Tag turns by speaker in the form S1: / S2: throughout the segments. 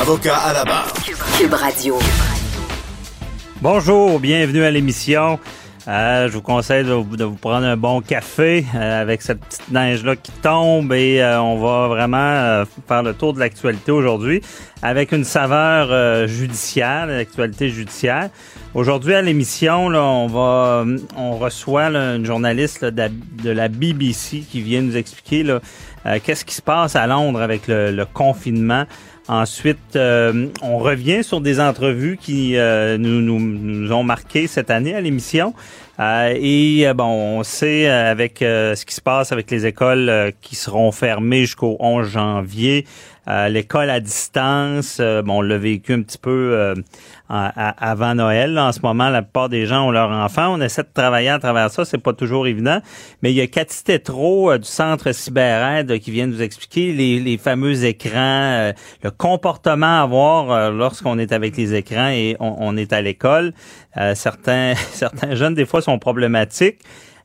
S1: Avocat à la barre.
S2: Cube Radio.
S3: Bonjour, bienvenue à l'émission. Euh, je vous conseille de vous, de vous prendre un bon café euh, avec cette petite neige-là qui tombe et euh, on va vraiment euh, faire le tour de l'actualité aujourd'hui avec une saveur euh, judiciaire, l'actualité judiciaire. Aujourd'hui à l'émission, on va, on reçoit là, une journaliste là, de, la, de, la, BBC qui vient nous expliquer qu'est-ce qui se passe à Londres avec le, le confinement. Ensuite, euh, on revient sur des entrevues qui euh, nous, nous, nous, ont marqué cette année à l'émission. Euh, et bon, on sait avec ce qui se passe avec les écoles qui seront fermées jusqu'au 11 janvier, l'école à distance, bon, on l'a vécu un petit peu avant Noël. en ce moment, la plupart des gens ont leurs enfants. On essaie de travailler à travers ça. C'est pas toujours évident. Mais il y a Cathy Tétrault du Centre CyberAide qui vient nous expliquer les, les fameux écrans, le comportement à avoir lorsqu'on est avec les écrans et on, on est à l'école. Euh, certains, certains jeunes, des fois, sont problématiques.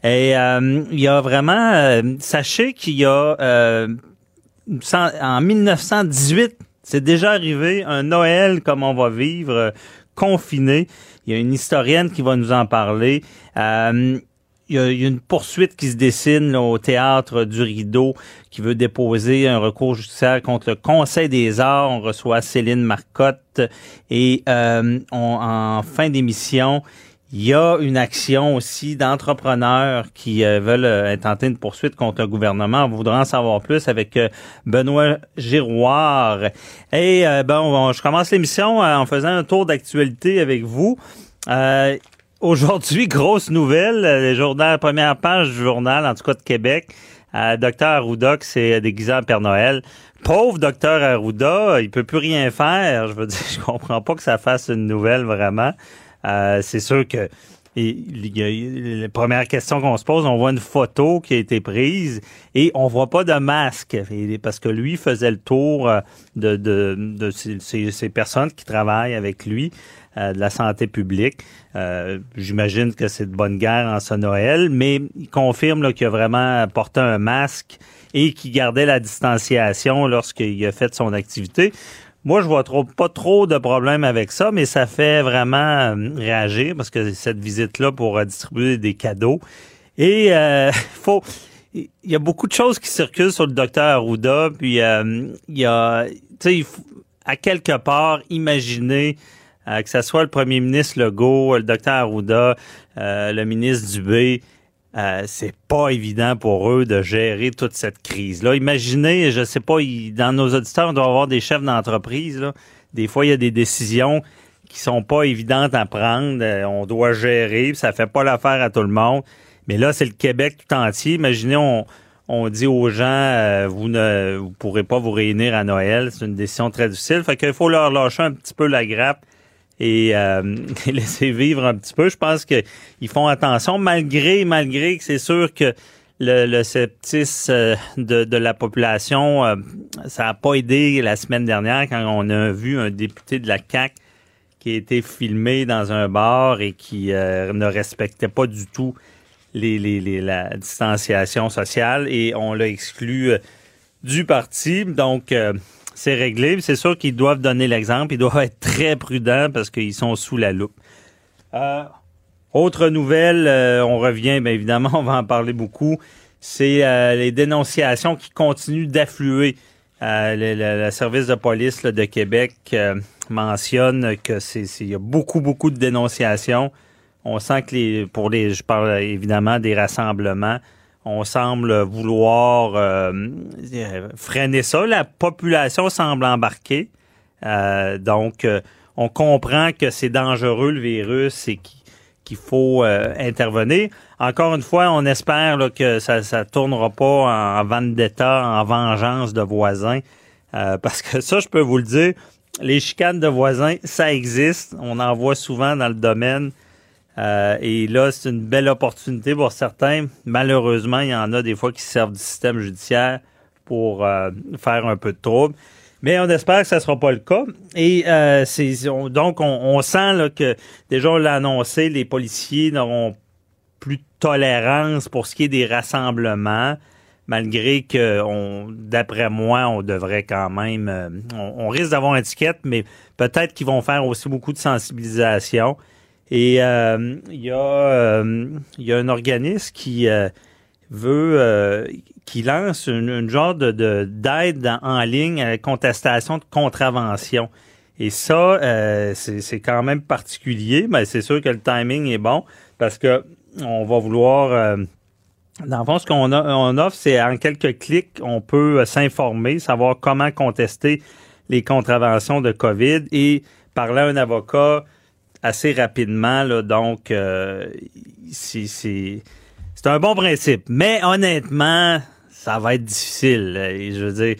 S3: Et euh, il y a vraiment... Euh, sachez qu'il y a... en 1918, c'est déjà arrivé, un Noël comme on va vivre, confiné. Il y a une historienne qui va nous en parler. Euh, il y, a, une poursuite qui se dessine au théâtre du Rideau qui veut déposer un recours judiciaire contre le Conseil des arts. On reçoit Céline Marcotte et euh, on, en fin d'émission, il y a une action aussi d'entrepreneurs qui euh, veulent euh, intenter une poursuite contre le gouvernement. On voudra en savoir plus avec euh, Benoît Giroir. Et bon, je commence l'émission en faisant un tour d'actualité avec vous. Aujourd'hui, grosse nouvelle, le journal, première page du journal, en tout cas de Québec. Docteur Arruda qui s'est déguisé en Père Noël. Pauvre docteur Arruda, il peut plus rien faire. Je veux dire, je comprends pas que ça fasse une nouvelle vraiment. Euh, c'est sûr que la première question qu'on se pose, on voit une photo qui a été prise et on voit pas de masque parce que lui faisait le tour euh, de, de, ces, personnes qui travaillent avec lui euh, de la santé publique. J'imagine que c'est de bonne guerre en ce Noël, mais il confirme qu'il a vraiment porté un masque et qu'il gardait la distanciation lorsqu'il a fait son activité. Moi, je vois trop, pas trop de problèmes avec ça, mais ça fait vraiment euh, réagir parce que cette visite-là pour distribuer des cadeaux. Et euh, faut, il y a beaucoup de choses qui circulent sur le docteur Arruda, puis euh, il y a, tu sais, à quelque part, imaginer euh, que ce soit le premier ministre Legault, le docteur Arruda, euh, le ministre Dubé, euh, c'est pas évident pour eux de gérer toute cette crise-là. Imaginez, je sais pas, dans nos auditeurs, on doit avoir des chefs d'entreprise. Des fois, il y a des décisions qui sont pas évidentes à prendre. Euh, on doit gérer, ça fait pas l'affaire à tout le monde. Mais là, c'est le Québec tout entier. Imaginez, on, on dit aux gens, euh, vous ne vous pourrez pas vous réunir à Noël. C'est une décision très difficile. Fait qu'il faut leur lâcher un petit peu la grappe et, euh, laisser vivre un petit peu. Je pense qu'ils font attention, malgré, malgré que c'est sûr que le, le euh, de, de, la population, euh, ça n'a pas aidé la semaine dernière quand on a vu un député de la CAC qui a été filmé dans un bar et qui euh, ne respectait pas du tout les, les, les, la distanciation sociale et on l'a exclu du parti. Donc, c'est réglé. C'est sûr qu'ils doivent donner l'exemple. Ils doivent être très prudents parce qu'ils sont sous la loupe. Euh, autre nouvelle, euh, on revient, bien évidemment, on va en parler beaucoup. C'est euh, les dénonciations qui continuent d'affluer. Le, service de police de Québec mentionne que c'est il y a beaucoup beaucoup de dénonciations. On sent que pour les je parle évidemment des rassemblements, on semble vouloir euh, freiner ça. La population semble embarquer. Euh, donc euh, on comprend que c'est dangereux le virus et qu'il faut intervenir. Encore une fois, on espère que ça ne tournera pas en, en vendetta, en vengeance de voisins. Parce que ça, je peux vous le dire, les chicanes de voisins, ça existe. On en voit souvent dans le domaine. Euh, et là, c'est une belle opportunité pour certains. Malheureusement, il y en a des fois qui se servent du système judiciaire pour euh, faire un peu de trouble. Mais on espère que ça ne sera pas le cas. Et euh, donc, on, on sent là, que déjà, on l'a annoncé, les policiers n'auront plus de tolérance pour ce qui est des rassemblements, malgré que, d'après moi, on devrait quand même... euh, on, on risque d'avoir une étiquette, mais peut-être qu'ils vont faire aussi beaucoup de sensibilisation. Et euh, il y, a, euh, y a un organisme qui euh, veut... euh, qui lance une, une genre de, de- d'aide en, ligne à la contestation de contravention. Et ça, euh, c'est, quand même particulier, mais c'est sûr que le timing est bon parce que on va vouloir... dans le fond, ce qu'on on offre, c'est en quelques clics, on peut s'informer, savoir comment contester les contraventions de COVID et parler à un avocat assez rapidement. Là, donc, euh, c'est, un bon principe. Mais honnêtement, ça va être difficile. Je veux dire,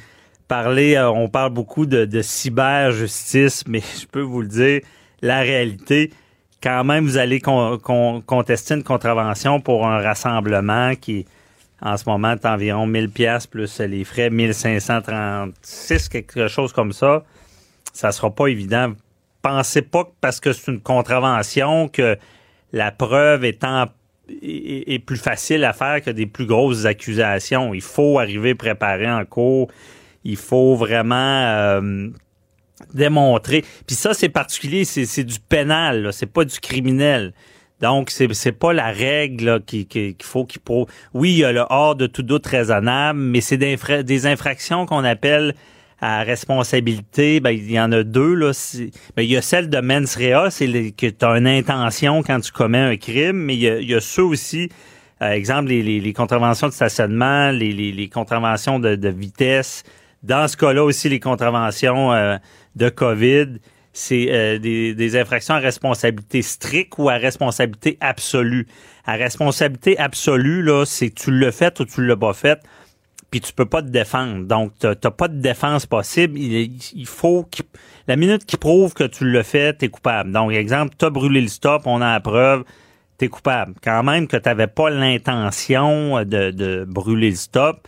S3: parler, euh, on parle beaucoup de, de cyber-justice, mais je peux vous le dire, la réalité, quand même, vous allez con- con- contester une contravention pour un rassemblement qui, en ce moment, est environ 1000 pièces plus les frais, 1536, quelque chose comme ça. Ça sera pas évident. Pensez pas que parce que c'est une contravention que la preuve est, est plus facile à faire que des plus grosses accusations. Il faut arriver préparé en cours. Il faut vraiment euh, démontrer. Puis ça, c'est particulier, c'est du pénal, c'est pas du criminel. Donc, c'est c'est pas la règle là, qui- qu'il faut qu'il prouve. Oui, il y a le hors de tout doute raisonnable, mais c'est des infractions qu'on appelle à responsabilité. Ben, il y en a deux. Là. Ben, il y a celle de mens rea, c'est que tu as une intention quand tu commets un crime, mais il y a, ceux aussi, euh, exemple, les, contraventions de stationnement, les, contraventions de, vitesse. Dans ce cas-là aussi, les contraventions euh, de COVID, c'est euh, des, infractions à responsabilité stricte ou à responsabilité absolue. À responsabilité absolue, là, c'est tu l'as fait ou tu l'as pas fait, puis tu peux pas te défendre. Donc, t'as pas de défense possible. Il, faut qu'il- la minute qui prouve que tu l'as fait, t'es coupable. Donc, exemple, t'as brûlé le stop, on a la preuve, t'es coupable. Quand même que t'avais pas l'intention de, de brûler le stop,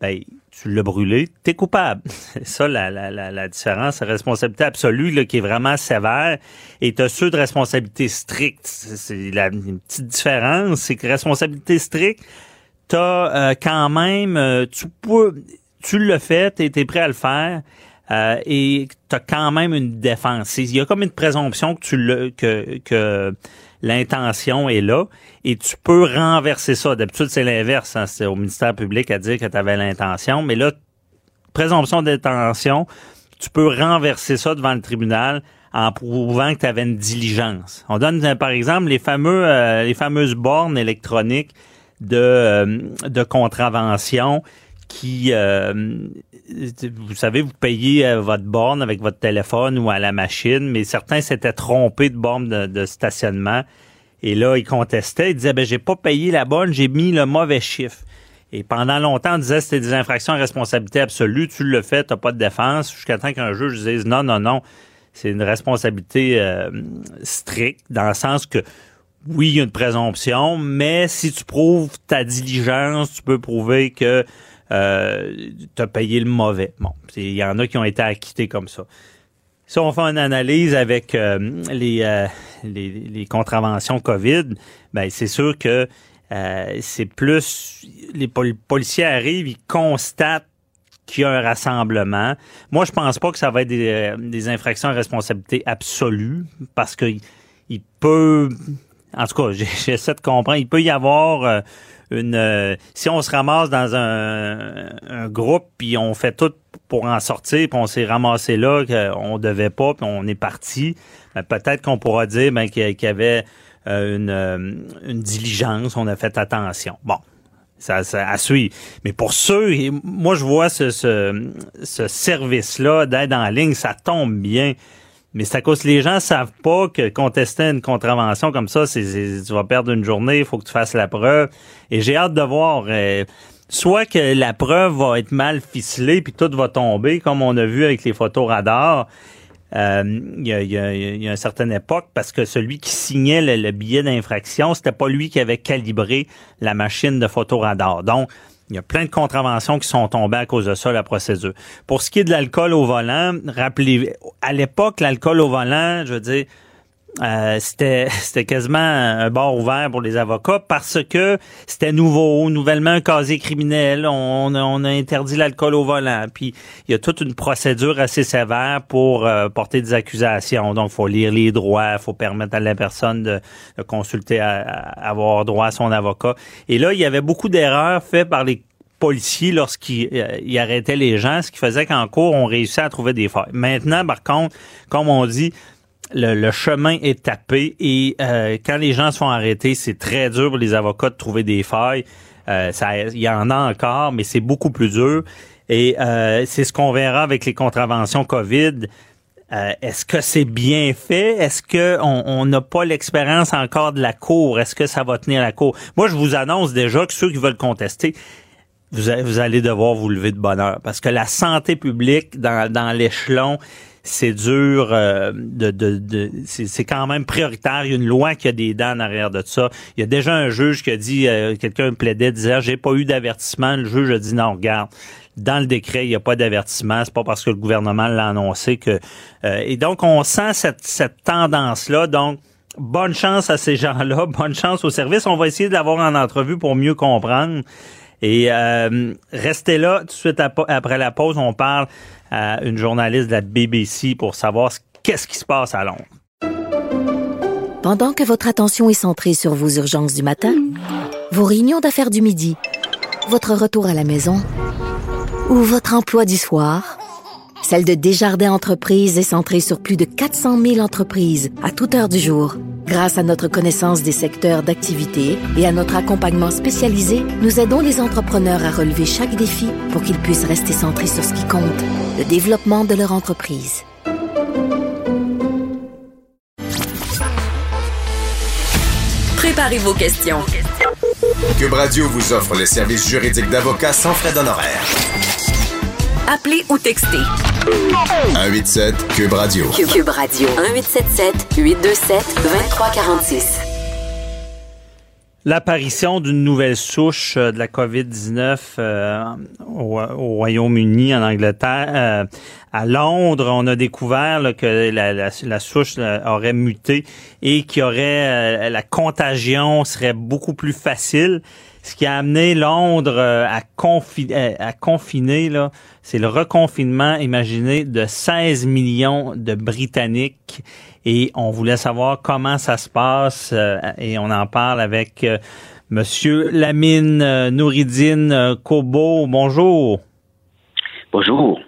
S3: ben, tu l'as brûlé, t'es coupable. C'est ça la, la, la, différence. La responsabilité absolue là, qui est vraiment sévère. Et tu as ceux de responsabilité stricte. C'est la une petite différence, c'est que responsabilité stricte, tu as quand même, euh, tu peux, tu le fais, tu es, prêt à le faire. euh, et tu as quand même une défense. Il y a comme une présomption que tu le, que, que l'intention est là et tu peux renverser ça. D'habitude, c'est l'inverse. hein. C'est au ministère public à dire que tu avais l'intention. Mais là, présomption d'intention, tu peux renverser ça devant le tribunal en prouvant que tu avais une diligence. On donne, euh, par exemple, les fameux, euh, les fameuses bornes électroniques de, euh, de contravention qui, euh, vous savez, vous payez euh, votre borne avec votre téléphone ou à la machine, mais certains s'étaient trompés de borne de, stationnement. Et là, ils contestaient, ils disaient, ben, j'ai pas payé la bonne, j'ai mis le mauvais chiffre. Et pendant longtemps, on disait c'était des infractions à responsabilité absolue, tu le fais, t'as pas de défense, jusqu'à temps qu'un juge dise non, non, non, c'est une responsabilité stricte, dans le sens que oui, il y a une présomption, mais si tu prouves ta diligence, tu peux prouver que euh, tu as payé le mauvais. Bon, il y en a qui ont été acquittés comme ça. Si on fait une analyse avec euh, les, euh, les, les contraventions COVID, ben c'est sûr que euh, c'est plus les pol- policiers arrivent, ils constatent qu'il y a un rassemblement. Moi, je pense pas que ça va être des, euh, des infractions à responsabilité absolue parce que il peut, en tout cas, j'essaie de comprendre, il peut y avoir euh, une euh, si on se ramasse dans un, un groupe puis on fait tout pour en sortir puis on s'est ramassé là qu'on devait pas puis on est parti, ben, peut-être qu'on pourra dire ben, qu'il y avait euh, une, une diligence, on a fait attention. Bon, ça, ça à suivre. Mais pour ceux, moi je vois ce, ce, ce service-là d'aide en ligne, ça tombe bien. Mais c'est à cause les gens savent pas que contester une contravention comme ça, c'est, tu vas perdre une journée, il faut que tu fasses la preuve. Et j'ai hâte de voir. Euh, soit que la preuve va être mal ficelée puis tout va tomber, comme on a vu avec les photos radars. Euh, il, y a, y a, une certaine époque, parce que celui qui signait le, le billet d'infraction, c'était pas lui qui avait calibré la machine de photoradar. Donc, il y a plein de contraventions qui sont tombées à cause de ça, la procédure. Pour ce qui est de l'alcool au volant, rappelez, à l'époque, l'alcool au volant, je veux dire, euh, c'était c'était quasiment un bord ouvert pour les avocats parce que c'était nouveau, nouvellement un casier criminel, on, on a interdit l'alcool au volant, puis il y a toute une procédure assez sévère pour euh, porter des accusations. Donc, faut lire les droits, faut permettre à la personne de, de consulter, à, à avoir droit à son avocat. Et là, il y avait beaucoup d'erreurs faites par les policiers lorsqu'ils euh, arrêtaient les gens, ce qui faisait qu'en cours, on réussissait à trouver des failles. Maintenant, par contre, comme on dit, le, chemin est tapé et euh, quand les gens se font arrêter, c'est très dur pour les avocats de trouver des failles. Euh, ça, il y en a encore, mais c'est beaucoup plus dur. Et euh, c'est ce qu'on verra avec les contraventions COVID. Est-ce que c'est bien fait? Est-ce que on n'a pas l'expérience encore de la cour? Est-ce que ça va tenir la cour? Moi, je vous annonce déjà que ceux qui veulent contester, vous, allez devoir vous lever de bonheur. Parce que la santé publique dans l'échelon, c'est dur euh, de, de, de c'est quand même prioritaire. Il y a une loi qui a des dents en arrière de ça. Il y a déjà un juge qui a dit, euh, quelqu'un plaidait, disait, j'ai pas eu d'avertissement. Le juge a dit non, regarde. Dans le décret, il n'y a pas d'avertissement. C'est pas parce que le gouvernement l'a annoncé que. Euh, et donc, on sent cette, cette tendance-là. Donc, bonne chance à ces gens-là, bonne chance au service. On va essayer de l'avoir en entrevue pour mieux comprendre. Et euh, restez là, tout de suite après la pause, on parle à une journaliste de la BBC pour savoir qu'est-ce qui se passe à Londres.
S4: Pendant que votre attention est centrée sur vos urgences du matin, vos réunions d'affaires du midi, votre retour à la maison ou votre emploi du soir, celle de Desjardins Entreprises est centrée sur plus de 400 000 entreprises à toute heure du jour. Grâce à notre connaissance des secteurs d'activité et à notre accompagnement spécialisé, nous aidons les entrepreneurs à relever chaque défi pour qu'ils puissent rester centrés sur ce qui compte, le développement de leur entreprise.
S2: Préparez vos questions.
S1: Cube Radio vous offre les services juridiques d'avocats sans frais d'honoraires.
S2: Appelez ou textez.
S1: 187 Cube Radio.
S2: Cube Radio. 1877 827 2346.
S3: L'apparition d'une nouvelle souche euh, de la COVID-19 euh, au, au Royaume-Uni, en Angleterre, euh, à Londres, on a découvert là, que la, la, la souche là, aurait muté et qu'il y aurait euh, la contagion serait beaucoup plus facile ce qui a amené Londres euh, à, confi euh, à confiner, là, c'est le reconfinement, imaginez, de 16 millions de Britanniques. Et on voulait savoir comment ça se passe euh, et on en parle avec Monsieur Lamine Nouridine Kobo. Bonjour.
S5: Bonjour.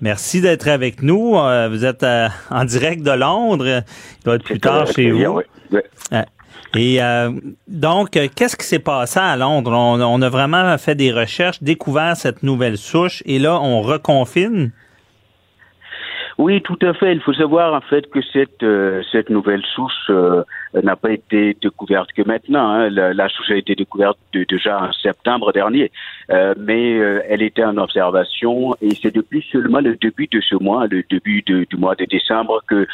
S3: Merci d'être avec nous. Vous êtes en direct de Londres. Il doit être plus tard chez vous.
S5: Oui.
S3: Et euh, donc, qu'est-ce qui s'est passé à Londres? On, on, a vraiment fait des recherches, découvert cette nouvelle souche, et là, on reconfine?
S5: Oui, tout à fait. Il faut savoir en fait que cette euh, cette nouvelle souche euh, n'a pas été découverte que maintenant. Hein. La, la, souche a été découverte de, déjà en septembre dernier, euh, mais elle était en observation et c'est depuis seulement le début de ce mois, le début de, du mois de décembre, que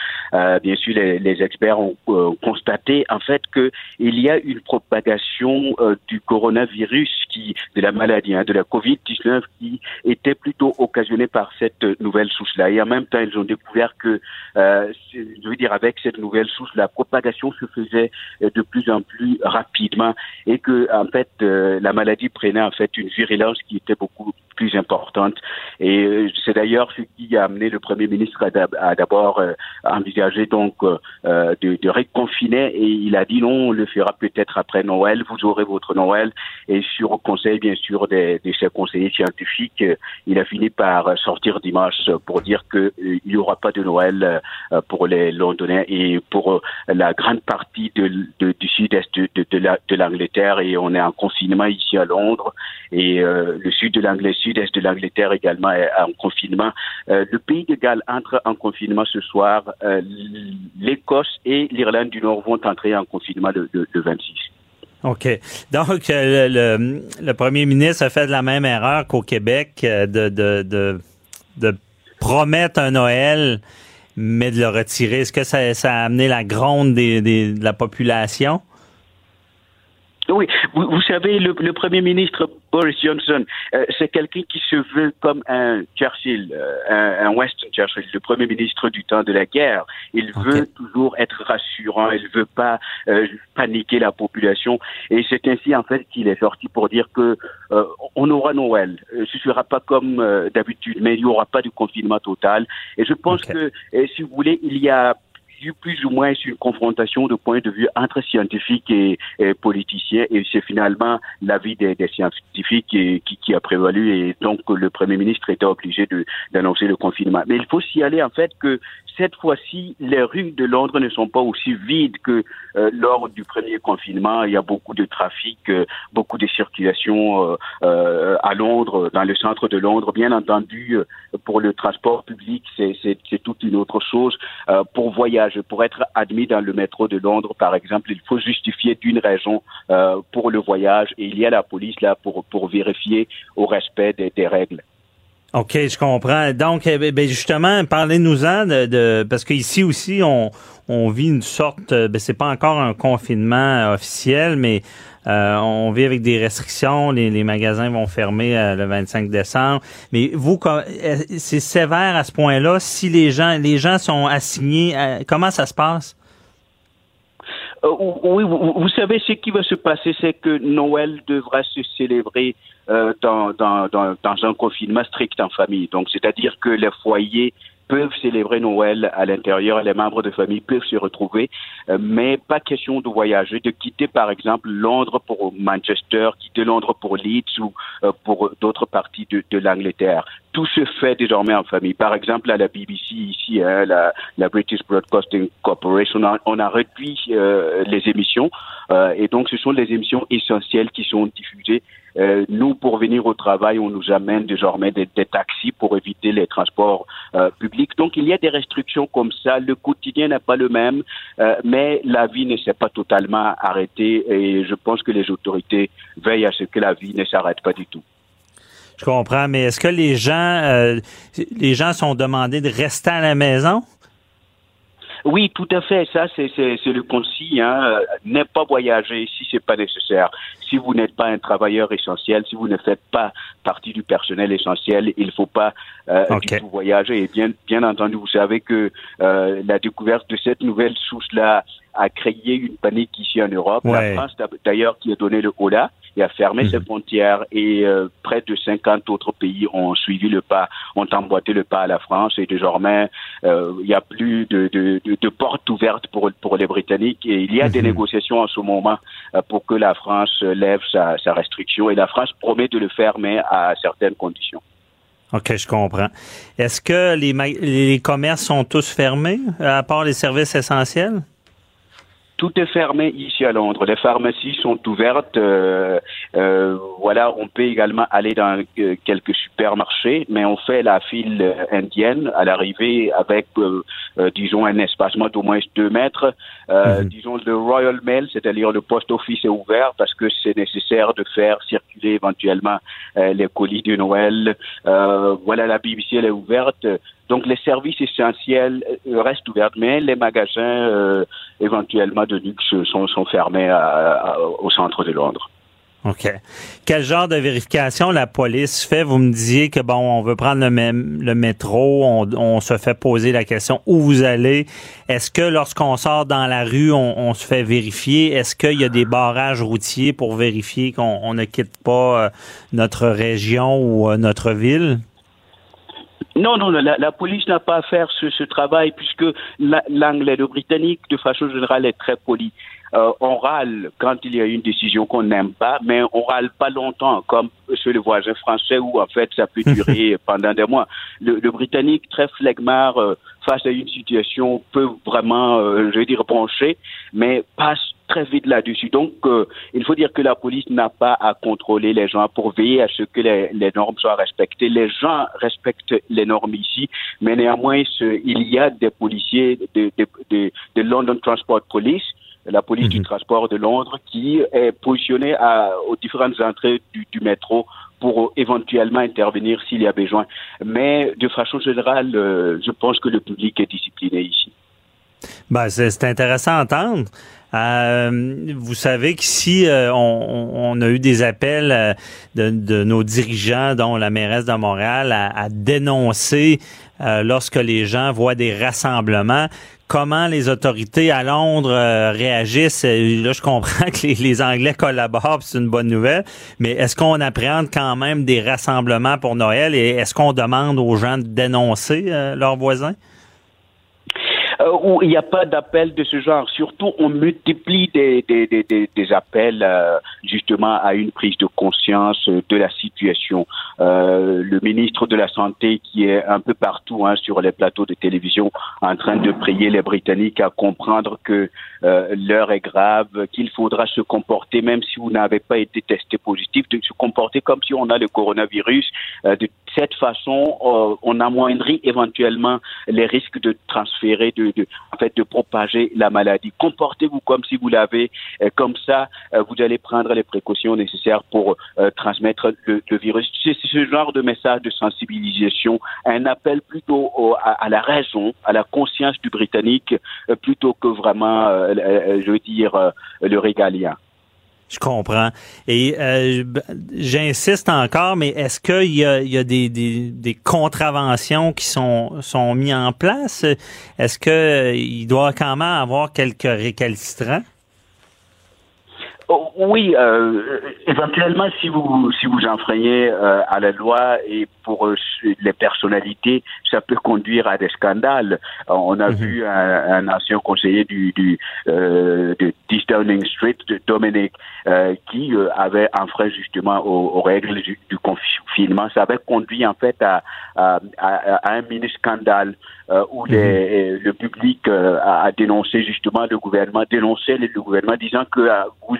S5: bien sûr les, les experts ont constaté en fait que il y a une propagation du coronavirus qui de la maladie, hein, de la Covid-19 qui était plutôt occasionnée par cette nouvelle souche-là. Et en même temps, ils ont découvert que, euh, je veux dire, avec cette nouvelle souche, la propagation se faisait de plus en plus rapidement et que, en fait, euh, la maladie prenait en fait une virulence qui était beaucoup plus importante. Et euh, c'est d'ailleurs ce qui a amené le Premier ministre à d'abord euh, envisager donc euh, de, de réconfiner et il a dit non, on le fera peut-être après Noël, vous aurez votre Noël. Et sur conseil, bien sûr, des, de conseillers scientifiques, il a fini par sortir dimanche pour dire qu'il n'y aura pas de Noël pour les Londoniens et pour la grande partie de, du sud-est de, de l'Angleterre. Et on est en confinement ici à Londres et le sud de l'Angleterre, sud-est de l'Angleterre également est en confinement. le pays de Galles entre en confinement ce soir. L'Écosse et l'Irlande du Nord vont entrer en confinement le, 26.
S3: OK. Donc, le, premier ministre a fait la même erreur qu'au Québec de, de, promettre un Noël, mais de le retirer. Est-ce que ça, a amené la gronde de la population?
S5: Oui, vous, savez, le, Premier ministre Boris Johnson, euh, c'est quelqu'un qui se veut comme un Churchill, euh, un, Weston Churchill, le Premier ministre du temps de la guerre. Il veut toujours être rassurant, il veut pas euh, paniquer la population. Et c'est ainsi, en fait, qu'il est sorti pour dire que on aura Noël. Ce sera pas comme d'habitude, mais il n'y aura pas de confinement total. Et je pense que, si vous voulez, il y a plus ou moins une confrontation de points de vue entre scientifiques et, politiciens, et c'est finalement l'avis des, des scientifiques qui, qui, a prévalu, et donc le Premier ministre était obligé d'annoncer le confinement. Mais il faut s'y aller en fait que cette fois-ci, les rues de Londres ne sont pas aussi vides que euh, lors du premier confinement. Il y a beaucoup de trafic, euh, beaucoup de circulation euh, à Londres, dans le centre de Londres. Bien entendu, pour le transport public, c'est toute une autre chose. pour voyager, pour être admis dans le métro de Londres, par exemple, il faut justifier d'une raison pour le voyage et il y a la police là pour, pour vérifier au respect des règles.
S3: OK, je comprends. Donc, eh ben, ben, justement, parlez-nous-en de, parce qu'ici aussi, on, on vit une sorte, ben, c'est pas encore un confinement officiel, mais euh, on vit avec des restrictions. Les, les magasins vont fermer euh, le 25 décembre. Mais vous, eh, c'est sévère à ce point-là. Si les gens, les gens sont assignés, comment ça se passe?
S5: Euh, oui, vous, savez, ce qui va se passer, c'est que Noël devra se célébrer euh, dans, dans, dans, dans, un confinement strict en famille. Donc, c'est-à-dire que les foyers peuvent célébrer Noël à l'intérieur, les membres de famille peuvent se retrouver, euh, mais pas question de voyager, de quitter par exemple Londres pour Manchester, quitter Londres pour Leeds ou euh, pour d'autres parties de, de l'Angleterre. Tout se fait désormais en famille. Par exemple, à la BBC ici, hein, la, British Broadcasting Corporation, on a, réduit euh, les émissions et donc ce sont les émissions essentielles qui sont diffusées euh, nous, pour venir au travail, on nous amène désormais des, taxis pour éviter les transports euh, publics. Donc, il y a des restrictions comme ça. Le quotidien n'est pas le même, euh, mais la vie ne s'est pas totalement arrêtée et je pense que les autorités veillent à ce que la vie ne s'arrête pas du tout.
S3: Je comprends, mais est-ce que les gens, les gens sont demandés de rester à la maison?
S5: Oui, tout à fait. Ça, c'est le conseil. Hein. Ne pas voyager si c'est pas nécessaire. Si vous n'êtes pas un travailleur essentiel, si vous ne faites pas partie du personnel essentiel, il ne faut pas euh, du tout voyager. Et bien, bien entendu, vous savez que euh, la découverte de cette nouvelle souche-là a créé une panique ici en Europe. La France, d'ailleurs, qui a donné le holà et a fermé ses mhm. frontières et euh, près de 50 autres pays ont suivi le pas, ont emboîté le pas à la France et désormais euh, il n'y a plus de, de, de, de, portes ouvertes pour, pour les Britanniques et il y a des mhm. négociations en ce moment euh, pour que la France lève sa, sa restriction et la France promet de le faire mais à certaines conditions.
S3: OK, je comprends. Est-ce que les, les commerces sont tous fermés, à part les services essentiels?
S5: Tout est fermé ici à Londres. Les pharmacies sont ouvertes. Euh, euh, voilà, on peut également aller dans euh, quelques supermarchés, mais on fait la file indienne à l'arrivée avec, disons, un espacement d'au moins deux mètres. Mhm. Disons, le Royal Mail, c'est-à-dire le post office est ouvert parce que c'est nécessaire de faire circuler éventuellement les colis de Noël. voilà, la BBC elle est ouverte. Donc les services essentiels euh, restent ouverts, mais les magasins euh, éventuellement de luxe sont, sont fermés au centre de Londres.
S3: OK. Quel genre de vérification la police fait? Vous me disiez que, bon, on veut prendre le, même, le métro, on, on, se fait poser la question où vous allez? Est-ce que lorsqu'on sort dans la rue, on, on se fait vérifier? Est-ce qu'il y a des barrages routiers pour vérifier qu'on ne quitte pas euh, notre région ou euh, notre ville?
S5: Non, non, la, la police n'a pas à faire ce, ce travail puisque l'anglais, le britannique, de façon générale, est très poli. Euh, on râle quand il y a une décision qu'on n'aime pas, mais on râle pas longtemps, comme chez le voisin français où en fait ça peut durer pendant des mois. Le, le Britannique, très flegmard euh, face à une situation, peut vraiment, euh, je veux dire, pencher, mais passe très vite là-dessus. Donc, euh, il faut dire que la police n'a pas à contrôler les gens pour veiller à ce que les, les, normes soient respectées. Les gens respectent les normes ici, mais néanmoins, ce, il y a des policiers de, de, de, de London Transport Police la police mmh. du transport de Londres, qui est positionnée à, aux différentes entrées du, du métro pour éventuellement intervenir s'il y a besoin. Mais de façon générale, euh, je pense que le public est discipliné ici.
S3: Ben, c'est intéressant à entendre. Euh, vous savez qu'ici, euh, on, on, a eu des appels euh, de, de, nos dirigeants, dont la mairesse de Montréal, à, à dénoncer euh, lorsque les gens voient des rassemblements comment les autorités à Londres euh, réagissent? Là, je comprends que les, les Anglais collaborent, c'est une bonne nouvelle, mais est-ce qu'on appréhende quand même des rassemblements pour Noël et est-ce qu'on demande aux gens de dénoncer euh, leurs voisins?
S5: Euh, où il n'y a pas d'appel de ce genre. Surtout, on multiplie des, des, des, des appels euh, justement à une prise de conscience de la situation. Euh, le ministre de la Santé qui est un peu partout hein, sur les plateaux de télévision en train de prier les Britanniques à comprendre que euh, l'heure est grave, qu'il faudra se comporter, même si vous n'avez pas été testé positif, de se comporter comme si on a le coronavirus. Euh, de cette façon, euh, on amoindrit éventuellement les risques de transférer, de, de, en fait, de propager la maladie. Comportez-vous comme si vous l'avez, euh, comme ça, euh, vous allez prendre les précautions nécessaires pour euh, transmettre le, le virus. C'est ce genre de message de sensibilisation, un appel plutôt au, à, à, la raison, à la conscience du Britannique, euh, plutôt que vraiment, je veux dire, le régalien.
S3: Je comprends. Et euh, j'insiste encore, mais est-ce qu'il y a, il y a des, des, des, contraventions qui sont, sont mises en place? Est-ce qu'il doit quand même avoir quelques récalcitrants?
S5: Oh, oui, euh, éventuellement, si vous si vous enfreignez euh, à la loi et pour euh, les personnalités, ça peut conduire à des scandales. on a mm -hmm. vu un, un, ancien conseiller du, du euh, de 10 Downing Street, de Dominic, euh, qui avait enfreint justement aux, aux règles du, du, confinement. Ça avait conduit en fait à, à, à un mini scandale où les, mm -hmm. le public a, a, dénoncé justement le gouvernement, dénonçait le, le gouvernement, disant que vous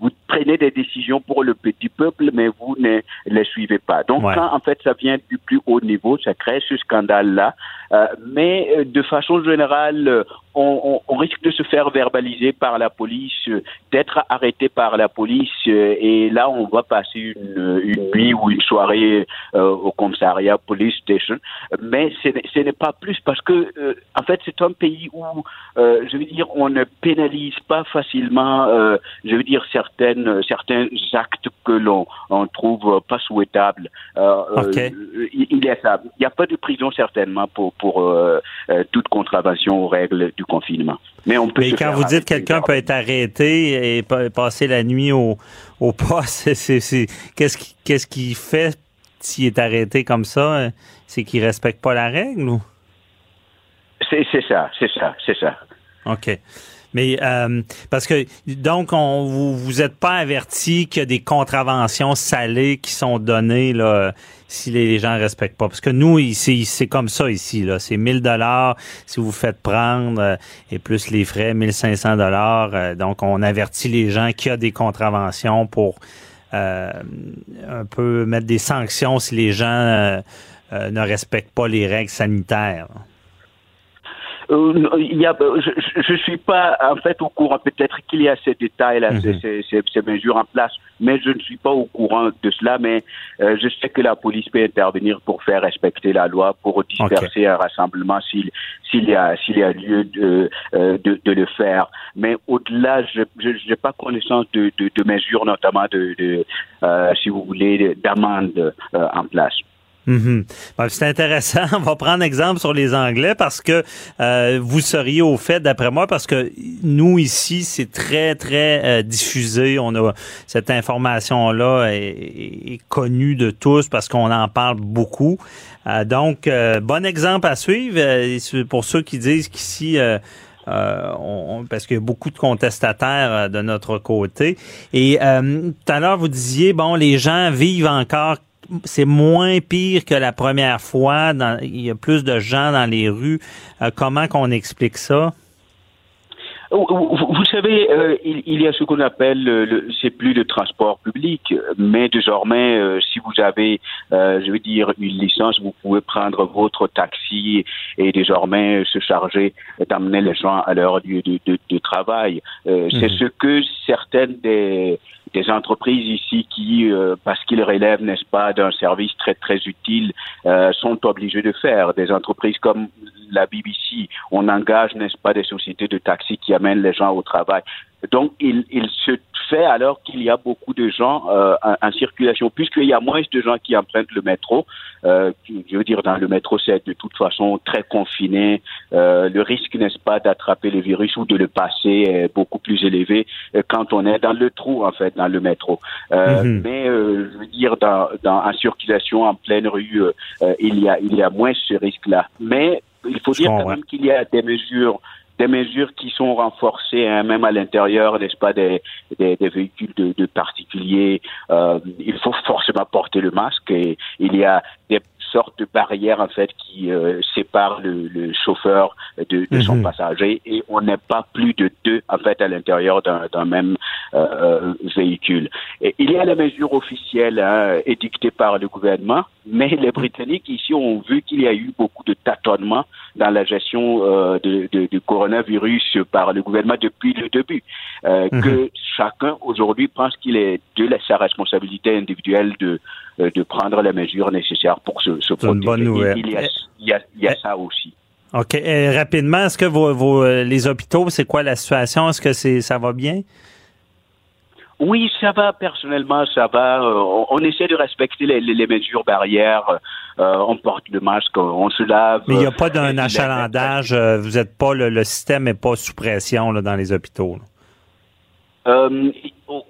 S5: vous prenez des décisions pour le petit peuple, mais vous ne les suivez pas. Donc, ouais. quand en fait ça vient du plus haut niveau, ça crée ce scandale-là. Euh, mais de façon générale, on, on, on, risque de se faire verbaliser par la police, d'être arrêté par la police, et là, on va passer une, une nuit ou une soirée euh, au commissariat police station. Mais ce n'est pas plus parce que, euh, en fait, c'est un pays où, euh, je veux dire, on ne pénalise pas facilement, je veux dire, certaines, certains actes que l'on on trouve pas souhaitables.
S3: Okay.
S5: il y a ça. Il n'y a pas de prison certainement pour, pour toute contravention aux règles du confinement. Mais on peut.
S3: Mais quand vous dites quelqu'un peut être arrêté et passer la nuit au, au poste, qu'est-ce qui qu'est-ce qui fait s'il est arrêté comme ça, c'est qu'il respecte pas la règle ou?
S5: C'est ça, c'est ça, c'est ça.
S3: OK. Mais euh, parce que donc on vous vous êtes pas averti qu'il y a des contraventions salées qui sont données là si les gens respectent pas parce que nous ici c'est comme ça ici là c'est 1000 dollars si vous faites prendre euh, et plus les frais 1500 dollars euh, donc on avertit les gens qu'il y a des contraventions pour euh, un peu mettre des sanctions si les gens ne respectent pas les règles sanitaires.
S5: Euh, il y a, euh, je ne suis pas en fait au courant. Peut-être qu'il y a ces détails-là,
S3: Mhm.
S5: ces, ces- ces- ces mesures en place, mais je ne suis pas au courant de cela. Mais euh, je sais que la police peut intervenir pour faire respecter la loi, pour disperser un rassemblement s'il s'il y a s'il y a lieu de, euh, de de le faire. Mais au-delà, je n'ai pas connaissance de, de, de mesures, notamment de, de si vous voulez, d'amendes en place.
S3: Mhm. Ben, c'est intéressant. On va prendre exemple sur les Anglais parce que euh, vous seriez au fait, d'après moi, parce que nous ici, c'est très, très euh, diffusé. On a cette information-là est, est- connue de tous parce qu'on en parle beaucoup. Euh, donc, euh, bon exemple à suivre euh, pour ceux qui disent qu'ici. euh, euh, on- parce qu'il y a beaucoup de contestataires de notre côté. Et euh, tout à l'heure, vous disiez, bon, les gens vivent encore c'est moins pire que la première fois. Dans- il y a plus de gens dans les rues. Euh, comment qu'on explique ça?
S5: Vous, savez, euh, il, il y a ce qu'on appelle, le, c'est plus le transport public, mais désormais, euh, si vous avez, euh, je veux dire, une licence, vous pouvez prendre votre taxi et désormais se charger d'amener les gens à leur lieu de, de- de travail. C'est ce que certaines des, des entreprises ici qui, euh, parce qu'ils relèvent, n'est-ce pas, d'un service très très utile, euh, sont obligées de faire. Des entreprises comme la BBC, on engage, n'est-ce pas, des sociétés de taxi qui amènent les gens au travail. Donc, il, il se fait alors qu'il y a beaucoup de gens euh, en, en circulation, puisqu'il y a moins de gens qui empruntent le métro. Euh, je veux dire, dans le métro, c'est de toute façon très confiné. Euh, le risque, n'est-ce pas, d'attraper le virus ou de le passer est beaucoup plus élevé euh, quand on est dans le trou, en fait, dans le métro. Euh,
S3: Mhm.
S5: Mais, euh, je veux dire, dans, dans, en circulation, en pleine rue, il, y a, il y a moins ce risque-là. Mais il faut
S3: Je
S5: dire quand même qu'il y a des mesures des mesures qui sont renforcées, hein, même à l'intérieur, n'est-ce pas, des, des, véhicules de, de particuliers. Euh, il faut forcément porter le masque et il y a des sortes de barrières en fait qui euh, séparent le, le chauffeur de, de son
S3: Mhm.
S5: passager et on n'est pas plus de deux en fait à l'intérieur d'un même euh, euh, véhicule. Et il y a les mesures officielles hein, édictées par le gouvernement, mais les Britanniques ici ont vu qu'il y a eu beaucoup de tâtonnements dans la gestion euh, de, de- du coronavirus par le gouvernement depuis le début.
S3: Mhm.
S5: Que chacun aujourd'hui pense qu'il est de la- sa responsabilité individuelle de, de prendre les mesures nécessaires pour se, se
S3: C'est une
S5: protéger.
S3: bonne nouvelle.
S5: Il y a, il y a, il y a
S3: Eh.
S5: ça aussi.
S3: OK. Euh, rapidement, est-ce que vos, vos, euh, les hôpitaux, c'est quoi la situation? Est-ce que c'est ça va bien?
S5: Oui, ça va, personnellement, ça va. Euh, on, on essaie de respecter les, les- les mesures barrières. Euh, on porte le masque, on se lave.
S3: Mais il n'y a pas
S5: Euh,
S3: d'un achalandage. euh, Vous êtes pas le, le système n'est pas sous pression là, dans les hôpitaux. là.
S5: Euh,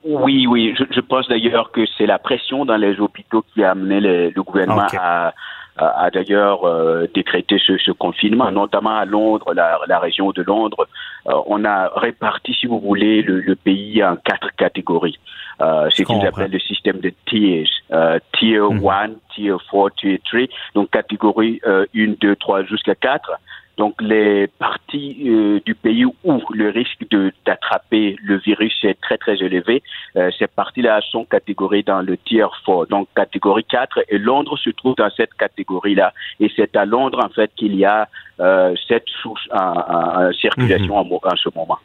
S5: oui, oui. Je, je pense d'ailleurs que c'est la pression dans les hôpitaux qui a amené le, le gouvernement à, à, à d'ailleurs euh, décréter ce, ce confinement, notamment à Londres, la, la région de Londres. Euh, on a réparti, si vous voulez, le, le pays en quatre catégories. Euh, ce qu'ils appellent le système de tiers. Euh, tier
S3: Mhm.
S5: 1, tier 4, tier 3. Donc catégorie euh, 1, 2, 3 jusqu'à 4. Donc les parties euh, du pays où le risque de d'attraper le virus est très très élevé, euh, ces parties-là sont catégorisées dans le tier 4, donc catégorie 4, et Londres se trouve dans cette catégorie-là. Et c'est à Londres en fait qu'il y a euh, cette source en, en- circulation en ce moment.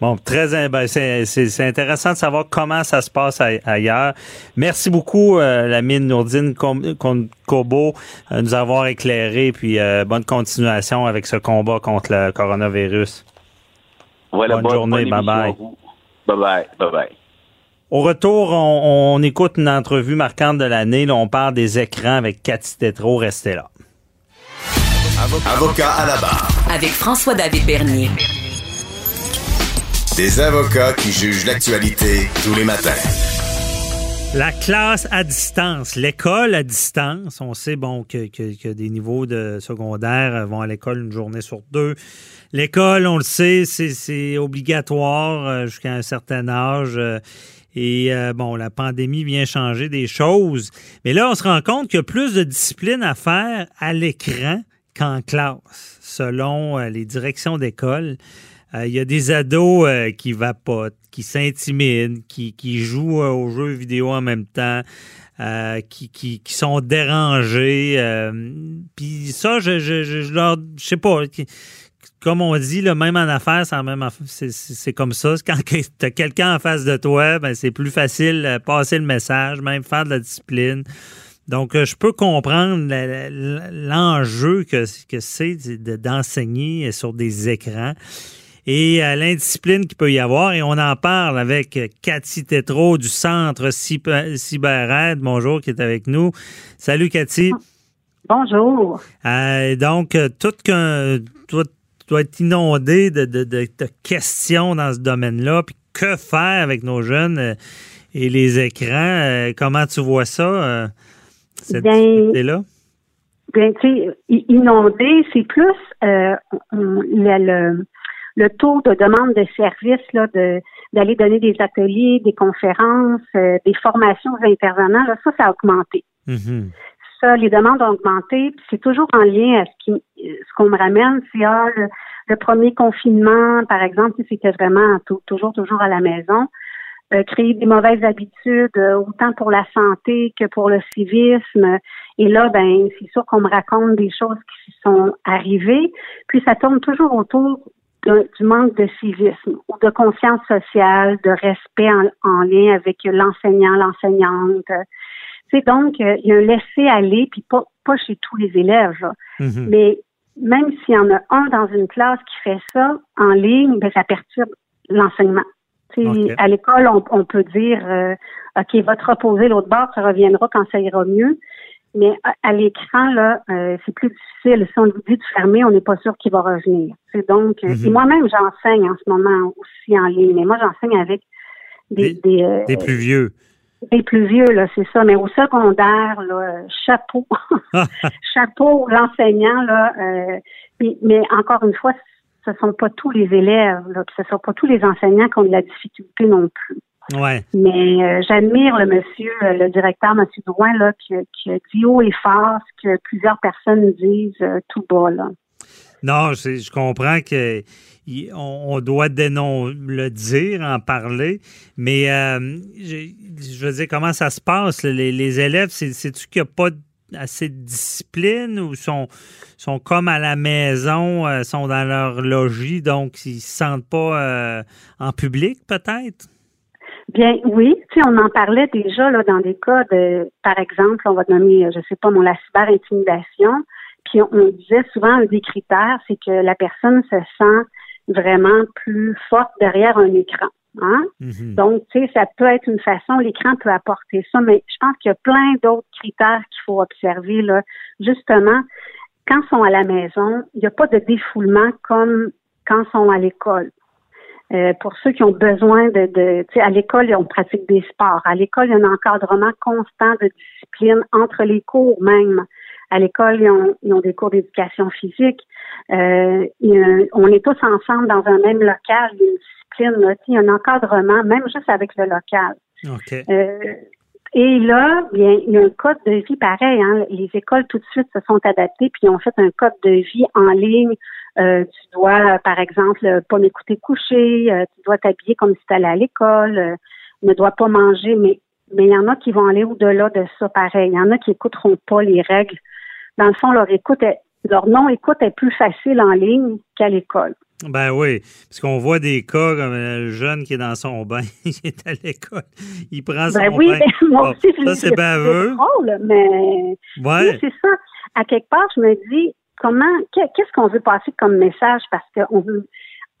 S3: Bon, très ben, c'est c'est- c'est intéressant de savoir comment ça se passe ai- ailleurs. Merci beaucoup, euh, la mine Nourdine Kobo, euh, de nous avoir éclairé, puis euh, bonne continuation avec ce combat contre le coronavirus.
S5: Voilà,
S3: Bonne journée,
S5: émission
S3: bye-bye.
S5: à vous. Bye bye, bye bye.
S3: Au retour, on, on écoute une entrevue marquante de l'année. Là, on parle des écrans avec Cathy Tétrault. Restez là.
S1: Avocat à la barre.
S2: Avec François-David Bernier.
S1: Des avocats qui jugent l'actualité tous les matins.
S3: La classe à distance, l'école à distance. On sait bon que, des niveaux de secondaire euh, vont à l'école une journée sur deux. L'école, on le sait, c'est- obligatoire euh, jusqu'à un certain âge. euh, Et bon, la pandémie vient changer des choses. Mais là, on se rend compte qu'il y a plus de discipline à faire à l'écran qu'en classe, selon les directions d'école. Euh, Il y a des ados euh, qui vapotent, qui s'intimident, qui, qui jouent euh, aux jeux vidéo en même temps, qui, qui, sont dérangés. Puis ça, je, je, je, leur, je sais pas. comme on dit, le même en affaires, c'est même c'est comme ça. Quand tu as quelqu'un en face de toi, ben, c'est plus facile de passer le message, même faire de la discipline. Donc, je peux comprendre l'enjeu que, que c'est d'enseigner sur des écrans et euh, l'indiscipline qu'il peut y avoir. Et on en parle avec Cathy Tétrault du Centre CyberAide. Bonjour, qui est avec nous. Salut, Cathy.
S6: Bonjour.
S3: Euh, donc, tout qu'un, toi, dois être inondé de, de, de, questions dans ce domaine-là. Puis que faire avec nos jeunes euh, et les écrans? comment tu vois ça, cette là
S6: Bien, tu sais, inondé, c'est plus le, le taux de demande de services là, de d'aller donner des ateliers, des conférences, euh, des formations aux intervenants, là, ça, ça a augmenté.
S3: Mm-hmm.
S6: Ça, les demandes ont augmenté. C'est toujours en lien à ce qui ce qu'on me ramène, c'est ah, le, premier confinement, par exemple, c'était vraiment toujours, toujours à la maison. Euh, créer des mauvaises habitudes, euh, autant pour la santé que pour le civisme. Et là, ben, c'est sûr qu'on me raconte des choses qui sont arrivées. Puis ça tourne toujours autour du manque de civisme ou de conscience sociale, de respect en, lien avec l'enseignant, l'enseignante. C'est donc euh, il y a un laisser aller, puis pas, pas chez tous les élèves,
S3: mm-hmm.
S6: mais même s'il y en a un dans une classe qui fait ça en ligne, ben, ça perturbe l'enseignement. À l'école, on, peut dire euh, OK, va te reposer l'autre bord, ça reviendra quand ça ira mieux. Mais à, l'écran, là, euh, c'est plus difficile. Si on lui dit de fermer, on n'est pas sûr qu'il va revenir. C'est donc, euh,
S3: Mhm.
S6: moi-même, j'enseigne en ce moment aussi en ligne. Mais moi, j'enseigne avec des
S3: Des-
S6: des, euh,
S3: Des plus vieux.
S6: des plus vieux, là, c'est ça. Mais au secondaire, là, chapeau, chapeau l'enseignant, là. euh, mais, mais encore une fois, ce sont pas tous les élèves, là, ce sont pas tous les enseignants qui ont de la difficulté non plus.
S3: Ouais.
S6: Mais euh, j'admire le monsieur, euh, le directeur, monsieur Drouin, là, qui, qui a dit haut et fort ce que plusieurs personnes disent euh, tout bas, là.
S3: Non, je comprends que on, on doit dénon le dire, en parler, mais euh, je, je veux dire, comment ça se passe? Les, les élèves, c'est- c'est-tu qu'il n'y a pas assez de discipline ou sont, sont comme à la maison, euh, sont dans leur logis, donc ils se sentent pas euh, en public, peut-être?
S6: Bien, oui, tu sais, on en parlait déjà là dans des cas de, par exemple, on va nommer, je sais pas, mon la cyber-intimidation, puis on, on disait souvent un des critères, c'est que la personne se sent vraiment plus forte derrière un écran. Hein?
S3: Mhm.
S6: Donc, tu sais, ça peut être une façon, l'écran peut apporter ça, mais je pense qu'il y a plein d'autres critères qu'il faut observer, là. Justement, quand ils sont à la maison, il n'y a pas de défoulement comme quand ils sont à l'école. Euh, pour ceux qui ont besoin de, de tu sais, à l'école, on pratique des sports. À l'école, il y a un encadrement constant de discipline entre les cours même. À l'école, ils ont, ils ont des cours d'éducation physique. Euh, on est tous ensemble dans un même local, il y a une discipline, là, tu sais, il y a un encadrement, même juste avec le local.
S3: OK.
S6: Euh, et là, bien, il y a un code de vie pareil. Hein. Les écoles tout de suite se sont adaptées puis ont fait un code de vie en ligne. Euh, tu dois, par exemple, euh, pas m'écouter coucher. euh, tu dois t'habiller comme si tu allais à l'école. euh, ne dois pas manger. Mais mais il y en a qui vont aller au-delà de ça. Pareil, il y en a qui écouteront pas les règles. Dans le fond, leur écoute, est- leur non-écoute est plus facile en ligne qu'à l'école.
S3: Ben oui, parce qu'on voit des cas comme le jeune qui est dans son bain, il est à l'école, il prend son
S6: Ben oui,
S3: bain.
S6: ben, moi aussi, je
S3: ça, c'est baveux.
S6: drôle, mais
S3: Ouais.
S6: Oui, c'est ça. À quelque part, je me dis, comment, qu'est- qu'est-ce qu'on veut passer comme message? Parce qu'on veut,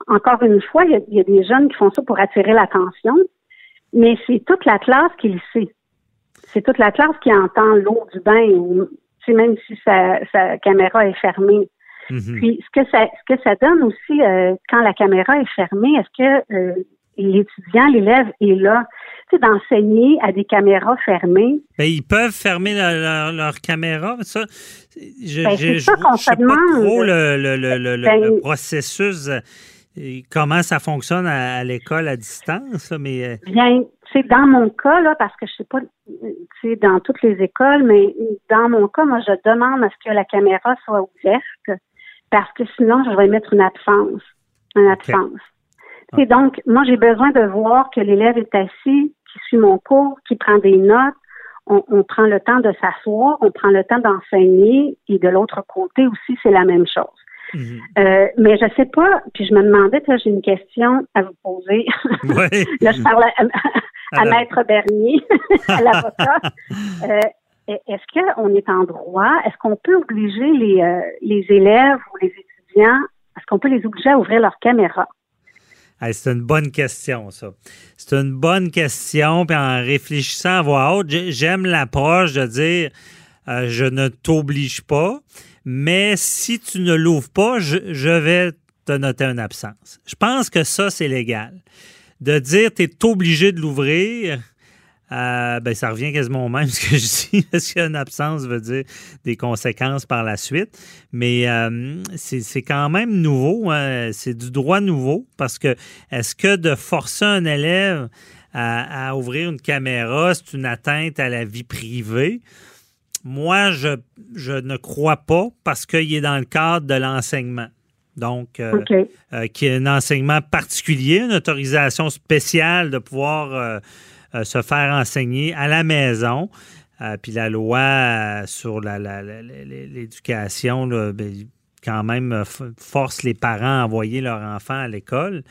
S6: encore une fois, il y, a, il y a des jeunes qui font ça pour attirer l'attention, mais c'est toute la classe qui le sait. C'est toute la classe qui entend l'eau du bain, ou, même si sa, sa caméra est fermée.
S3: Mhm.
S6: Puis, ce que ça, ce que ça donne aussi, euh, quand la caméra est fermée, est-ce que euh, l'étudiant, l'élève est là? Tu sais, d'enseigner à des caméras fermées,
S3: Ben, ils peuvent fermer leur, leur- leur caméra, mais ça, je
S6: Ben, qu'on
S3: je sais pas trop le, le,
S6: Ben,
S3: le processus, euh, comment ça fonctionne à, à l'école à distance, mais euh,
S6: Bien, c'est dans mon cas, là, parce que je sais pas, euh, tu sais, dans toutes les écoles, mais dans mon cas, moi, je demande à ce que la caméra soit ouverte, parce que sinon, je vais mettre une absence. Une absence. Et donc, moi, j'ai besoin de voir que l'élève est assis, qui suit mon cours, qui prend des notes. On, on prend le temps de s'asseoir, on prend le temps d'enseigner, et de l'autre côté aussi, c'est la même chose.
S3: Mhm.
S6: Euh, mais je sais pas, puis je me demandais, là, j'ai une question à vous poser.
S3: Ouais.
S6: là, je parle à. Maître Bernier, à l'avocat. Euh, est-ce qu'on est en droit? Est-ce qu'on peut obliger les, euh, les élèves ou les étudiants, est-ce qu'on peut les obliger à ouvrir leur caméra?
S3: Hey, c'est une bonne question, ça. C'est une bonne question. Puis en réfléchissant à voix haute, j'ai- j'aime l'approche de dire euh, je ne t'oblige pas, mais si tu ne l'ouvres pas, je, je vais te noter une absence. Je pense que ça, c'est légal. De dire tu es obligé de l'ouvrir, euh, ben, ça revient quasiment au même ce que je dis, parce qu'une absence veut dire des conséquences par la suite. Mais euh, c'est quand même nouveau, hein. c'est du droit nouveau, parce que est-ce que de forcer un élève à, à ouvrir une caméra, c'est une atteinte à la vie privée? Moi, je, je ne crois pas, parce qu'il est dans le cadre de l'enseignement. Donc, euh,
S6: OK.
S3: euh, qui est un enseignement particulier, une autorisation spéciale de pouvoir euh, se faire enseigner à la maison. Euh, puis la loi euh, sur la- la- la- la- l'éducation, là, ben, quand même, euh, force les parents à envoyer leur enfant à l'école.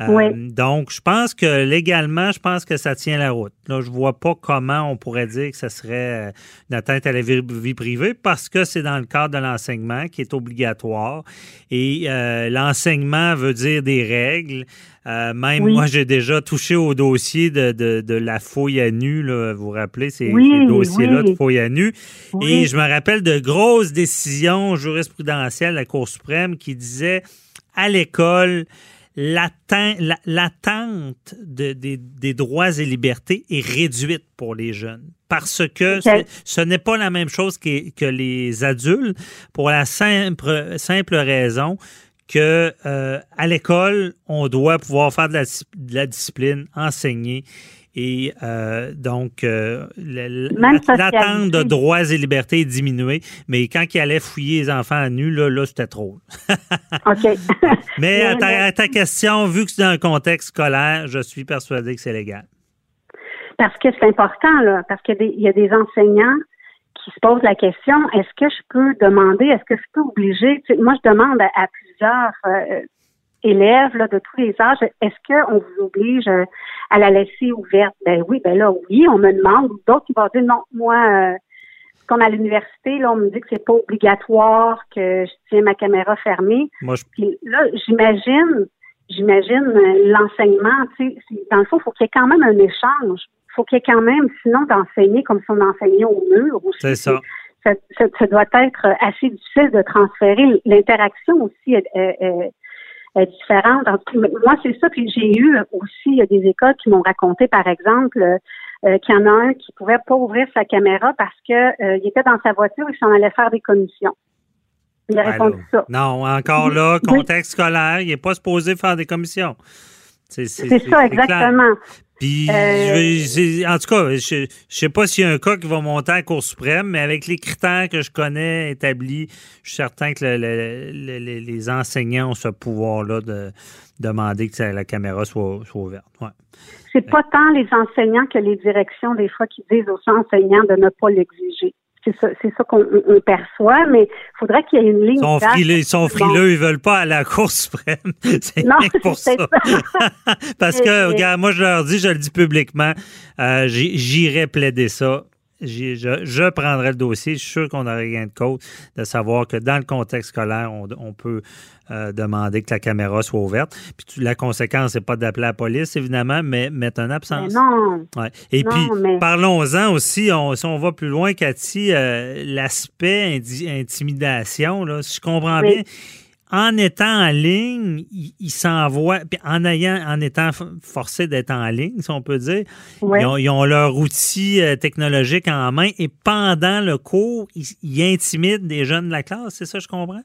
S3: Euh. Donc, je pense que légalement, je pense que ça tient la route. Là, je vois pas comment on pourrait dire que ça serait euh, une atteinte à la vie, vie privée parce que c'est dans le cadre de l'enseignement qui est obligatoire. Et euh, l'enseignement veut dire des règles. Euh, même
S6: Oui.
S3: moi, j'ai déjà touché au dossier de, de, de la fouille à nu. Là, vous vous rappelez ces,
S6: Oui,
S3: ces dossiers-là
S6: oui.
S3: de fouille à nu. Et je me rappelle de grosses décisions jurisprudentielles de la Cour suprême qui disaient à l'école, l'attente de- des, des droits et libertés est réduite pour les jeunes. Parce que ce- ce n'est pas la même chose que, que les adultes pour la simple, simple raison que euh, à l'école, on doit pouvoir faire de la, de la discipline, enseigner. Et euh, donc, euh, l'attente de droits et libertés est diminuée. Mais quand il allait fouiller les enfants à nu, là, là c'était trop.
S6: OK.
S3: Mais à ta,
S6: mais-
S3: à ta question, vu que c'est dans un contexte scolaire, je suis persuadé que c'est légal.
S6: Parce que c'est important, là, parce qu'il y, a des- il y a des enseignants qui se posent la question, est-ce que je peux demander, est-ce que je peux obliger, tu sais, moi je demande à, à plusieurs euh, élèves là, de tous les âges, est-ce qu'on vous oblige euh, à la laisser ouverte? Ben oui, ben là, oui, on me demande, d'autres qui vont dire non, moi, euh, comme à l'université, là, on me dit que c'est pas obligatoire, que je tiens ma caméra fermée.
S3: Moi, je,
S6: Puis là, j'imagine, j'imagine euh, l'enseignement, tu sais, dans le fond, il faut qu'il y ait quand même un échange. Il faut qu'il y ait quand même, sinon, d'enseigner comme si on enseignait au mur. aussi.
S3: c'est ça.
S6: Ça, ça- ça doit être assez difficile de transférer. L'interaction aussi est, est- est- est différente. En tout cas, moi, c'est ça. Puis j'ai eu aussi des écoles qui m'ont raconté, par exemple, euh, qu'il y en a un qui pouvait pas ouvrir sa caméra parce que euh, il était dans sa voiture et qu'il s'en allait faire des commissions. Il a répondu ça.
S3: Non, encore là,
S6: Oui.
S3: contexte scolaire, il n'est pas supposé faire des commissions. C'est
S6: ça,
S3: clair. Puis,
S6: Euh,
S3: en tout cas, je ne sais pas s'il y a un cas qui va monter à la Cour suprême, mais avec les critères que je connais établis, je suis certain que le- le- le- le- les enseignants ont ce pouvoir-là de demander que la caméra soit, soit ouverte. Ouais.
S6: C'est pas tant les enseignants que les directions, des fois, qui disent aux enseignants de ne pas l'exiger. C'est ça, c'est ça qu'on on- on perçoit, mais il faudrait qu'il y ait une ligne.
S3: Ils sont frileux, ils sont
S6: Bon.
S3: frileux, ils veulent pas à la Cour suprême. C'est pour ça. Parce que, regarde, moi, je leur dis, je le dis publiquement, euh, j'irai plaider ça. Je, je prendrai le dossier. Je suis sûr qu'on aurait gain de cause de savoir que dans le contexte scolaire, on, on peut euh, demander que la caméra soit ouverte. Puis tu- la conséquence, c'est pas d'appeler la police, évidemment, mais mettre
S6: Mais
S3: absence.
S6: non.
S3: Ouais. Et
S6: Non,
S3: puis,
S6: mais-
S3: parlons-en aussi, on- si on va plus loin, Cathy, euh, l'aspect intimidation, là, si je comprends
S6: Oui.
S3: bien, en étant en ligne, ils il s'envoient, puis en ayant, en étant f- forcé d'être en ligne, si on peut dire,
S6: Ouais.
S3: ils, ont, ils ont leur outil euh, technologique en main et pendant le cours, ils, ils intimident des jeunes de la classe, c'est ça, je comprends?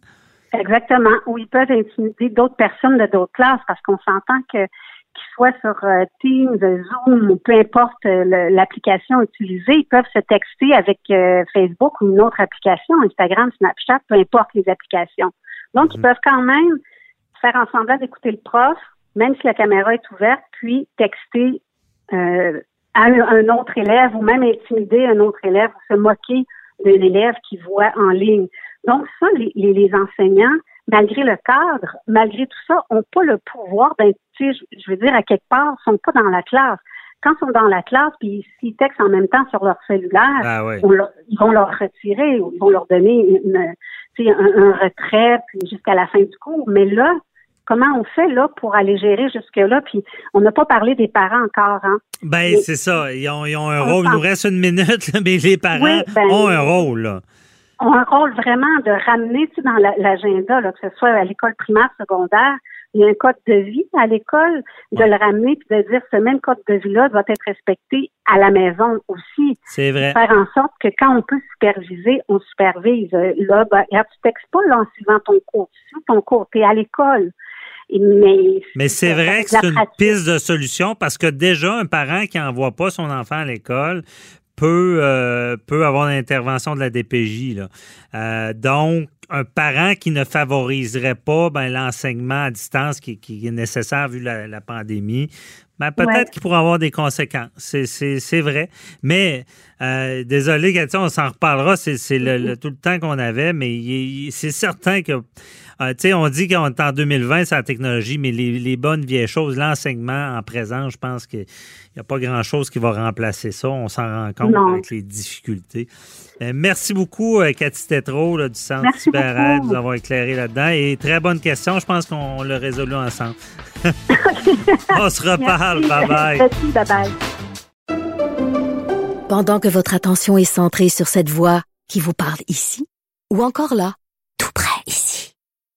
S6: Exactement. Ou ils peuvent intimider d'autres personnes de d'autres classes parce qu'on s'entend que qu'ils soient sur euh, Teams, Zoom ou peu importe euh, l'application utilisée, ils peuvent se texter avec euh, Facebook ou une autre application, Instagram, Snapchat, peu importe les applications. Donc, ils peuvent quand même faire en semblant d'écouter le prof, même si la caméra est ouverte, puis texter euh, à un, autre élève ou même intimider un autre élève ou se moquer d'un élève qui voit en ligne. Donc ça, les, les, les enseignants, malgré le cadre, malgré tout ça, n'ont pas le pouvoir d'être, je, je veux dire, à quelque part, sont pas dans la classe. Quand ils sont dans la classe, puis s'ils textent en même temps sur leur cellulaire,
S3: Ah oui.
S6: on leur- ils vont leur retirer, ou ils vont leur donner une, un, un retrait jusqu'à la fin du cours. Mais là, comment on fait là pour aller gérer jusque-là? Puis on n'a pas parlé des parents encore, hein?
S3: Ben, c'est ça. Ils ont, ils ont un rôle. Il nous reste une minute, mais les parents
S6: Oui, ben-
S3: ont un rôle. Là.
S6: ont un rôle vraiment de ramener tu sais, dans la- l'agenda, que ce soit à l'école primaire, secondaire, il y a un code de vie à l'école, de le ramener puis de dire ce même code de vie-là doit être respecté à la maison aussi.
S3: C'est vrai.
S6: Faire en sorte que quand on peut superviser, on supervise. Euh, Là, ben, regarde, tu textes pas là, en suivant ton cours. Tu suis ton cours, tu es à l'école. Mais,
S3: Mais c'est vrai que c'est une
S6: pratique.
S3: piste de solution parce que déjà, un parent qui n'envoie pas son enfant à l'école peut, euh, peut avoir l'intervention de la DPJ. Là. Euh, donc, un parent qui ne favoriserait pas ben, l'enseignement à distance qui, qui est nécessaire vu la, la pandémie, ben, peut-être
S6: Ouais.
S3: qu'il pourrait avoir des conséquences. C'est, vrai. Mais, euh, désolé, Cathy, on s'en reparlera. C'est, le, le- tout le temps qu'on avait, mais c'est certain que euh, tu sais, on dit qu'on est en 2020, c'est la technologie, mais les, les bonnes vieilles choses, l'enseignement en présent, je pense qu'il n'y a pas grand-chose qui va remplacer ça. On s'en rend compte
S6: Non.
S3: avec les difficultés. Euh, merci beaucoup, euh, Cathy Tétrault, là, du Centre
S6: Merci beaucoup.
S3: de nous avoir éclairé là-dedans. Et très bonne question. Je pense qu'on l'a résolu ensemble. on se reparle. Bye-bye.
S6: Merci, bye-bye.
S4: Pendant que votre attention est centrée sur cette voix qui vous parle ici, ou encore là, tout près ici,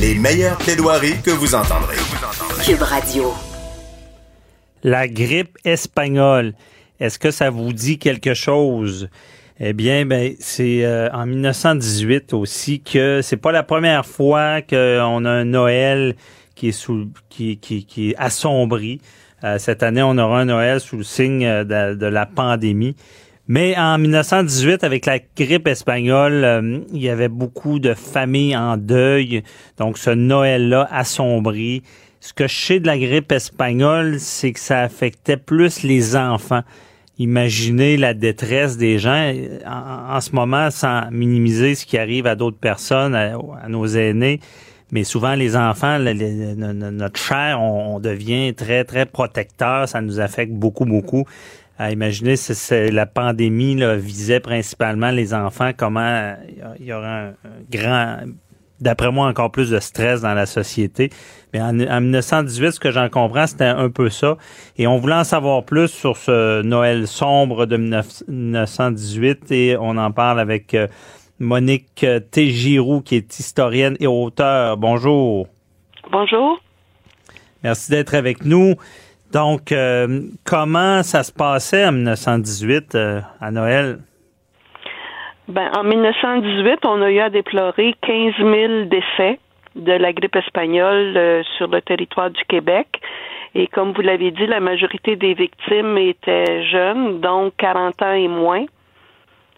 S1: Les meilleures plaidoiries que vous entendrez.
S2: Cube Radio.
S3: La grippe espagnole, est-ce que ça vous dit quelque chose? Eh bien, ben, c'est euh, en 1918 aussi que c'est pas la première fois qu'on a un Noël qui est sous, qui, qui, qui est assombri. Euh, cette année, on aura un Noël sous le signe euh, de, de la pandémie. Mais en 1918, avec la grippe espagnole, euh, il y avait beaucoup de familles en deuil. Donc, ce Noël-là assombri. Ce que je sais de la grippe espagnole, c'est que ça affectait plus les enfants. Imaginez la détresse des gens en, ce moment, sans minimiser ce qui arrive à d'autres personnes, à, nos aînés. Mais souvent, les enfants, notre chair, on devient très, très protecteur. Ça nous affecte beaucoup, beaucoup. À imaginer si c'est- la pandémie là, visait principalement les enfants, comment euh, il y aurait un, grand, d'après moi, encore plus de stress dans la société. Mais en, en 1918, ce que j'en comprends, c'était un peu ça. Et on voulait en savoir plus sur ce Noël sombre de 19- 1918 et on en parle avec euh, Monique euh, Tégiroux, qui est historienne et auteure. Bonjour.
S7: Bonjour.
S3: Merci d'être avec nous. Donc, euh, comment ça se passait en 1918 euh, à Noël?
S7: Ben, en 1918, on a eu à déplorer 15 000 décès de la grippe espagnole euh, sur le territoire du Québec. Et comme vous l'avez dit, la majorité des victimes étaient jeunes, donc 40 ans et moins.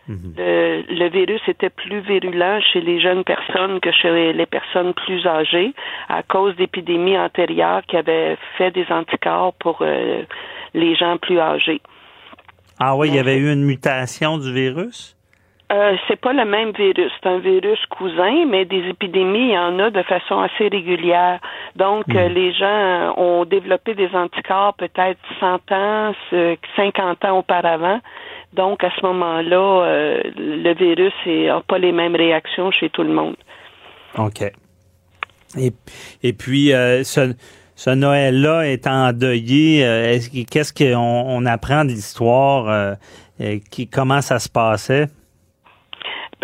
S7: Le, le virus était plus virulent chez les jeunes personnes que chez les personnes plus âgées à cause d'épidémies antérieures qui avaient fait des anticorps pour euh, les gens plus âgés.
S3: Ah oui, il y avait eu une mutation du virus?
S7: Euh, c'est pas le même virus. C'est un virus cousin, mais des épidémies, il y en a de façon assez régulière. Donc, euh, les gens ont développé des anticorps peut-être 100 ans, ce- 50 ans auparavant. Donc, à ce moment-là, euh, le virus n'a pas les mêmes réactions chez tout le monde.
S3: OK. Et, et puis, euh, ce, ce Noël-là est endeuillé. euh, est-ce que- Qu'est-ce qu'on on apprend de l'histoire? euh, qui, comment ça se passait?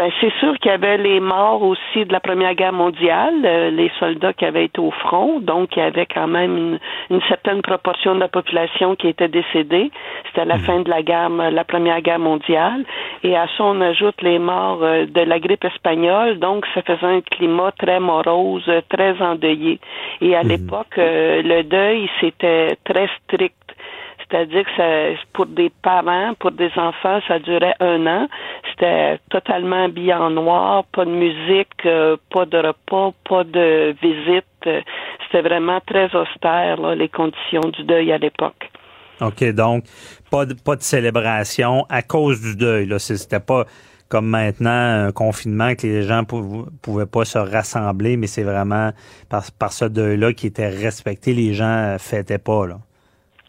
S7: Ben, c'est sûr qu'il y avait les morts aussi de la Première Guerre mondiale, euh, les soldats qui avaient été au front, donc il y avait quand même une, une certaine proportion de la population qui était décédée. C'était la fin de la guerre, la Première Guerre mondiale, et à ça on ajoute les morts euh, de la grippe espagnole, donc ça faisait un climat très morose, très endeuillé. Et à l'époque, euh, le deuil c'était très strict. C'est-à-dire que ça, pour des parents, pour des enfants, ça durait un an. C'était totalement habillé en noir, pas de musique, euh, pas de repas, pas de visite. C'était vraiment très austère, là, les conditions du deuil à l'époque.
S3: OK, donc pas de, pas de célébration à cause du deuil. Là, c'était pas comme maintenant un confinement que les gens pou- pouvaient pas se rassembler, mais c'est vraiment par, par ce deuil-là qui était respecté. Les gens euh, fêtaient pas là.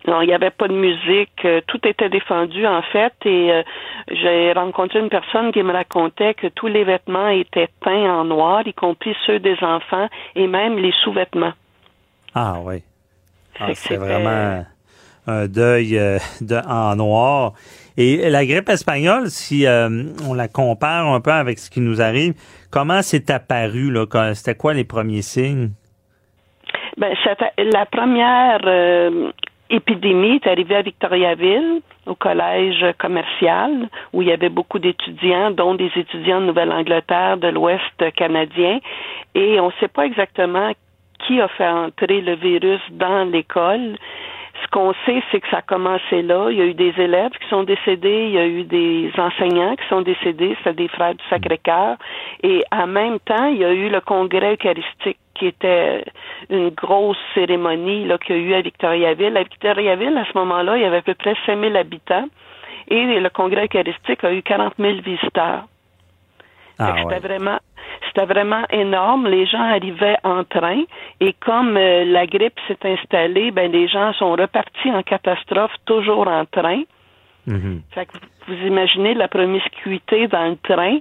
S7: Non, il n'y avait pas de musique, euh, tout était défendu en fait et euh, j'ai rencontré une personne qui me racontait que tous les vêtements étaient peints en noir, y compris ceux des enfants et même les sous-vêtements.
S3: Ah oui. Ah, c'est vraiment un deuil euh, de, en noir. Et la grippe espagnole, si euh, on la compare un peu avec ce qui nous arrive, comment c'est apparu? C'était quoi les premiers signes?
S7: Ben, la première euh, épidémie est arrivée à Victoriaville, au collège commercial, où il y avait beaucoup d'étudiants, dont des étudiants de Nouvelle-Angleterre, de l'Ouest canadien, et on ne sait pas exactement qui a fait entrer le virus dans l'école. Ce qu'on sait, c'est que ça a commencé là. Il y a eu des élèves qui sont décédés, il y a eu des enseignants qui sont décédés, c'est des frères du Sacré-Cœur. Et en même temps, il y a eu le congrès eucharistique qui était une grosse cérémonie là, qu'il y a eu à Victoriaville. À Victoriaville, à ce moment-là, il y avait à peu près 5000 habitants et le congrès eucharistique a eu 40 000 visiteurs.
S3: Ah
S7: c'était
S3: ouais.
S7: vraiment c'était vraiment énorme. Les gens arrivaient en train et comme euh, la grippe s'est installée, ben les gens sont repartis en catastrophe toujours en train.
S3: Mhm.
S7: Fait que vous imaginez la promiscuité dans le train.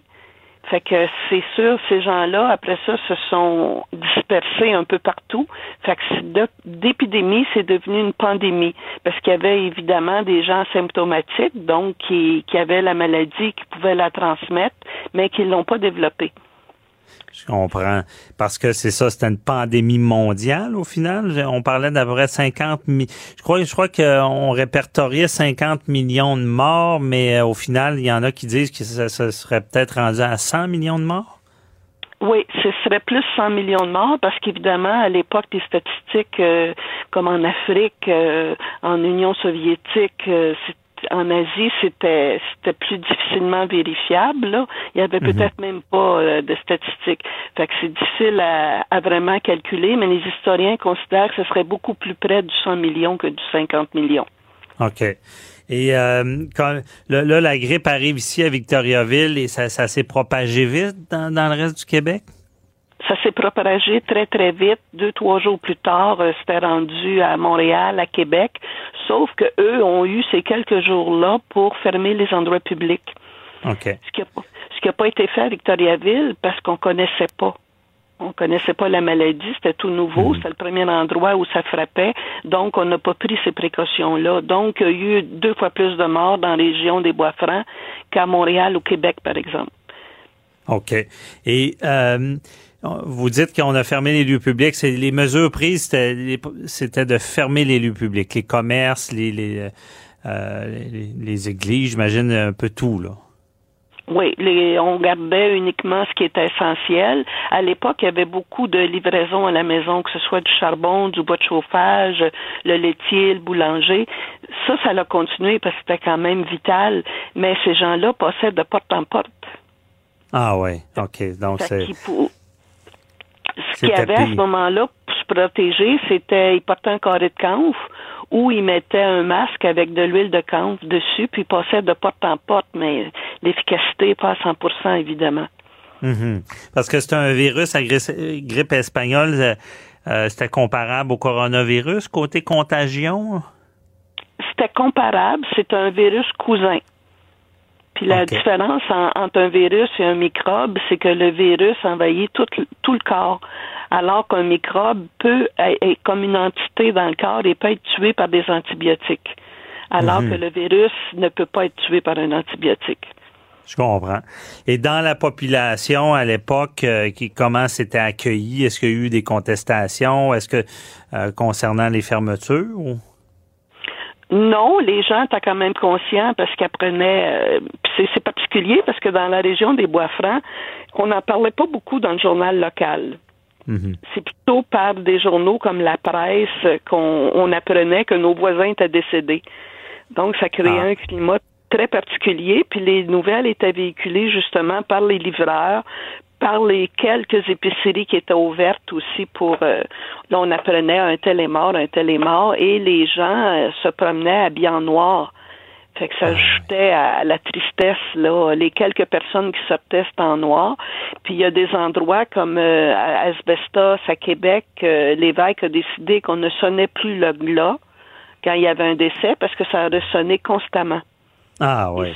S7: Fait que c'est sûr, ces gens-là, après ça, se sont dispersés un peu partout. Fait que d'épidémie, c'est devenu une pandémie. Parce qu'il y avait évidemment des gens symptomatiques, donc qui, qui avaient la maladie, qui pouvaient la transmettre, mais qui l'ont pas développée.
S3: Je comprends. Parce que c'est ça, c'était une pandémie mondiale au final. On parlait d'à peu près 50 mi- Je crois, je crois qu'on répertoriait 50 millions de morts, mais euh, au final, il y en a qui disent que ça, serait peut-être rendu à 100 millions de morts.
S7: Oui, ce serait plus 100 millions de morts parce qu'évidemment, à l'époque des statistiques, euh, comme en Afrique, euh, en Union soviétique, euh, en Asie, c'était c'était plus difficilement vérifiable. Là. Il y avait
S3: Mhm.
S7: peut-être même pas euh, de statistiques. Fait que c'est difficile à, à vraiment calculer, mais les historiens considèrent que ce serait beaucoup plus près du 100 millions que du 50 millions.
S3: OK. Et euh, quand, là, là, la grippe arrive ici à Victoriaville et ça, ça s'est propagé vite dans, dans le reste du Québec?
S7: Ça s'est propagé très, très vite. Deux, trois jours plus tard, euh, c'était rendu à Montréal, à Québec. Sauf que eux ont eu ces quelques jours-là pour fermer les endroits publics. Ce qui n'a pas, été fait à Victoriaville parce qu'on connaissait pas. On connaissait pas la maladie, c'était tout nouveau, c'était le premier endroit où ça frappait, donc on n'a pas pris ces précautions-là. Donc, il y a eu deux fois plus de morts dans la région des Bois-Francs qu'à Montréal ou Québec, par exemple.
S3: OK. Et euh, vous dites qu'on a fermé les lieux publics. C'est les mesures prises, c'était, de fermer les lieux publics, les commerces, les les, euh, les, les églises, j'imagine un peu tout là.
S7: Oui, les, on gardait uniquement ce qui était essentiel. À l'époque, il y avait beaucoup de livraisons à la maison, que ce soit du charbon, du bois de chauffage, le laitier, le boulanger. Ça, ça a continué parce que c'était quand même vital. Mais ces gens-là passaient de porte en porte.
S3: Ah ouais. OK. Donc c'est
S7: Ce qu'il y avait à ce moment-là pour se protéger, c'était ils portaient un carré de camphre ou ils mettaient un masque avec de l'huile de camphre dessus, puis ils passaient de porte en porte, mais l'efficacité n'est pas à 100% évidemment.
S3: Mhm. parce que c'est un virus, grippe, grippe espagnole, euh, euh, c'était comparable au coronavirus côté contagion?
S7: C'était comparable, c'est un virus cousin. Puis la différence en- entre un virus et un microbe, c'est que le virus envahit tout, le- tout le corps, alors qu'un microbe peut être comme une entité dans le corps et peut être tué par des antibiotiques, alors
S3: Mhm.
S7: que le virus ne peut pas être tué par un antibiotique.
S3: Je comprends. Et dans la population à l'époque, euh, comment c'était accueilli Est-ce qu'il y a eu des contestations? Est-ce que euh, concernant les fermetures ou?
S7: Non, les gens étaient quand même conscients parce qu'ils apprenaient. Euh, c'est particulier parce que dans la région des Bois-Francs, on n'en parlait pas beaucoup dans le journal local.
S3: Mhm.
S7: C'est plutôt par des journaux comme la presse qu'on on apprenait que nos voisins étaient décédés. Donc, ça créait
S3: Ah.
S7: un climat très particulier. Puis les nouvelles étaient véhiculées justement par les livreurs, par les quelques épiceries qui étaient ouvertes aussi pour euh, là on apprenait un tel est mort, un tel est mort, et les gens euh, se promenaient habillés en noir. Fait que ça ajoutait à la tristesse, là. Les quelques personnes qui sortaient, en noir. Puis il y a des endroits comme euh, à Asbestos, à Québec, euh, l'évêque a décidé qu'on ne sonnait plus le glas quand il y avait un décès parce que ça ressonnait constamment.
S3: Ah oui.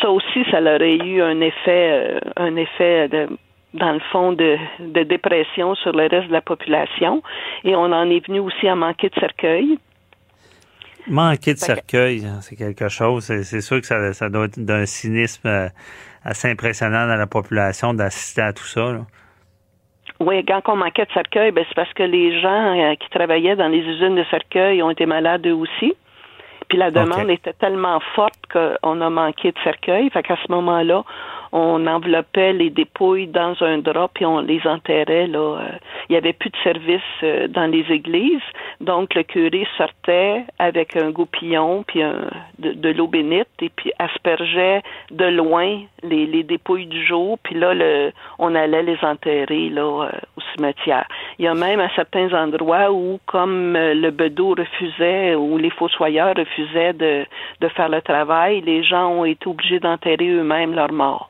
S7: Ça, aussi, ça aurait eu un effet, euh, un effet de, dans le fond de, de dépression sur le reste de la population. Et on en est venu aussi à manquer de cercueil.
S3: Manquer de
S7: Fait que-
S3: cercueil, hein, c'est quelque chose. C'est sûr que ça, ça doit être d'un cynisme euh, assez impressionnant dans la population d'assister à tout ça. là.
S7: Oui, quand on manquait de cercueil, ben, c'est parce que les gens euh, qui travaillaient dans les usines de cercueil ont été malades eux aussi. Puis la demande était tellement forte qu'on a manqué de cercueil. Fait qu'à ce moment-là, on enveloppait les dépouilles dans un drap puis on les enterrait. Là. Euh, Il n'y avait plus de service euh, dans les églises. Donc le curé sortait avec un goupillon puis de, l'eau bénite et puis aspergeait de loin les, les dépouilles du jour. Puis là, on allait les enterrer là, euh, au cimetière. Il y a même à certains endroits où, comme le bedeau refusait ou les fossoyeurs refusaient de, de faire le travail, les gens ont été obligés d'enterrer eux-mêmes leurs morts.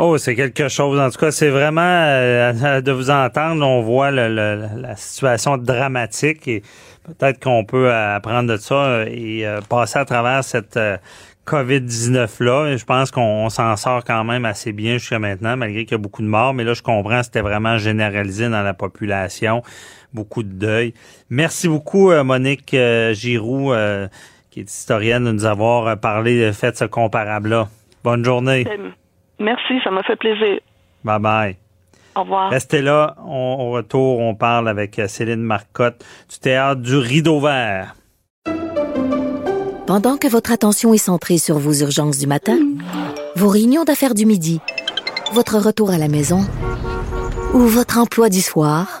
S3: Oh, c'est quelque chose. En tout cas, c'est vraiment euh, de vous entendre, on voit le- le- la situation dramatique et peut-être qu'on peut apprendre de ça euh, et euh, passer à travers cette euh, COVID-19 là. Et Je pense qu'on on s'en sort quand même assez bien jusqu'à maintenant, malgré qu'il y a beaucoup de morts. Mais là, je comprends, c'était vraiment généralisé dans la population, beaucoup de deuil. Merci beaucoup, euh, Monique euh, Giroux, qui est historienne, de nous avoir parlé, euh, fait ce comparable-là. Bonne journée.
S7: Merci, ça m'a fait plaisir.
S3: Bye bye.
S7: Au revoir.
S3: Restez là. On, au retour, on parle avec euh, Céline Marcotte du théâtre du Rideau Vert.
S4: Pendant que votre attention est centrée sur vos urgences du matin, vos réunions d'affaires du midi, votre retour à la maison ou votre emploi du soir,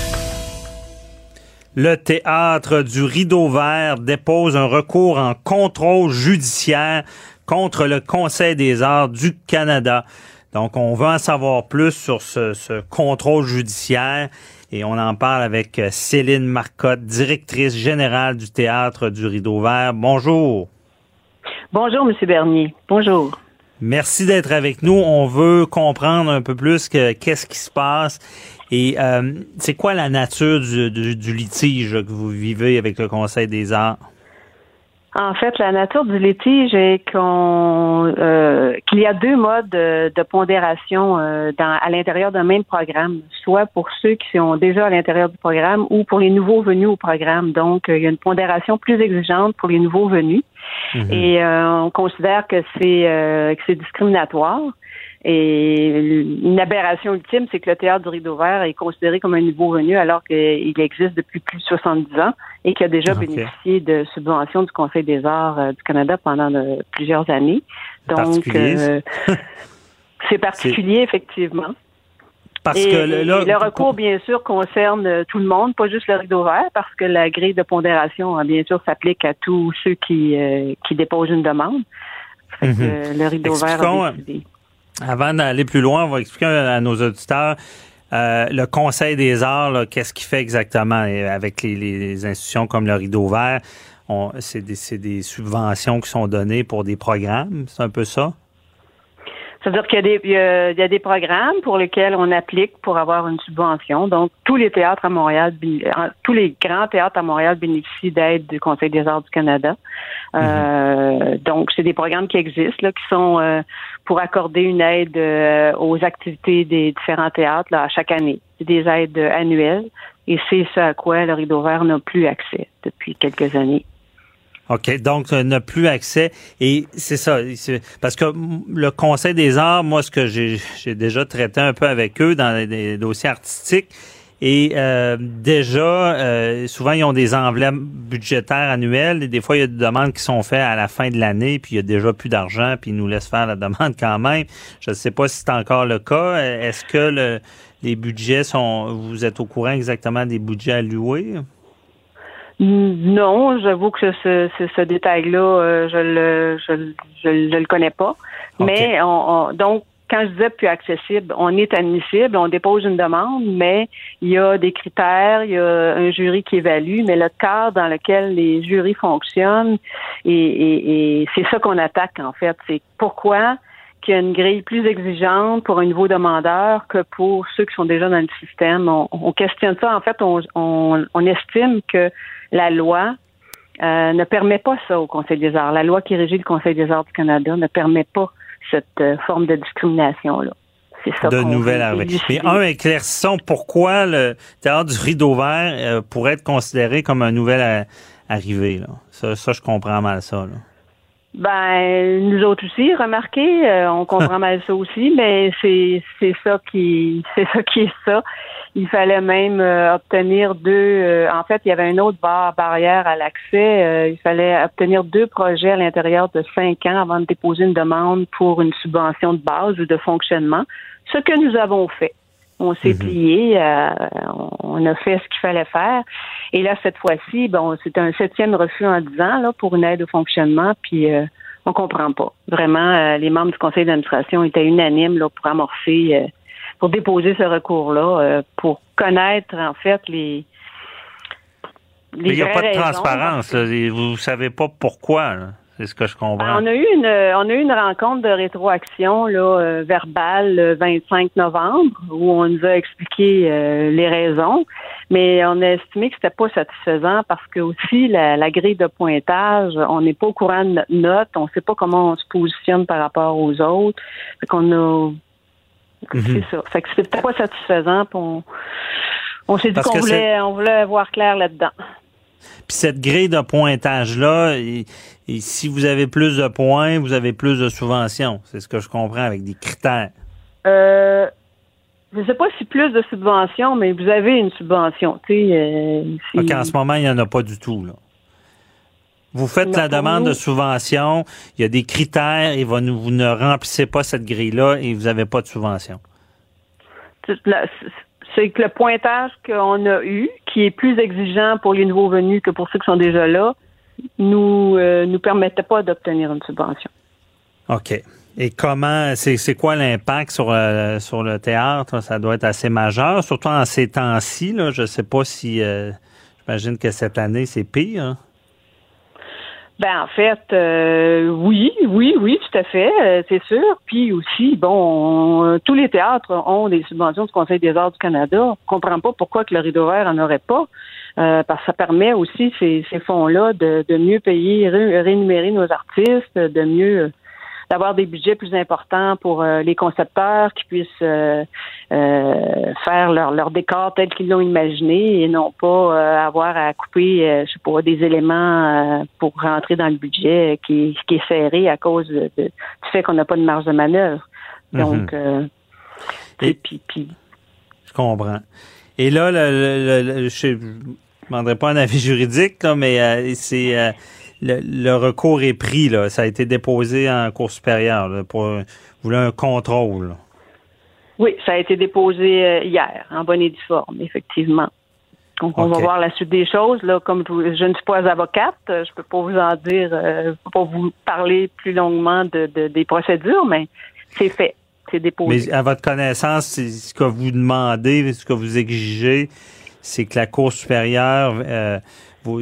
S3: Le théâtre du Rideau Vert dépose un recours en contrôle judiciaire contre le Conseil des arts du Canada. Donc, on veut en savoir plus sur ce, ce contrôle judiciaire et on en parle avec euh, Céline Marcotte, directrice générale du théâtre du Rideau Vert. Bonjour.
S8: Bonjour, M. Bernier. Bonjour.
S3: Merci d'être avec nous. On veut comprendre un peu plus que qu'est-ce qui se passe et euh, c'est quoi la nature du, du- du litige que vous vivez avec le Conseil des arts?
S8: En fait, la nature du litige est qu'on euh, qu'il y a deux modes de, de pondération euh, dans, à l'intérieur d'un même programme, soit pour ceux qui sont déjà à l'intérieur du programme ou pour les nouveaux venus au programme. Donc, euh, il y a une pondération plus exigeante pour les nouveaux venus. Et euh, on considère que c'est que c'est discriminatoire. Et une aberration ultime, c'est que le théâtre du Rideau Vert est considéré comme un nouveau venu alors qu'il existe depuis plus de 70 ans et qu'il a déjà
S3: Ok.
S8: bénéficié de subventions du Conseil des arts euh, du Canada pendant euh, plusieurs années. Donc, euh, c'est particulier, effectivement.
S3: Parce
S8: Et-
S3: que le- là,
S8: le recours, bien sûr, concerne euh, tout le monde, pas juste le rideau vert, parce que la grille de pondération, euh, bien sûr, s'applique à tous ceux qui, euh, qui déposent une demande. Fait que,
S3: Mhm.
S8: euh, le rideau vert a décidé.
S3: Avant d'aller plus loin, on va expliquer à nos auditeurs euh, le Conseil des arts, qu'est-ce qu'il fait exactement? Avec les, les institutions comme le Rideau Vert. C'est des, subventions qui sont données pour des programmes, c'est un peu ça?
S8: C'est-à-dire qu'il y a, des, y, a, programmes pour lesquels on applique pour avoir une subvention. Donc, tous les théâtres à Montréal, tous les grands théâtres à Montréal bénéficient d'aide du Conseil des arts du Canada. Euh, donc, c'est des programmes qui existent, là, qui sont euh, pour accorder une aide euh, aux activités des différents théâtres là, à chaque année. C'est des aides euh, annuelles et c'est ce à quoi le Rideau Vert n'a plus accès depuis quelques années.
S3: OK, donc euh, n'a plus accès. Et c'est ça, parce que le Conseil des arts, moi, ce que j'ai déjà traité un peu avec eux dans les, des dossiers artistiques, et euh, déjà, euh, souvent, ils ont des enveloppes budgétaires annuelles, et des fois, il y a des demandes qui sont faites à la fin de l'année, puis il y a déjà plus d'argent, puis ils nous laissent faire la demande quand même. Je ne sais pas si c'est encore le cas. Est-ce que le, les budgets sont... Vous êtes au courant exactement des budgets alloués?
S8: Non, j'avoue que ce, ce, ce détail-là, euh, je le je, le- je, le- je le connais pas. Mais on, on- donc quand je disais plus accessible, on est admissible, on dépose une demande, mais il y a des critères, il y a un jury qui évalue, mais le cadre dans lequel les jurys fonctionnent, et, et, et c'est ça qu'on attaque en fait. C'est pourquoi qu'il y a une grille plus exigeante pour un nouveau demandeur que pour ceux qui sont déjà dans le système. On, on questionne ça. En fait, on, on, on estime que la loi euh, ne permet pas ça au Conseil des arts. La loi qui régit le Conseil des arts du Canada ne permet pas cette euh, forme de discrimination-là. C'est ça
S3: de nouvelles arrivées. Mais un, éclaircissons pourquoi le théâtre du rideau vert euh, pourrait être considéré comme un nouvel euh, arrivé. Là. Ça, ça, je comprends mal ça. Là.
S8: Ben, nous autres aussi, remarquez, on comprend mal ça aussi, mais c'est c'est ça qui c'est ça qui est ça. Il fallait même euh, obtenir deux. euh, en fait, il y avait une autre barre barrière à l'accès. euh, il fallait obtenir deux projets à l'intérieur de cinq ans avant de déposer une demande pour une subvention de base ou de fonctionnement. Ce que nous avons fait. On s'est plié, euh, on a fait ce qu'il fallait faire. Et là, cette fois-ci, bon, c'est un septième refus en dix ans là, pour une aide au fonctionnement, puis euh, on comprend pas. Vraiment, euh, les membres du conseil d'administration étaient unanimes là, pour amorcer, euh, pour déposer ce recours-là, euh, pour connaître en fait les.
S3: Mais il n'y a pas de
S8: raisons.
S3: transparence. Vous ne savez pas pourquoi. là. C'est ce que je comprends.
S8: Ben, on a eu une on a eu une rencontre de rétroaction là euh, verbale le 25 novembre où on nous a expliqué euh, les raisons, mais on a estimé que c'était pas satisfaisant parce que aussi la, la grille de pointage, on n'est pas au courant de notre note, on sait pas comment on se positionne par rapport aux autres. Fait qu'on a c'est ça. Fait que c'était pas satisfaisant, on, on s'est dit qu'on voulait on voulait voir clair là-dedans.
S3: Puis cette grille de pointage-là, et, et si vous avez plus de points, vous avez plus de subventions. C'est ce que je comprends avec des critères.
S8: Euh, je sais pas si plus de subventions, mais vous avez une subvention. Euh, si-
S3: en ce moment, il n'y en a pas du tout. Là. Vous faites
S8: Non,
S3: la demande
S8: nous-
S3: de subvention, il y a des critères et vous ne, remplissez pas cette grille-là et vous n'avez pas de subvention.
S8: c'est que le pointage qu'on a eu, qui est plus exigeant pour les nouveaux venus que pour ceux qui sont déjà là, nous euh, nous permettait pas d'obtenir une subvention.
S3: OK. Et comment, c'est c'est quoi l'impact sur, euh, sur le théâtre? Ça doit être assez majeur, surtout en ces temps-ci. là. Je ne sais pas si, euh, j'imagine que cette année, c'est pire. hein.
S8: Ben en fait, euh, oui, oui, oui, tout à fait, euh, c'est sûr. Puis aussi, bon, on- tous les théâtres ont des subventions du Conseil des arts du Canada. On comprend pas pourquoi que le Rideau Vert en aurait pas, euh, parce que ça permet aussi ces, ces fonds-là de, de mieux payer, ré- rémunérer nos artistes, de mieux euh, d'avoir des budgets plus importants pour euh, les concepteurs qui puissent euh, euh, faire leur, leur décor tel qu'ils l'ont imaginé et non pas avoir à couper, je sais pas, des éléments pour rentrer dans le budget qui, qui est serré à cause de- de- du fait qu'on n'a pas de marge de manœuvre. Donc,
S3: Mhm.
S8: euh,
S3: Et-
S8: puis, puis,
S3: Je comprends. Et là, le, le- le- le- je ne demanderai pas un avis juridique, là, mais c'est le, le recours est pris. Là. Ça a été déposé en cour supérieure là, pour vous voulez un contrôle. là.
S8: oui, ça a été déposé euh, hier, en bonne et due forme, effectivement. Donc, on va voir la suite des choses. Là, comme je, je ne suis pas avocate, euh, je peux pas vous en dire, euh, je peux pas vous parler plus longuement de, de- des procédures, mais c'est fait, c'est déposé.
S3: Mais à votre connaissance, ce que vous demandez, ce que vous exigez, c'est que la Cour supérieure euh, vous,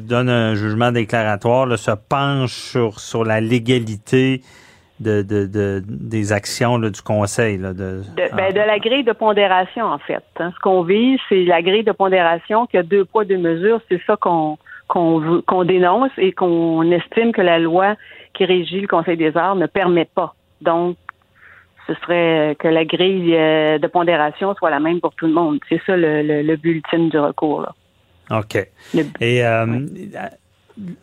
S3: donne un jugement déclaratoire, là, se penche sur, sur la légalité de, de, de des actions là, du conseil. Là, de,
S8: de, ben, de la grille de pondération, en fait. Hein. Ce qu'on vise, c'est la grille de pondération qui a deux poids, deux mesures. C'est ça qu'on qu'on qu'on dénonce et qu'on estime que la loi qui régit le Conseil des arts ne permet pas. Donc, ce serait que la grille euh, de pondération soit la même pour tout le monde. C'est ça le, le, le, ultime du recours. Là.
S3: OK. Et euh,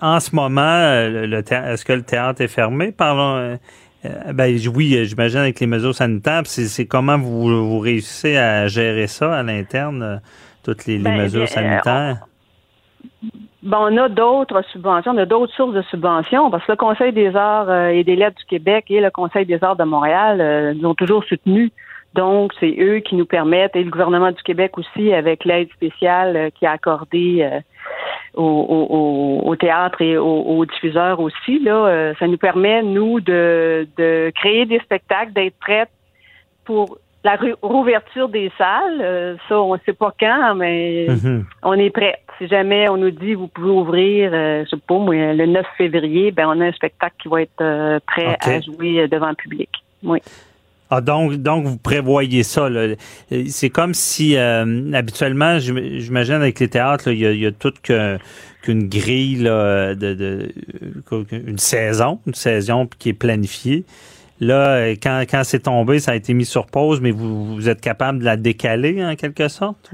S3: en ce moment, le, est-ce que le théâtre est fermé? Parlons. Euh, ben oui, j'imagine avec les mesures sanitaires. C'est comment vous, vous réussissez à gérer ça à l'interne, toutes les, les ben, mesures sanitaires?
S8: Bon, on a d'autres subventions, on a d'autres sources de subventions, parce que le Conseil des arts euh, et des lettres du Québec et le Conseil des arts de Montréal euh, nous ont toujours soutenus. Donc, c'est eux qui nous permettent, et le gouvernement du Québec aussi, avec l'aide spéciale euh, qui a accordé au, au, au, théâtre et aux, diffuseurs aussi, là, ça nous permet, nous, de, de créer des spectacles, d'être prêts pour la rouverture des salles, euh, ça, on ne sait pas quand, mais mhm. on est prêt. Si jamais on nous dit vous pouvez ouvrir, euh, je sais pas, le 9 février, ben on a un spectacle qui va être euh, prêt à jouer devant le public. Oui.
S3: Ah, donc, donc vous prévoyez ça. C'est comme si habituellement, j'imagine avec les théâtres, il, y a, toute qu'une grille de, de, une saison, une saison qui est planifiée. Là, quand, quand c'est tombé, ça a été mis sur pause, mais vous, vous êtes capable de la décaler en quelque sorte?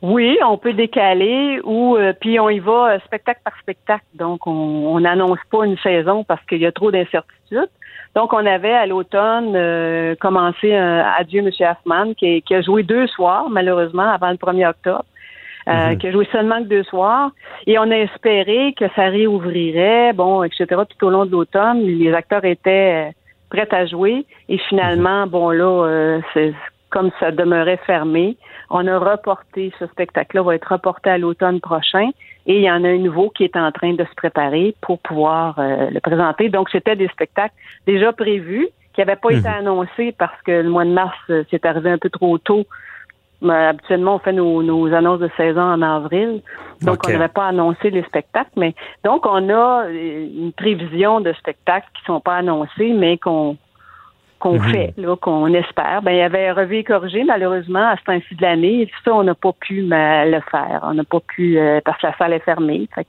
S8: Oui, on peut décaler ou euh, puis on y va euh, spectacle par spectacle. Donc on n'annonce pas une saison parce qu'il y a trop d'incertitudes. Donc on avait à l'automne euh, commencé un Adieu Monsieur Hoffman qui, qui, a joué deux soirs malheureusement avant le 1er octobre. Mm-hmm. qui a joué seulement que deux soirs. Et on a espéré que ça réouvrirait, bon, etc. Tout au long de l'automne, les acteurs étaient prête à jouer. Et finalement, mhm. bon là, euh, c'est comme ça demeurait fermé. On a reporté ce spectacle-là, va être reporté à l'automne prochain. Et il y en a un nouveau qui est en train de se préparer pour pouvoir euh, le présenter. Donc, c'était des spectacles déjà prévus, qui n'avaient pas été mhm. annoncés parce que le mois de mars, euh, c'est arrivé un peu trop tôt habituellement, on fait nos, annonces de saison en avril. Donc, on n'avait pas annoncé les spectacles. Mais donc, on a euh, une prévision de spectacles qui sont pas annoncés, mais qu'on qu'on mhm. fait, là, qu'on espère. Ben, il y avait Revue corrigé, malheureusement, à ce temps-ci de l'année. Ça, on n'a pas pu le faire. On n'a pas pu, euh, parce que la salle est fermée. Fait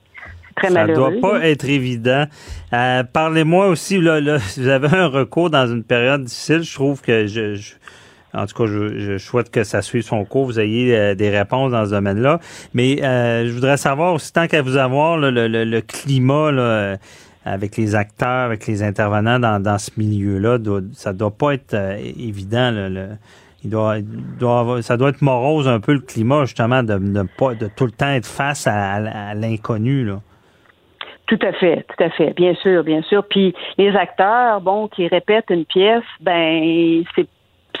S8: Très
S3: ça ne doit pas être évident. Euh, parlez-moi aussi, là, là, vous avez un recours dans une période difficile. Je trouve que je en tout cas, je, souhaite que ça suive son cours, vous ayez euh, des réponses dans ce domaine-là. Mais euh, je voudrais savoir aussi, tant qu'à vous avoir, le, climat là, avec les acteurs, avec les intervenants dans, dans ce milieu-là, ça doit pas être euh, évident. le, il doit, doit ça doit être morose un peu le climat, justement, de ne pas de tout le temps être face à, à l'inconnu. là.
S8: Tout à fait, tout à fait, bien sûr, bien sûr. Puis les acteurs, bon, qui répètent une pièce, ben c'est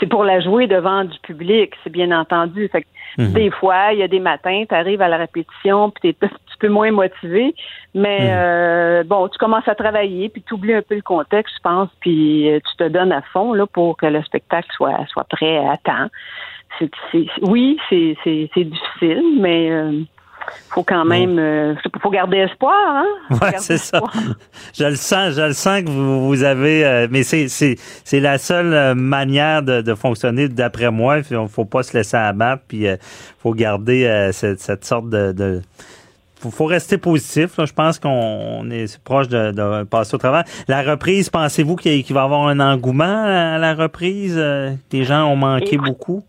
S8: c'est pour la jouer devant du public, c'est bien entendu. Fait que mhm. Des fois, il y a des matins, tu arrives à la répétition, puis tu es un petit peu moins motivé, mais mhm. euh, bon, tu commences à travailler, puis tu oublies un peu le contexte, je pense, puis euh, tu te donnes à fond là pour que le spectacle soit soit prêt à temps. C'est, oui, c'est, difficile, mais euh, faut quand même euh, faut garder espoir hein?
S3: Ouais c'est ça je le sens je le sens que vous, vous avez euh, mais c'est c'est c'est la seule euh, manière de, de fonctionner d'après moi il faut pas se laisser abattre puis il faut garder cette, cette, sorte de, de faut, faut rester positif. Là. Je pense qu'on est proche de, de, passer au travail. La reprise, pensez-vous qu'il va y avoir un engouement à la reprise? Les gens ont manqué beaucoup?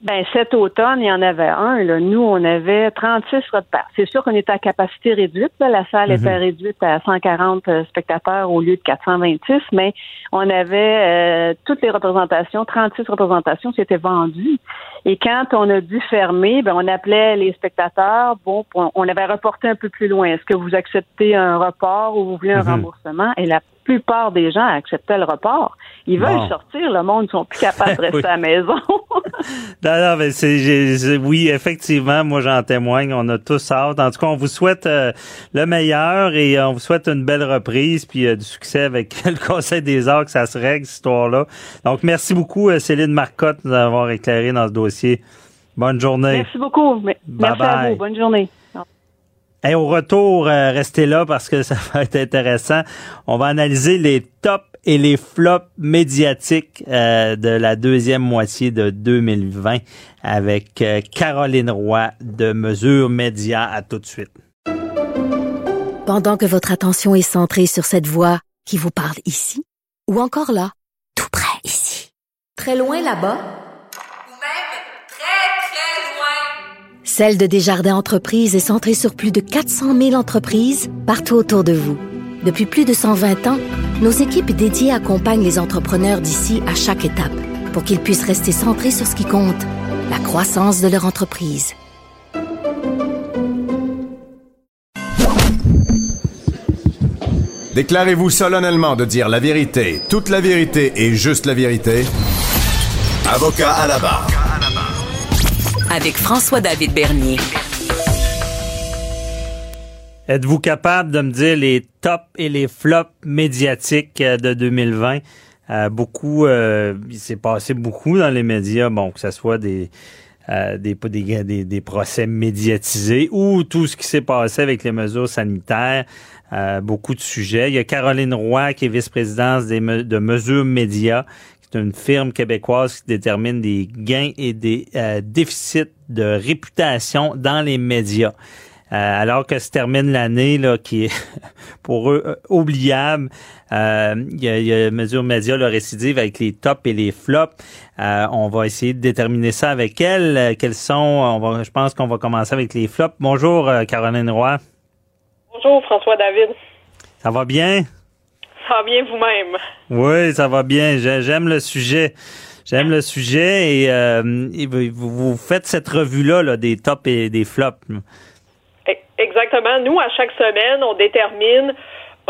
S8: Ben, cet automne, il y en avait un. Là. Nous, on avait 36 repas. C'est sûr qu'on était à capacité réduite. La salle était mhm. réduite à 140 euh, spectateurs au lieu de 426, mais on avait euh, toutes les représentations, 36 représentations qui étaient vendues. Et quand on a dû fermer, ben, on appelait les spectateurs. Bon, on avait reporté un peu plus loin. Est-ce que vous acceptez un report ou vous voulez un mhm. remboursement? Et la plupart des gens acceptaient le report. Ils veulent sortir, le monde, ils sont plus capables de rester à la maison.
S3: non, non, mais c'est, oui, effectivement, moi j'en témoigne, on a tous hâte. En tout cas, on vous souhaite euh, le meilleur et on vous souhaite une belle reprise puis euh, du succès avec le Conseil des arts, que ça se règle, cette histoire-là. Donc, merci beaucoup, euh, Céline Marcotte, d'avoir éclairé dans ce dossier. Bonne journée.
S8: Merci beaucoup. Merci à vous. Bonne journée.
S3: Et au retour, restez là parce que ça va être intéressant. On va analyser les top et les flops médiatiques euh, de la deuxième moitié de 2020 avec euh, Caroline Roy de Mesure Média. À tout de suite.
S4: Pendant que votre attention est centrée sur cette voix qui vous parle ici ou encore là, tout près ici, très loin là-bas,
S9: Ou même très, très loin.
S4: Celle de Desjardins Entreprises est centrée sur plus de 400 000 entreprises partout autour de vous. Depuis plus de 120 ans, nos équipes dédiées accompagnent les entrepreneurs d'ici à chaque étape pour qu'ils puissent rester centrés sur ce qui compte, la croissance de leur entreprise.
S1: Déclarez-vous solennellement de dire la vérité, toute la vérité et juste la vérité. Avocat à la barre.
S2: Avec François-David Bernier.
S3: Êtes-vous capable de me dire les tops et les flops médiatiques euh, de 2020? Euh, beaucoup, euh, il s'est passé beaucoup dans les médias, bon, que ce soit des, euh, des, des, des, procès médiatisés ou tout ce qui s'est passé avec les mesures sanitaires. Euh, beaucoup de sujets. Il y a Caroline Roy, qui est vice-présidente de Mesures Médias, qui est une firme québécoise qui détermine des gains et des euh, déficits de réputation dans les médias. Euh, alors que se termine l'année là, qui est pour eux euh, oubliable. Euh, Il y, a, il y a Mesure Média, le récidive avec les tops et les flops. Euh, on va essayer de déterminer ça avec elle. Quels sont, on va, je pense qu'on va commencer avec les flops. Bonjour Caroline Roy.
S10: Bonjour François David.
S3: Ça va bien?
S10: Ça va bien vous-même?
S3: Oui, ça va bien. J'ai- J'aime le sujet. J'aime le sujet et, euh, et vous, vous faites cette revue-là là, des tops et des flops.
S10: Exactement. Nous, à chaque semaine, on détermine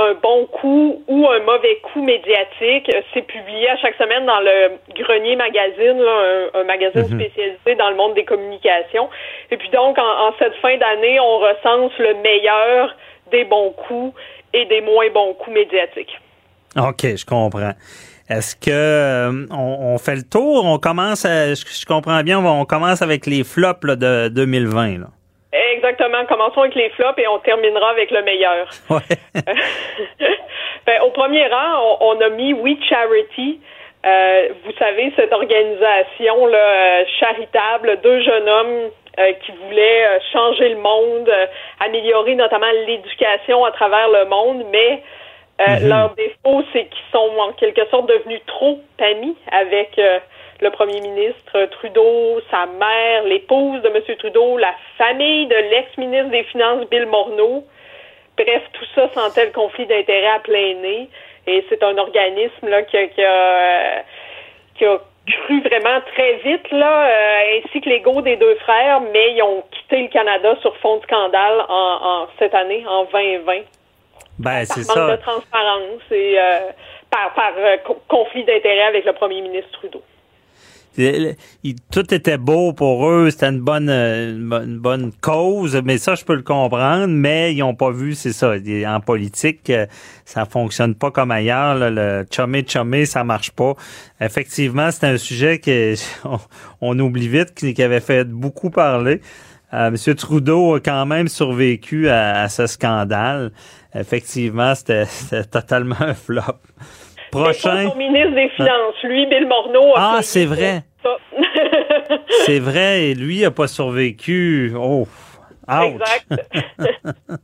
S10: un bon coup ou un mauvais coup médiatique. C'est publié à chaque semaine dans le Grenier Magazine, là, un, un magazine
S11: Mhm.
S10: spécialisé dans le monde des communications. Et puis donc, en, en cette fin d'année, on recense le meilleur des bons coups et des moins bons coups médiatiques.
S3: OK, je comprends. Est-ce que euh, on, on fait le tour? On commence à, je, je comprends bien, on commence avec les flops là, de 2020. Là.
S10: Exactement. Commençons avec les flops et on terminera avec le meilleur.
S3: Ouais.
S10: Ben, au premier rang, on, on a mis We Charity. Euh, vous savez, cette organisation là, euh, charitable, deux jeunes hommes euh, qui voulaient changer le monde, euh, améliorer notamment l'éducation à travers le monde, mais
S11: Mhm.
S10: leur défaut, c'est qu'ils sont en quelque sorte devenus trop amis avec le premier ministre Trudeau, sa mère, l'épouse de M. Trudeau, la famille de l'ex-ministre des Finances Bill Morneau. Bref, tout ça sentait le conflit d'intérêts à plein nez. Et c'est un organisme là, qui, a, qui, a, euh, qui a cru vraiment très vite, là, euh, ainsi que l'ego des deux frères, mais ils ont quitté le Canada sur fond de scandale en, en cette année, en 2020.
S3: Ben, c'est
S10: Par manque
S3: ça.
S10: de transparence et euh, par, par euh, co- conflit d'intérêts avec le premier ministre Trudeau.
S3: Tout était beau pour eux, c'était une bonne, une bonne, cause, mais ça, je peux le comprendre, mais ils ont pas vu, c'est ça. En politique, euh, ça fonctionne pas comme ailleurs. le chumé chumé, ça marche pas. Effectivement, c'est un sujet que on, oublie vite, qui, avait fait beaucoup parler. Euh, Monsieur Trudeau a quand même survécu à, ce scandale. Effectivement, c'était totalement un flop. Prochain.
S10: son ministre des Finances. Lui, Bill Morneau, a
S3: Ah, c'est vrai. C'est vrai, et lui a pas survécu. Oh, ouch.
S10: Exact.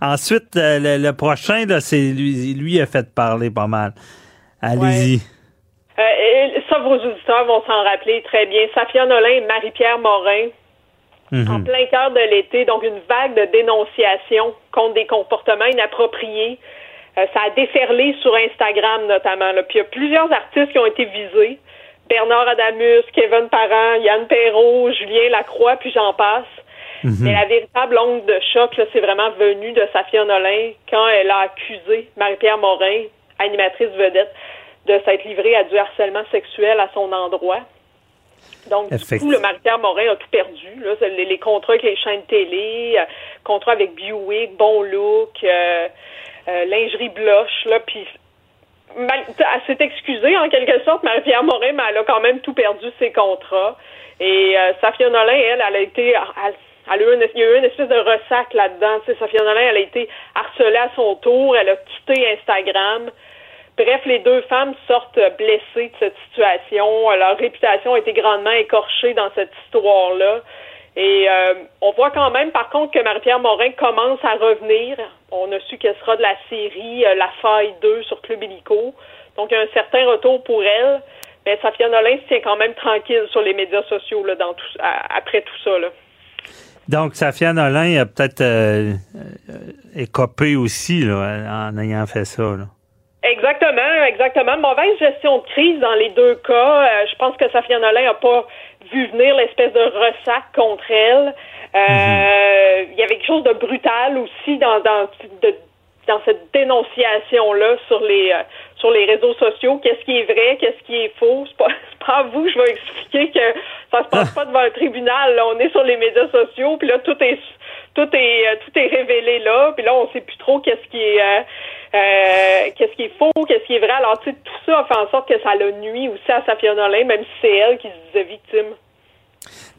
S3: Ensuite, euh, le, le prochain, là, c'est lui, lui a fait parler pas mal. Allez-y.
S10: Euh, ça, vos auditeurs vont s'en rappeler très bien. Safia Nolin et Marie-Pierre Morin, en
S3: Mhm.
S10: plein cœur de l'été, donc une vague de dénonciations contre des comportements inappropriés. Euh, ça a déferlé sur Instagram notamment. Là. Puis il y a plusieurs artistes qui ont été visés. Bernard Adamus, Kevin Parent, Yann Perrault, Julien Lacroix, puis j'en passe.
S11: Mhm.
S10: Mais la véritable onde de choc, là, c'est vraiment venu de Safia Nolin quand elle a accusé Marie-Pierre Morin, animatrice vedette, de s'être livrée à du harcèlement sexuel à son endroit. Donc, du coup, le Marie-Pierre Morin a tout perdu. Là. C'est Les, les contrats avec les chaînes télé, euh, contrats avec Buick, Bon Look, euh, euh, lingerie blush, là, puis elle s'est excusée en quelque sorte, Marie-Pierre Morin, mais elle a quand même tout perdu ses contrats. Et euh, Safia Nolin, elle, elle a été, elle, a eu une, il y a eu une espèce de ressac là-dedans. Safia Nolin, elle a été harcelée à son tour, elle a quitté Instagram. bref, les deux femmes sortent blessées de cette situation. Leur réputation a été grandement écorchée dans cette histoire-là. Et euh, on voit quand même, par contre, que Marie-Pierre Morin commence à revenir. On a su qu'elle sera de la série euh, La Faille 2 sur Club Illico. Donc, il y a un certain retour pour elle. Mais Safia Nolin se tient quand même tranquille sur les médias sociaux là, dans tout, après tout ça. Là.
S3: Donc, Safia Nolin a peut-être euh, écopé aussi là, en ayant fait ça. Là.
S10: Exactement, exactement. Mauvaise gestion de crise dans les deux cas. je pense que Safia Nolin n'a pas vu venir l'espèce de ressac contre elle. Euh, il y avait quelque chose de brutal aussi dans dans de, dans cette dénonciation là sur les euh, sur les réseaux sociaux. Qu'est-ce qui est vrai, qu'est-ce qui est faux? C'est pas pas à vous. Je vais expliquer que ça se passe pas devant un tribunal. Là. On est sur les médias sociaux, puis là tout est tout est euh, tout est révélé là. Puis là on sait plus trop qu'est-ce qui est euh, qu'est-ce qui est faux, qu'est-ce qui est vrai. Alors, tu sais, tout ça a fait en sorte que ça l'a nuit aussi à Safia Nolin, même si c'est elle qui se disait victime.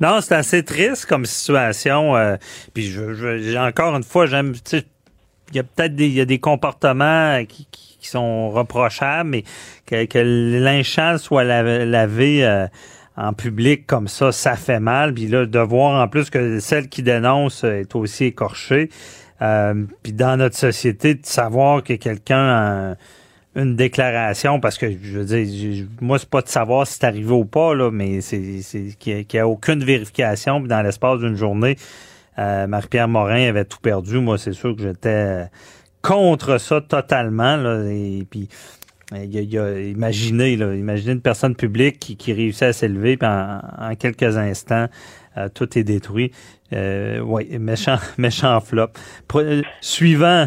S3: Non, c'est assez triste comme situation. Euh, puis, je, encore une fois, j'aime, il y a peut-être des, des comportements qui, qui, sont reprochables, mais que, l'inchant soit lavé, euh, en public comme ça, ça fait mal. Puis là, de voir en plus que celle qui dénonce est aussi écorchée. Euh, puis dans notre société, de savoir que quelqu'un a une déclaration, parce que je veux dire, moi, c'est pas de savoir si c'est arrivé ou pas, là, mais c'est qu'il n'y a, aucune vérification. Puis dans l'espace d'une journée, euh, Marie-Pierre Morin avait tout perdu. Moi, c'est sûr que j'étais contre ça totalement. Là, et puis il y a, imaginez, là, imaginez une personne publique qui, qui réussit à s'élever, puis en, quelques instants, euh, tout est détruit. Euh, oui, méchant, méchant flop. Euh, suivant.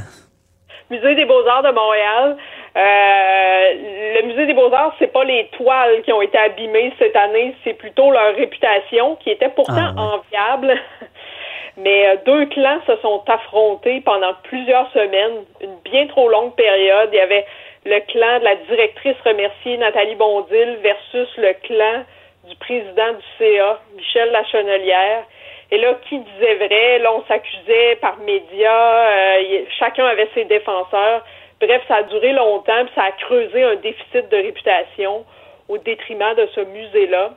S10: Musée des Beaux-Arts de Montréal. Euh, le Musée des Beaux-Arts, c'est pas les toiles qui ont été abîmées cette année, c'est plutôt leur réputation qui était pourtant ah, enviable. Mais deux clans se sont affrontés pendant plusieurs semaines, une bien trop longue période. Il y avait le clan de la directrice remerciée Nathalie Bondil versus le clan du président du CA, Michel Lachenelière. Et là, qui disait vrai? Là, on s'accusait par médias. Euh, chacun avait ses défenseurs. Bref, ça a duré longtemps, puis ça a creusé un déficit de réputation au détriment de ce musée-là.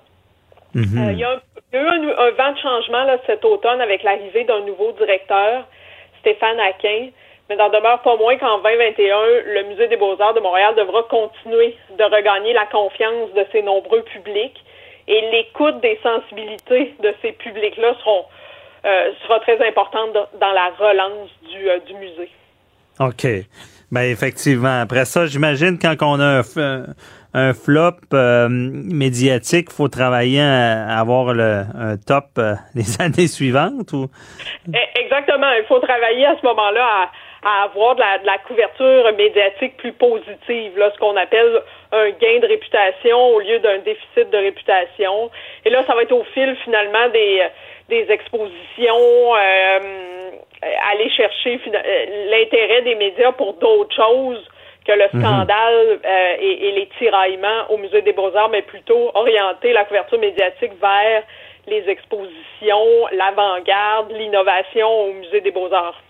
S10: Mhm. Euh, il y a, eu un, vent de changement là, cet automne avec l'arrivée d'un nouveau directeur, Stéphane Aquin. Mais n'en demeure pas moins qu'en 2021, le Musée des beaux-arts de Montréal devra continuer de regagner la confiance de ses nombreux publics et l'écoute des sensibilités de ces publics-là seront euh, sera très importante dans la relance du, euh, du musée.
S3: OK. Ben effectivement. Après ça, j'imagine quand on a un, un flop euh, médiatique, faut travailler à, avoir le, un top les années suivantes ou?
S10: E, Exactement. Il faut travailler à ce moment-là à à avoir de la, couverture médiatique plus positive, là, ce qu'on appelle un gain de réputation au lieu d'un déficit de réputation. Et là, ça va être au fil finalement des, des expositions, euh, aller chercher euh, l'intérêt des médias pour d'autres choses que le mhm. scandale euh, et, et, les tiraillements au Musée des Beaux-Arts, mais plutôt orienter la couverture médiatique vers les expositions, l'avant-garde, l'innovation au Musée des Beaux-Arts.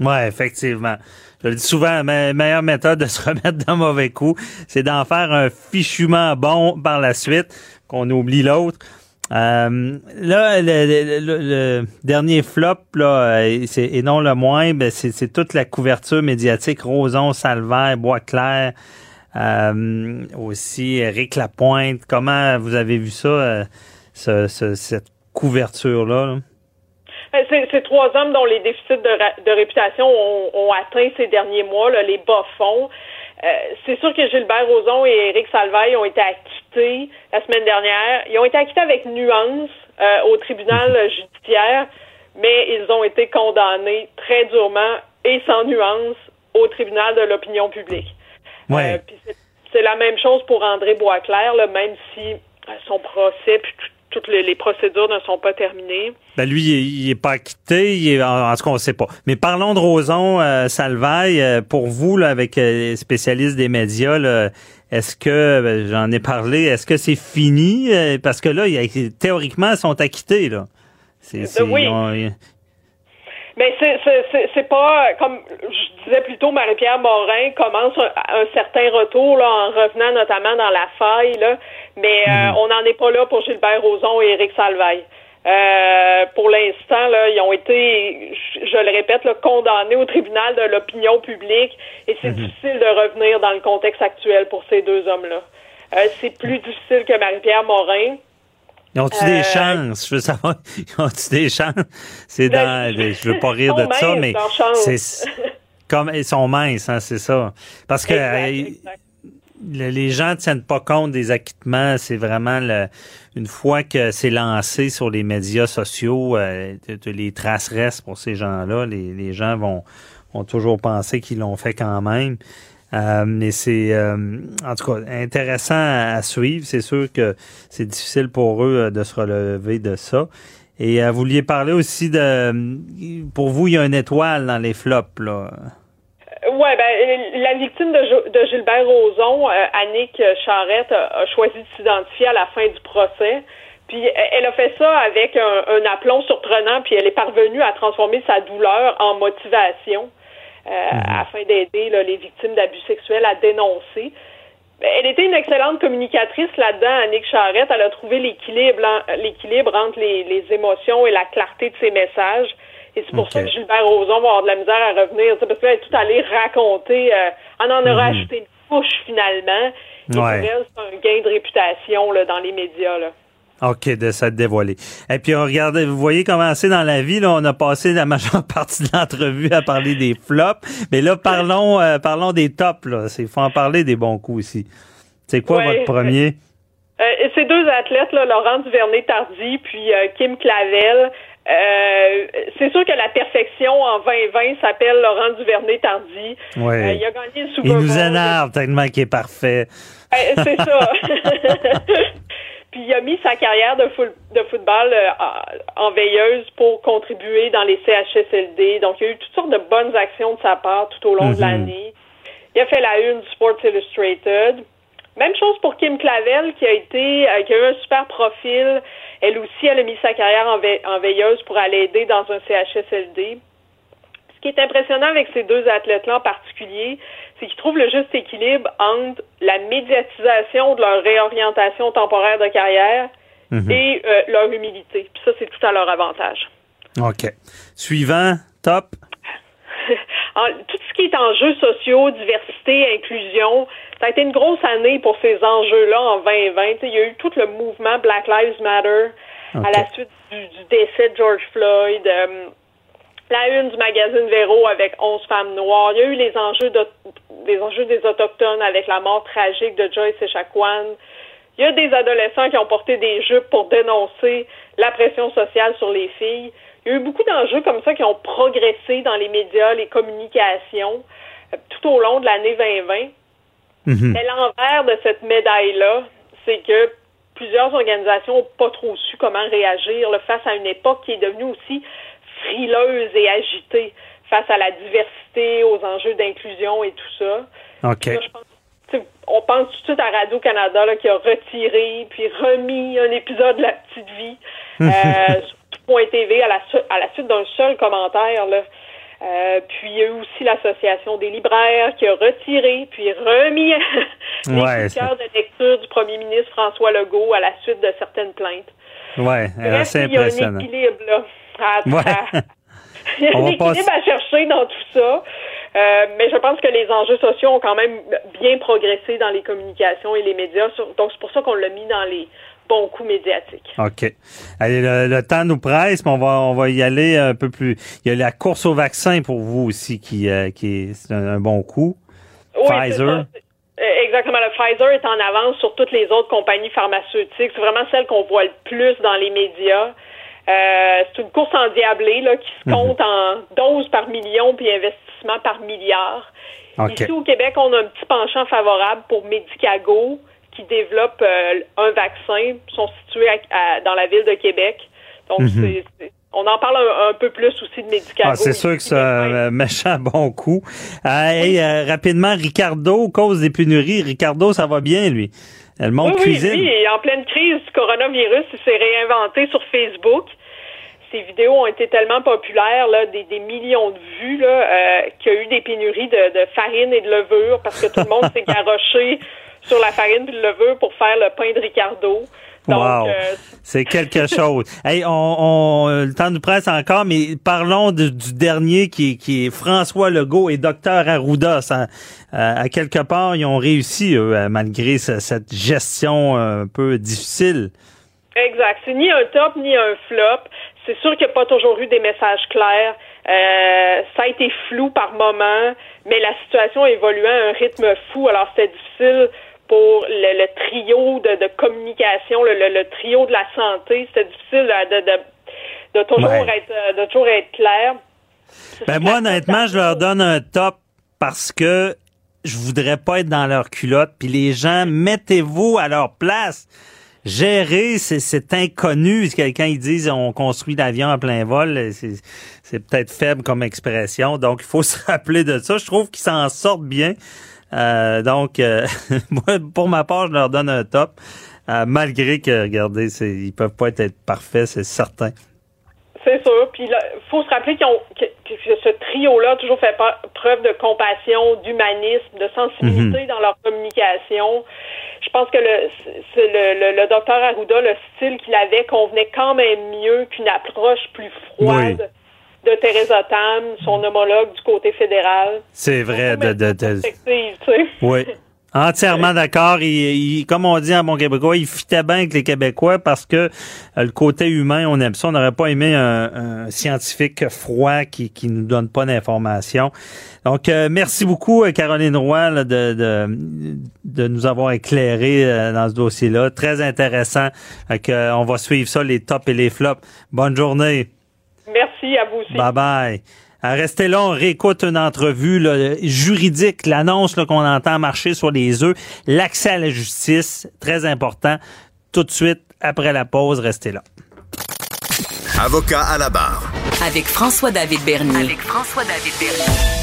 S3: Oui, effectivement. Je le dis souvent, la meilleure méthode de se remettre d'un mauvais coup, c'est d'en faire un fichument bon par la suite, qu'on oublie l'autre. Euh, là, le, dernier flop, là, et non le moins, ben c'est toute la couverture médiatique Roson, Salvaire, Boisclair, euh, aussi Eric Lapointe. Comment vous avez vu ça, euh, cette couverture-là? là?
S10: euh, c'est trois hommes dont les déficits de, réputation ont, atteint ces derniers mois, là, les bas-fonds. Euh, c'est sûr que Gilbert Rozon et Éric Salvaille ont été acquittés la semaine dernière. Ils ont été acquittés avec nuance euh, au tribunal judiciaire, mais ils ont été condamnés très durement et sans nuance au tribunal de l'opinion publique.
S3: Ouais.
S10: c'est la même chose pour André Boisclair, là, même si son procès puis tout toutes les, procédures ne sont pas terminées.
S3: Ben lui, il, est pas acquitté, il est, en, tout cas, on ne sait pas. Mais parlons de Roson euh, Salvaille. Euh, pour vous, là, avec euh, les spécialistes des médias, est-ce que, ben, j'en ai parlé, est-ce que c'est fini? parce que là, il, théoriquement, ils sont acquittés. Là.
S10: oui. Mais c'est c'est c'est pas comme je disais plutôt Marie-Pierre Morin commence un, un, certain retour là en revenant notamment dans la faille là, mais euh, on n'en est pas là pour Gilbert Rozon et Éric Salvaille. Euh, pour l'instant, là, ils ont été, je, le répète, là, condamnés au tribunal de l'opinion publique et c'est difficile de revenir dans le contexte actuel pour ces deux hommes-là. Euh, c'est plus difficile que Marie-Pierre Morin.
S3: Ils ont-tu des chances? Je veux savoir, ils ont-tu des chances? C'est dans, je veux pas rire de ça, mais c'est, comme, ils sont minces, hein, c'est ça. Parce que, les gens tiennent pas compte des acquittements. C'est vraiment le, une fois que c'est lancé sur les médias sociaux, euh, les traces restent pour ces gens-là. Les, les, gens vont, vont toujours penser qu'ils l'ont fait quand même. Euh, mais c'est euh, en tout cas intéressant à, suivre. C'est sûr que c'est difficile pour eux euh, de se relever de ça. Et vous vouliez parler aussi de pour vous, il y a une étoile dans les flops là.
S10: Ouais, ben la victime de, de Gilbert Rozon, euh, Annick Charrette, a, choisi de s'identifier à la fin du procès. Puis elle a fait ça avec un, un, aplomb surprenant, puis elle est parvenue à transformer sa douleur en motivation euh, mhm. afin d'aider les victimes d'abus sexuels à dénoncer. Elle était une excellente communicatrice là-dedans, Annick Charrette. Elle a trouvé l'équilibre, l'équilibre entre les, les émotions et la clarté de ses messages. Et c'est pour ça que Gilbert Rozon va avoir de la misère à revenir. Parce qu'elle est tout allée raconter. Euh, on en aura mhm. acheté une couche finalement. Et c'est un gain de réputation là, dans les médias. Là.
S3: OK, de s'être dévoilé. Et puis, regardez, vous voyez comment c'est dans la vie. Là, on a passé la majeure partie de l'entrevue à parler des flops. Mais là, parlons euh, parlons des tops. Il faut en parler des bons coups aussi. C'est quoi votre premier?
S10: Euh, ces deux athlètes, là, Laurent Duvernay-Tardy puis euh, Kim Clavel, euh, c'est sûr que la perfection en 2020 s'appelle Laurent Duvernay-Tardy.
S3: Euh,
S10: il a gagné le Super
S3: Il nous énerve tellement qu'il est parfait.
S10: Euh, c'est ça. Puis il a mis sa carrière de, de football en veilleuse pour contribuer dans les CHSLD. Donc il y a eu toutes sortes de bonnes actions de sa part tout au long de mhm. l'année. Il a fait la une du Sports Illustrated. Même chose pour Kim Clavel qui a été qui a eu un super profil. Elle aussi, elle a mis sa carrière en, veilleuse pour aller aider dans un CHSLD. Ce qui est impressionnant avec ces deux athlètes-là en particulier, c'est qu'ils trouvent le juste équilibre entre la médiatisation de leur réorientation temporaire de carrière mhm. et euh, leur humilité. Puis ça, c'est tout à leur avantage.
S3: OK. Suivant, top.
S10: tout ce qui est enjeux sociaux, diversité, inclusion, ça a été une grosse année pour ces enjeux-là en 2020. il y a eu tout le mouvement Black Lives Matter à la suite du, décès de George Floyd. Euh, la une du magazine Véro avec 11 femmes noires. Il y a eu les enjeux des enjeux des autochtones avec la mort tragique de Joyce Echaquan. Il y a des adolescents qui ont porté des jupes pour dénoncer la pression sociale sur les filles. Il y a eu beaucoup d'enjeux comme ça qui ont progressé dans les médias, les communications, euh, tout au long de l'année 2020. Mhm. Mais l'envers de cette médaille-là, c'est que plusieurs organisations n'ont pas trop su comment réagir face à une époque qui est devenue aussi frileuse et agitée face à la diversité, aux enjeux d'inclusion et tout ça. on pense tout de suite à Radio-Canada qui a retiré puis remis un épisode de La Petite Vie euh, sur Point TV à la, à la suite d'un seul commentaire. Là. Euh, puis il y a eu aussi l'association des libraires qui a retiré puis remis les ouais, de lecture du premier ministre François Legault à la suite de certaines plaintes.
S3: Ouais, c'est impressionnant.
S10: Il y a un équilibre là. il y a un équilibre à chercher dans tout ça. Euh, mais je pense que les enjeux sociaux ont quand même bien progressé dans les communications et les médias. Donc c'est pour ça qu'on l'a mis dans les bon coup médiatique.
S3: OK. Allez, le, temps nous presse, mais on va, on va y aller un peu plus. Il y a la course au vaccin pour vous aussi qui, euh, qui est un, bon coup. Pfizer.
S10: Euh, exactement. Le Pfizer est en avance sur toutes les autres compagnies pharmaceutiques. C'est vraiment celle qu'on voit le plus dans les médias. Euh, c'est une course endiablée là, qui se mhm. compte en doses par million puis investissement par milliard. Ici au Québec, on a un petit penchant favorable pour Medicago, qui développent euh, un vaccin sont situés dans la ville de Québec. Donc, mhm. on en parle un, peu plus aussi de médicaments.
S3: Ah, c'est sûr que c'est un méchant bon coup. Euh, rapidement, Ricardo, cause des pénuries. Ricardo, ça va bien, lui? Elle monte
S10: oui,
S3: cuisine.
S10: Oui, en pleine crise du coronavirus, il s'est réinventé sur Facebook. ces vidéos ont été tellement populaires, là, des, des millions de vues, là, euh, qu'il y a eu des pénuries de, de, farine et de levure parce que tout le monde s'est garoché sur la farine et le levure pour faire le pain de Ricardo. Donc,
S3: wow.
S10: euh,
S3: c'est quelque chose. Hey, on, on, le temps nous presse encore, mais parlons de, du dernier qui, qui est François Legault et Docteur Arruda. Ça, euh, à quelque part, ils ont réussi, eux, malgré ce, cette gestion un peu difficile.
S10: Exact. C'est ni un top ni un flop. C'est sûr qu'il n'y a pas toujours eu des messages clairs. Euh, ça a été flou par moment, mais la situation a évolué à un rythme fou. Alors c'était difficile pour le, le trio de, de communication, le, le, le, trio de la santé. C'était difficile de, de, de toujours
S3: Ouais.
S10: être de toujours être clair.
S3: Ben moi, honnêtement, je leur donne un top parce que je voudrais pas être dans leur culotte. Puis les gens, mettez-vous à leur place. Gérer, c'est, inconnu. Quelqu'un, ils disent on construit l'avion à plein vol, c'est peut-être faible comme expression. Donc, il faut se rappeler de ça. Je trouve qu'ils s'en sortent bien. Euh, donc, euh, moi, pour ma part, je leur donne un top. Euh, malgré que, regardez, ils peuvent pas être, être parfaits, c'est certain.
S10: C'est sûr. Puis il faut se rappeler qu'ils ont, que, que ce trio-là a toujours fait preuve de compassion, d'humanisme, de sensibilité
S3: Mhm.
S10: dans leur communication. Je pense que le, le, le, le docteur Arruda, le style qu'il avait convenait quand même mieux qu'une approche plus froide de Theresa Tam, son homologue du côté fédéral.
S3: C'est vrai. De, de, de-
S10: tu sais.
S3: Oui. Entièrement d'accord. Il, il- comme on dit à mon Québécois, il fitait bien avec les Québécois parce que euh, le côté humain, on aime ça. On n'aurait pas aimé un, un scientifique froid qui qui nous donne pas d'informations. Donc, euh, merci beaucoup, euh, Caroline Roy, là, de, de, de nous avoir éclairé euh, dans ce dossier-là. Très intéressant. On va suivre ça, les tops et les flops. Bonne journée.
S10: Merci à vous aussi.
S3: Bye bye. Euh, Restez là, on réécoute une entrevue là, juridique, l'annonce qu'on entend marcher sur les œufs, l'accès à la justice, très important. Tout de suite, après la pause, restez là.
S1: Avocat à la barre.
S2: Avec François-David Bernier. Avec François-David Bernier.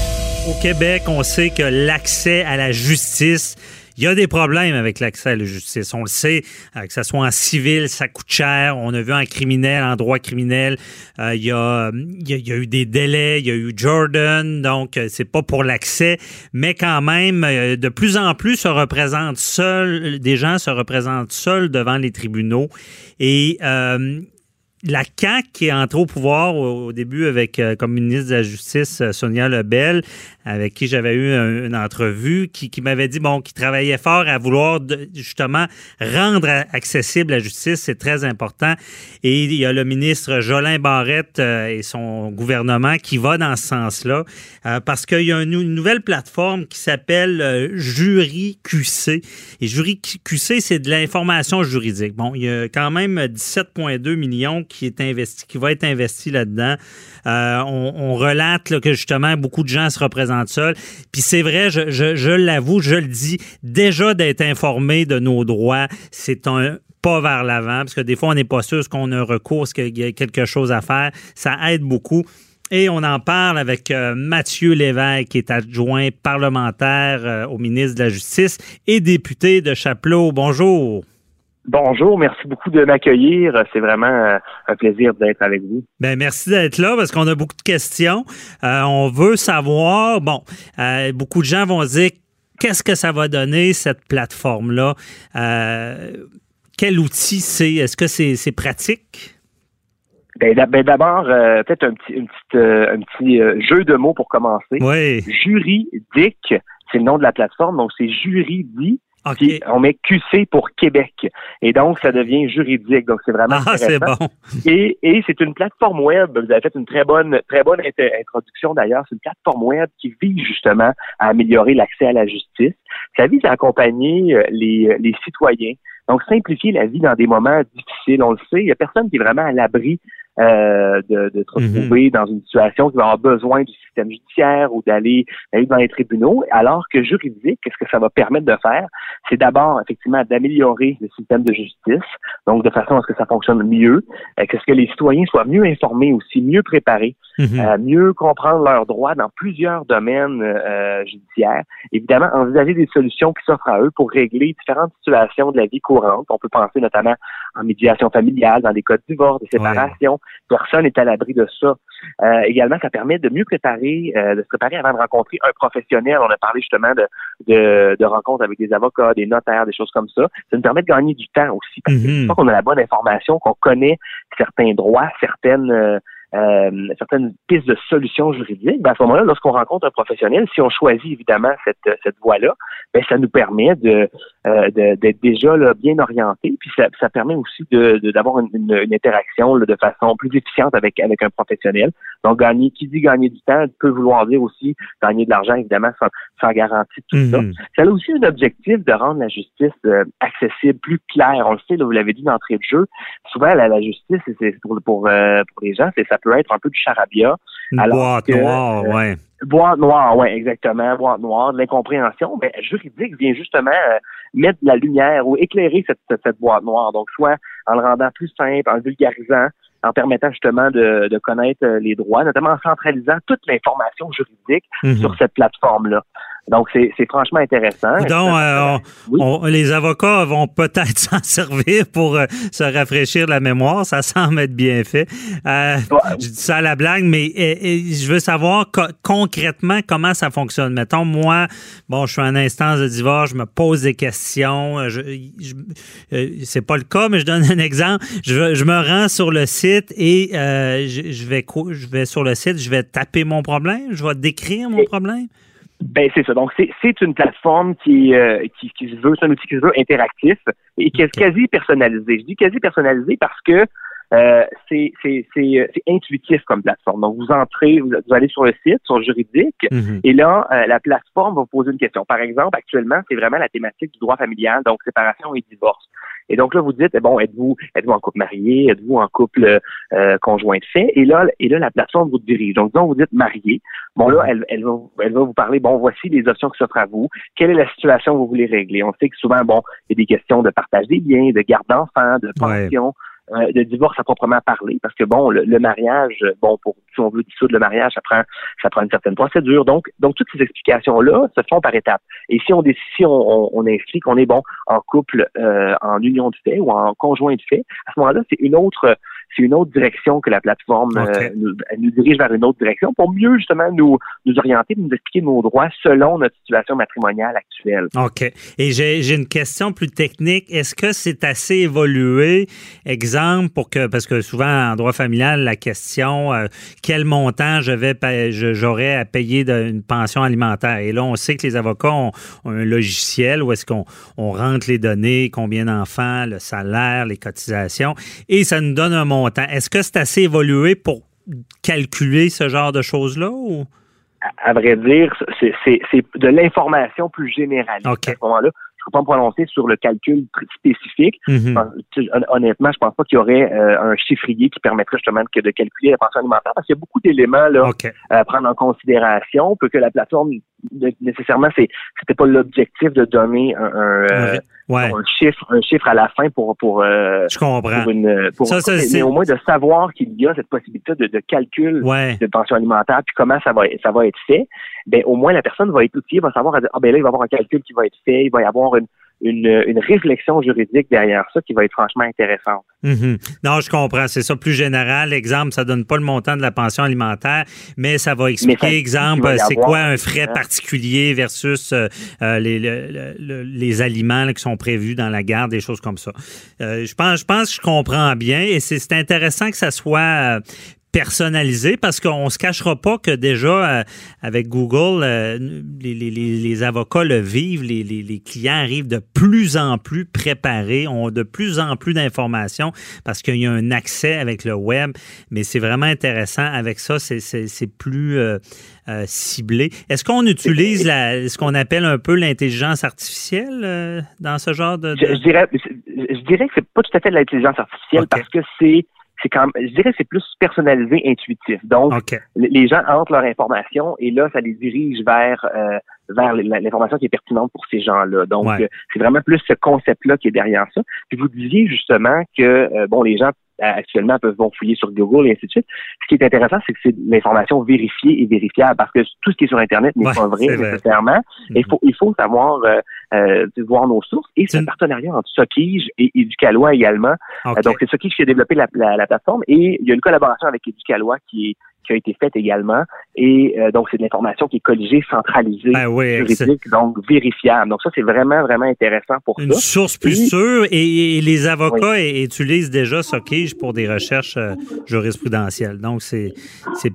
S3: Au Québec, on sait que l'accès à la justice, il y a des problèmes avec l'accès à la justice. On le sait, euh, que ce soit en civil, ça coûte cher. On a vu en criminel, en droit criminel, euh, il, y a, il, y a, il y a eu des délais, il y a eu Jordan, donc euh, c'est pas pour l'accès, mais quand même, euh, de plus en plus se représentent seuls, des gens se représentent seuls devant les tribunaux et euh, la CAQ qui est entrée au pouvoir au, début avec euh, comme ministre de la Justice euh, Sonia Lebel, avec qui j'avais eu un- une entrevue, qui, m'avait dit bon, qui travaillait fort à vouloir justement rendre accessible la justice, c'est très important. Et il y a le ministre Jolin Barrette euh, et son gouvernement qui va dans ce sens-là, parce qu'il y a une, une nouvelle plateforme qui s'appelle Jury QC. Et Jury QC, c'est de l'information juridique. Bon, il y a quand même 17,2 millions est investi, qui va être investi là-dedans. Euh, on, relate là, que justement beaucoup de gens se représentent seuls. Puis c'est vrai, je, l'avoue, je le dis, déjà d'être informé de nos droits, c'est un pas vers l'avant, parce que des fois, on n'est pas sûr qu'on a un recours, qu'il y a quelque chose à faire. Ça aide beaucoup. Et on en parle avec euh, Mathieu Lévesque, qui est adjoint parlementaire euh, au ministre de la Justice et député de Chapelot. Bonjour.
S12: Bonjour, merci beaucoup de m'accueillir. C'est vraiment euh, un plaisir d'être avec vous.
S3: Ben merci d'être là parce qu'on a beaucoup de questions. Euh, on veut savoir, bon, euh, beaucoup de gens vont dire qu'est-ce que ça va donner cette plateforme-là? Euh, quel outil c'est? Est-ce que c'est pratique?
S12: Ben, ben, d'abord, euh, peut-être un petit, une petite, euh, un petit euh, jeu de mots pour commencer.
S3: Oui.
S12: Juridique, c'est le nom de la plateforme, donc c'est juridique.
S3: OK.
S12: Puis on met QC pour Québec. Et donc, ça devient juridique. Donc, c'est vraiment
S3: Ah, c'est
S12: intéressant.
S3: bon.
S12: Et, et c'est une plateforme web. Vous avez fait une très bonne, très bonne int- introduction d'ailleurs. C'est une plateforme web qui vise justement à améliorer l'accès à la justice. Ça vise à accompagner euh, les, les citoyens. Donc, simplifier la vie dans des moments difficiles. On le sait, il y a personne qui est vraiment à l'abri euh, de, de se retrouver dans une situation qui va avoir besoin du système judiciaire ou d'aller d'aller dans les tribunaux, alors que juridique, qu'est-ce que ça va permettre de faire? C'est d'abord, effectivement, d'améliorer le système de justice, donc de façon à ce que ça fonctionne mieux, euh, que ce que les citoyens soient mieux informés aussi, mieux préparés mhm. euh, mieux comprendre leurs droits dans plusieurs domaines euh, judiciaires. Évidemment, envisager des solutions qui s'offrent à eux pour régler différentes situations de la vie courante. On peut penser notamment en médiation familiale, dans des cas de divorce, de séparation. Personne n'est à l'abri de ça. Euh, également, ça permet de mieux préparer, de se préparer avant de rencontrer un professionnel. On a parlé justement de, de, de rencontres avec des avocats, des notaires, des choses comme ça. Ça nous permet de gagner du temps aussi. Parce que mhm. qu'on a la bonne information, qu'on connaît certains droits, certaines euh, euh, certaines pistes de solutions juridiques, ben à ce moment-là, lorsqu'on rencontre un professionnel, si on choisit évidemment cette, cette voie-là, ben ça nous permet de euh, d'être déjà là, bien orienté, puis ça, ça permet aussi de d'avoir une, une, interaction de façon plus efficiente avec avec un professionnel. Donc gagner, qui dit gagner du temps, peut vouloir dire aussi gagner de l'argent évidemment sans, sans garantie tout ça. Mhm. Ça a aussi un objectif de rendre la justice euh, accessible, plus claire. On le sait, là, vous l'avez dit d'entrée de jeu. Souvent la, la justice, c'est pour pour euh, pour les gens, c'est ça peut être un peu du charabia.
S3: boîte noire, euh, ouais.
S12: Boîte noire, ouais, exactement. Boîte noire, de l'incompréhension. Mais juridique vient justement euh, mettre de la lumière ou éclairer cette, cette, boîte noire. Donc, soit en le rendant plus simple, en le vulgarisant, en permettant justement de, de connaître euh, les droits, notamment en centralisant toute l'information juridique mhm. sur cette plateforme-là. Donc, c'est franchement intéressant.
S3: Donc, euh, les avocats vont peut-être s'en servir pour euh, se rafraîchir la mémoire. Ça semble être bien fait. Euh, Je dis ça à la blague, mais je veux savoir concrètement comment ça fonctionne. Mettons, moi, bon, je suis en instance de divorce, je me pose des questions. Je, c'est pas le cas, mais je donne un exemple. Je, je me rends sur le site et je, je, vais, je vais sur le site, je vais taper mon problème, je vais décrire mon problème.
S12: Ben c'est ça. Donc c'est une plateforme qui, euh, qui, qui se veut, c'est un outil qui se veut interactif et qui est quasi personnalisé. Je dis quasi personnalisé parce que euh, c'est euh, intuitif comme plateforme. Donc, vous entrez, vous, allez sur le site, sur juridique, mhm. et là, euh, la plateforme va vous poser une question. Par exemple, actuellement, c'est vraiment la thématique du droit familial, donc séparation et divorce. Et donc là, vous dites, bon, êtes-vous êtes-vous en couple marié, êtes-vous en couple euh, conjoint de fait? Et là, et là, la plateforme vous dirige. Donc, disons, vous dites marié. Bon, là, elle, elle, va, elle va vous parler, bon, voici les options qui s'offrent à vous. Quelle est la situation que vous voulez régler? On sait que souvent, bon, il y a des questions de partage des biens, de garde d'enfants, de pension. Euh, de divorce à proprement parler, parce que bon, le, mariage, bon, pour si on veut dissoudre le mariage, ça prend ça prend une certaine procédure. Donc, donc toutes ces explications-là se font par étapes. Et si on si on, on, inscrit qu'on est bon en couple, euh, en union de fait ou en conjoint de fait, à ce moment-là, c'est une autre c'est une autre direction que la plateforme euh, nous, elle nous dirige vers une autre direction pour mieux justement nous, nous orienter, nous expliquer nos droits selon notre situation matrimoniale actuelle.
S3: OK. Et j'ai une question plus technique. Est-ce que c'est assez évolué, exemple, pour que, parce que souvent en droit familial, la question, euh, quel montant je vais j'aurais à payer d'une pension alimentaire? Et là, on sait que les avocats ont, un logiciel où est-ce qu'on on rentre les données, combien d'enfants, le salaire, les cotisations, et ça nous donne un montant est-ce que c'est assez évolué pour calculer ce genre de choses-là ou?
S12: À, vrai dire, c'est de l'information plus générale. À ce moment-là, je ne peux pas me prononcer sur le calcul spécifique. Mm-hmm. Honnêtement, je pense pas qu'il y aurait euh, un chiffrier qui permettrait justement de calculer la pension alimentaire parce qu'il y a beaucoup d'éléments à prendre en considération. Peut que la plateforme nécessairement, c'est c'était pas l'objectif de donner un, un, euh, chiffre, un chiffre à la fin pour pour.
S3: Euh, Je comprends.
S12: Pour une, pour, ça, mais au moins de savoir qu'il y a cette possibilité de, de calcul de pension alimentaire, puis comment ça va ça va être fait. Ben au moins la personne va être outillée, va savoir ah ben là il va y avoir un calcul qui va être fait, il va y avoir une une, une, réflexion juridique derrière ça qui va être franchement intéressante.
S3: Mhm. Non, je comprends. C'est ça plus général. Exemple, ça donne pas le montant de la pension alimentaire, mais ça va expliquer, exemple, c'est quoi un frais particulier versus euh, euh, les, les, aliments qui sont prévus dans la garde, des choses comme ça. Euh, je pense, je pense que je comprends bien et c'est intéressant que ça soit personnalisé parce qu'on se cachera pas que déjà euh, avec Google, euh, les, les, les, avocats le vivent, les, les, clients arrivent de plus en plus préparés, ont de plus en plus d'informations parce qu'il y a un accès avec le web. Mais c'est vraiment intéressant. Avec ça, c'est plus euh, ciblé. Est-ce qu'on utilise la, ce qu'on appelle un peu l'intelligence artificielle dans ce genre de...
S12: Je, dirais, je, dirais que c'est pas tout à fait de l'intelligence artificielle parce que c'est c'est quand je dirais c'est plus personnalisé, intuitif. Donc, les gens entrent leur information et là, ça les dirige vers euh, vers l'information qui est pertinente pour ces gens-là. Donc, euh, c'est vraiment plus ce concept-là qui est derrière ça. Puis vous disiez justement que euh, bon, les gens actuellement peuvent vont fouiller sur Google et ainsi de suite. Ce qui est intéressant, c'est que c'est l'information vérifiée et vérifiable parce que tout ce qui est sur Internet n'est pas vrai nécessairement. Il faut il faut savoir euh, voir nos sources. Et c'est un partenariat entre Sokige et Éducalois également. donc c'est Sokige qui a développé la, la, plateforme. Et il y a une collaboration avec Éducalois qui est qui a été faite également. Et euh, donc, c'est de l'information qui est colligée, centralisée,
S3: ben
S12: juridique, donc vérifiable. Donc, ça, c'est vraiment, vraiment intéressant pour
S3: Une source plus sûre. Et, les avocats utilisent déjà Sockige pour des recherches euh, jurisprudentielles. Donc, c'est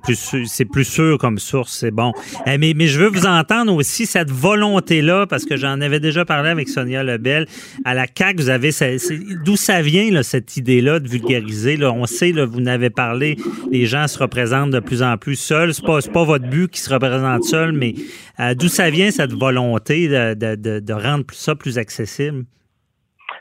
S3: plus, c'est plus sûr comme source. C'est bon. Eh, mais, mais je veux vous entendre aussi cette volonté-là, parce que j'en avais déjà parlé avec Sonia Lebel. À la CAQ, vous avez... D'où ça vient, là, cette idée-là de vulgariser? Là? On sait, là, vous n'avez parlé, les gens se représentent de plus en plus seuls. C'est pas, pas votre but qui se représente seul, mais euh, d'où ça vient cette volonté de, de, de, rendre ça plus accessible?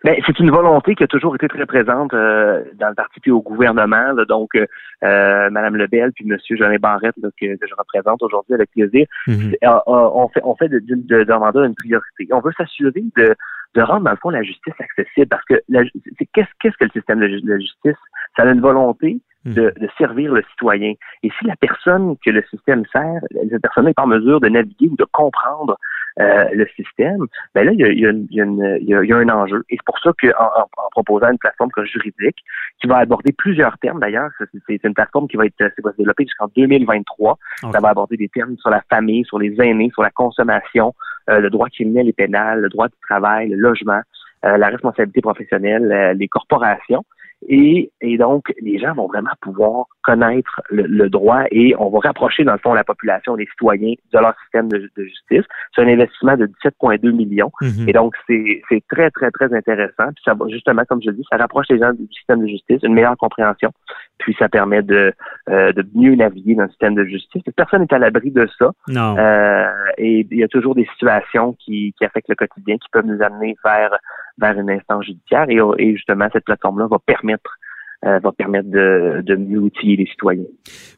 S12: Ben, c'est une volonté qui a toujours été très présente euh, dans le parti puis au gouvernement. donc, euh, euh, Madame Lebel puis Monsieur Jean Barrette que, je représente aujourd'hui avec plaisir, mm-hmm. on fait on fait de, de, de, une priorité. On veut s'assurer de, de rendre dans le fond la justice accessible parce que qu'est-ce qu'est-ce que le système de, de justice? Ça a une volonté. De, de, servir le citoyen. Et si la personne que le système sert, cette personne n'est pas en mesure de naviguer ou de comprendre euh, le système, ben là, il y a, il y a, il y a, il y a un enjeu. Et c'est pour ça qu'en en, en, proposant une plateforme juridique qui va aborder plusieurs termes, d'ailleurs, c'est une plateforme qui va être qui va se développer jusqu'en 2023. Ça va aborder des termes sur la famille, sur les aînés, sur la consommation, euh, le droit criminel et pénal, le droit du travail, le logement, euh, la responsabilité professionnelle, euh, les corporations. Et, et, donc, les gens vont vraiment pouvoir connaître le, droit et on va rapprocher, dans le fond, la population, les citoyens de leur système de, justice. C'est un investissement de 17,2 millions. Mhm. Et donc, c'est très, très, très intéressant. Puis ça va, justement, comme je le dis, ça rapproche les gens du système de justice, une meilleure compréhension. Puis ça permet de, euh, de mieux naviguer dans le système de justice. Personne n'est à l'abri de ça.
S3: Non.
S12: Euh, et il y a toujours des situations qui, qui affectent le quotidien, qui peuvent nous amener vers vers une instance judiciaire. Et, et justement cette plateforme-là va permettre euh, va permettre de, mieux outiller les citoyens.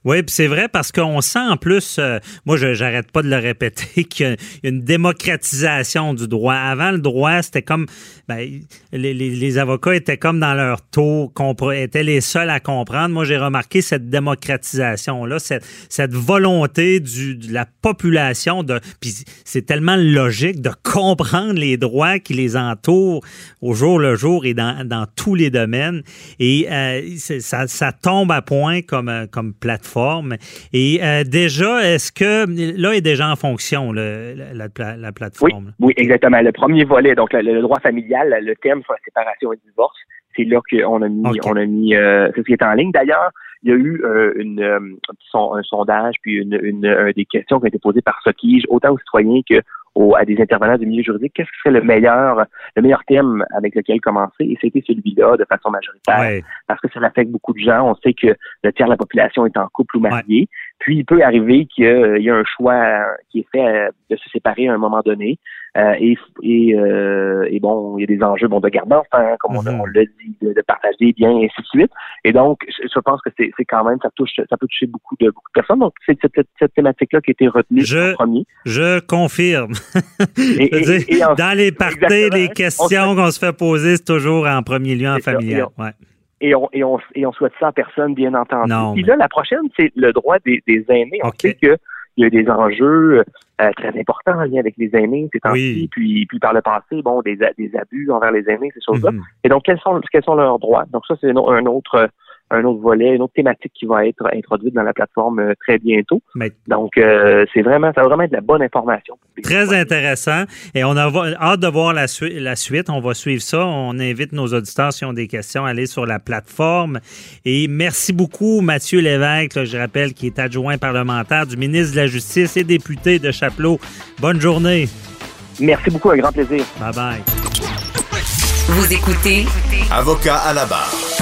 S3: Oui, puis c'est vrai parce qu'on sent en plus, euh, moi j'arrête pas de le répéter, qu'il y a une démocratisation du droit. Avant, le droit, c'était comme ben, les, avocats étaient comme dans leur tour, étaient les seuls à comprendre. Moi, j'ai remarqué cette démocratisation-là, cette, volonté de la population de. Puis c'est tellement logique de comprendre les droits qui les entourent au jour le jour et dans, dans tous les domaines. Et euh, euh, ça, ça, tombe à point comme, euh, comme plateforme. Et euh, déjà, est-ce que là est déjà en fonction le, la, la, plateforme?
S12: Oui, oui, exactement. Le premier volet, donc le, droit familial, le thème sur la séparation et le divorce, c'est là qu'on a mis, on a mis, c'est ce qui est en ligne. D'ailleurs, il y a eu une, un sondage puis une, une, des questions qui ont été posées par Sokige, autant aux citoyens que à des intervenants du milieu juridique, qu'est-ce qui serait le meilleur, le meilleur thème avec lequel commencer? Et c'était celui-là de façon majoritaire. Parce que ça affecte beaucoup de gens. On sait que le tiers de la population est en couple ou marié. Puis il peut arriver qu'il y, a un choix qui est fait euh, de se séparer à un moment donné. Euh, et, et, euh, et, bon, il y a des enjeux bon, de garder enfant, comme on, mhm. l'a dit, de, partager des biens, et ainsi de suite. Et donc, je pense que c'est quand même, ça touche, ça peut toucher beaucoup de, beaucoup de personnes. Donc, c'est cette, cette thématique-là qui a été retenue
S3: je,
S12: en premier.
S3: Je confirme. et, dans les parties, les questions qu'on se fait poser, c'est toujours en premier lieu en familial. Ouais
S12: et on, et, on, et on souhaite ça à personne, bien entendu. Puis là, la prochaine, c'est le droit des, des aînés. On sait qu'il y a des enjeux euh, très importants en lien avec les aînés ces temps-ci, puis, puis par le passé, bon, des, des abus envers les aînés, ces choses-là. Mm-hmm. Et donc, quels sont, quels sont leurs droits? Donc ça, c'est un autre un autre volet, une autre thématique qui va être introduite dans la plateforme euh, très bientôt. Donc, euh, c'est vraiment, ça va vraiment être de la bonne information.
S3: Très intéressant. Et on a hâte de voir la, la suite. On va suivre ça. On invite nos auditeurs, s'ils ont des questions, à aller sur la plateforme. Et merci beaucoup, Mathieu Lévesque, je rappelle, qui est adjoint parlementaire du ministre de la Justice et député de Chapelot. Bonne journée.
S12: Merci beaucoup, un grand plaisir.
S3: Bye bye.
S2: Vous écoutez
S1: Avocat à la barre.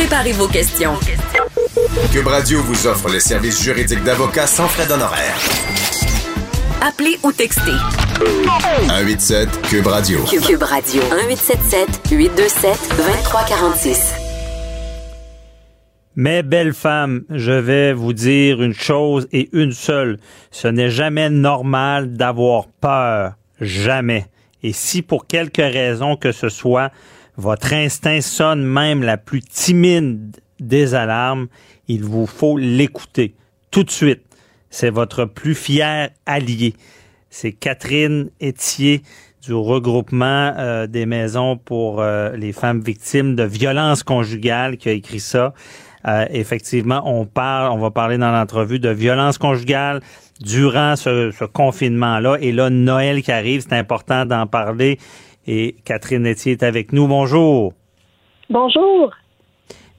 S2: Préparez vos questions.
S1: Cube Radio vous offre les services juridiques d'avocats sans frais d'honoraires.
S2: Appelez ou textez.
S1: 187 Cube Radio.
S2: Cube Radio. 1877 827 2346.
S3: Mes belles femmes, je vais vous dire une chose et une seule. Ce n'est jamais normal d'avoir peur. Jamais. Et si pour quelque raison que ce soit, votre instinct sonne même la plus timide des alarmes, il vous faut l'écouter tout de suite. C'est votre plus fier allié. C'est Catherine Etier du regroupement euh, des maisons pour euh, les femmes victimes de violences conjugales qui a écrit ça. Euh, effectivement, on parle, on va parler dans l'entrevue de violences conjugales durant ce, ce confinement-là. Et là, Noël qui arrive, c'est important d'en parler. Et Catherine Etier est avec nous. Bonjour.
S13: Bonjour.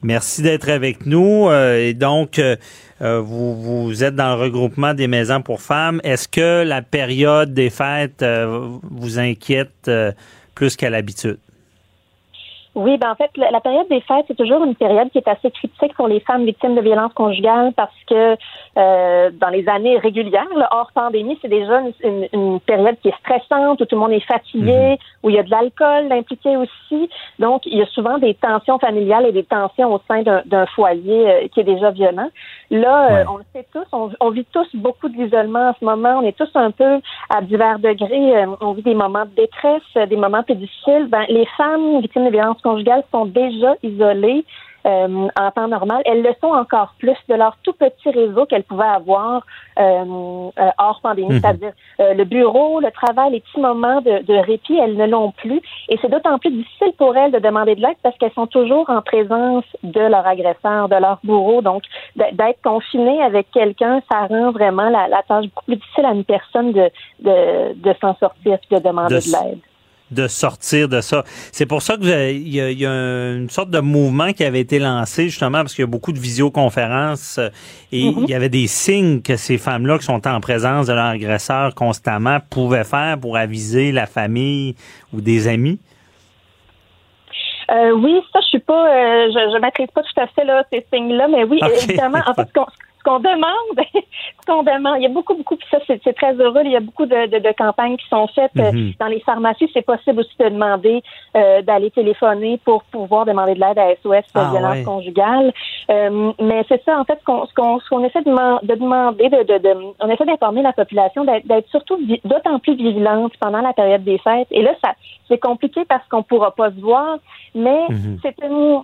S3: Merci d'être avec nous. Euh, et donc, euh, euh, vous, vous êtes dans le regroupement des maisons pour femmes. Est-ce que la période des fêtes vous inquiète plus qu'à l'habitude?
S13: Oui, ben en fait, la, période des fêtes, c'est toujours une période qui est assez critique pour les femmes victimes de violences conjugales parce que euh, dans les années régulières, hors pandémie, c'est déjà une, une, période qui est stressante, où tout le monde est fatigué, mhm. où il y a de l'alcool impliqué aussi. Donc, il y a souvent des tensions familiales et des tensions au sein d'un foyer euh, qui est déjà violent. Là, euh, on le sait tous, on, on, vit tous beaucoup d'isolement en ce moment. On est tous un peu à divers degrés. on vit des moments de détresse, des moments plus difficiles. Ben, les femmes victimes de violences conjugales sont déjà isolées euh, en temps normal. Elles le sont encore plus de leur tout petit réseau qu'elles pouvaient avoir euh, euh, hors pandémie, mhm. c'est-à-dire le bureau, le travail, les petits moments de, de répit, elles ne l'ont plus. Et c'est d'autant plus difficile pour elles de demander de l'aide parce qu'elles sont toujours en présence de leur agresseur, de leur bourreau. Donc, d'être confinées avec quelqu'un, ça rend vraiment la, la, tâche beaucoup plus difficile à une personne de, de, de s'en sortir et de demander de l'aide
S3: de sortir de ça. C'est pour ça que il y, a, une sorte de mouvement qui avait été lancé justement parce qu'il y a beaucoup de visioconférences euh, et mm-hmm. il y avait des signes que ces femmes-là qui sont en présence de leur agresseur constamment pouvaient faire pour aviser la famille ou des amis.
S13: Euh, oui, ça, je suis pas, euh, je, je maîtrise pas tout à fait là, ces signes-là, mais oui, évidemment, en fait, ce qu'on demande, ce qu'on demande, il y a beaucoup, beaucoup, puis ça, c'est très heureux, il y a beaucoup de, de, de campagnes qui sont faites euh, mhm. dans les pharmacies. C'est possible aussi de demander euh, d'aller téléphoner pour pouvoir demander de l'aide à SOS pour ah, violence conjugale. Euh, mais c'est ça, en fait, ce qu'on ce qu'on qu'on essaie de, de demander, de, de, de, on essaie d'informer la population d'être surtout d'autant plus vigilante pendant la période des fêtes. Et là, ça c'est compliqué parce qu'on pourra pas se voir, mais mhm. c'est une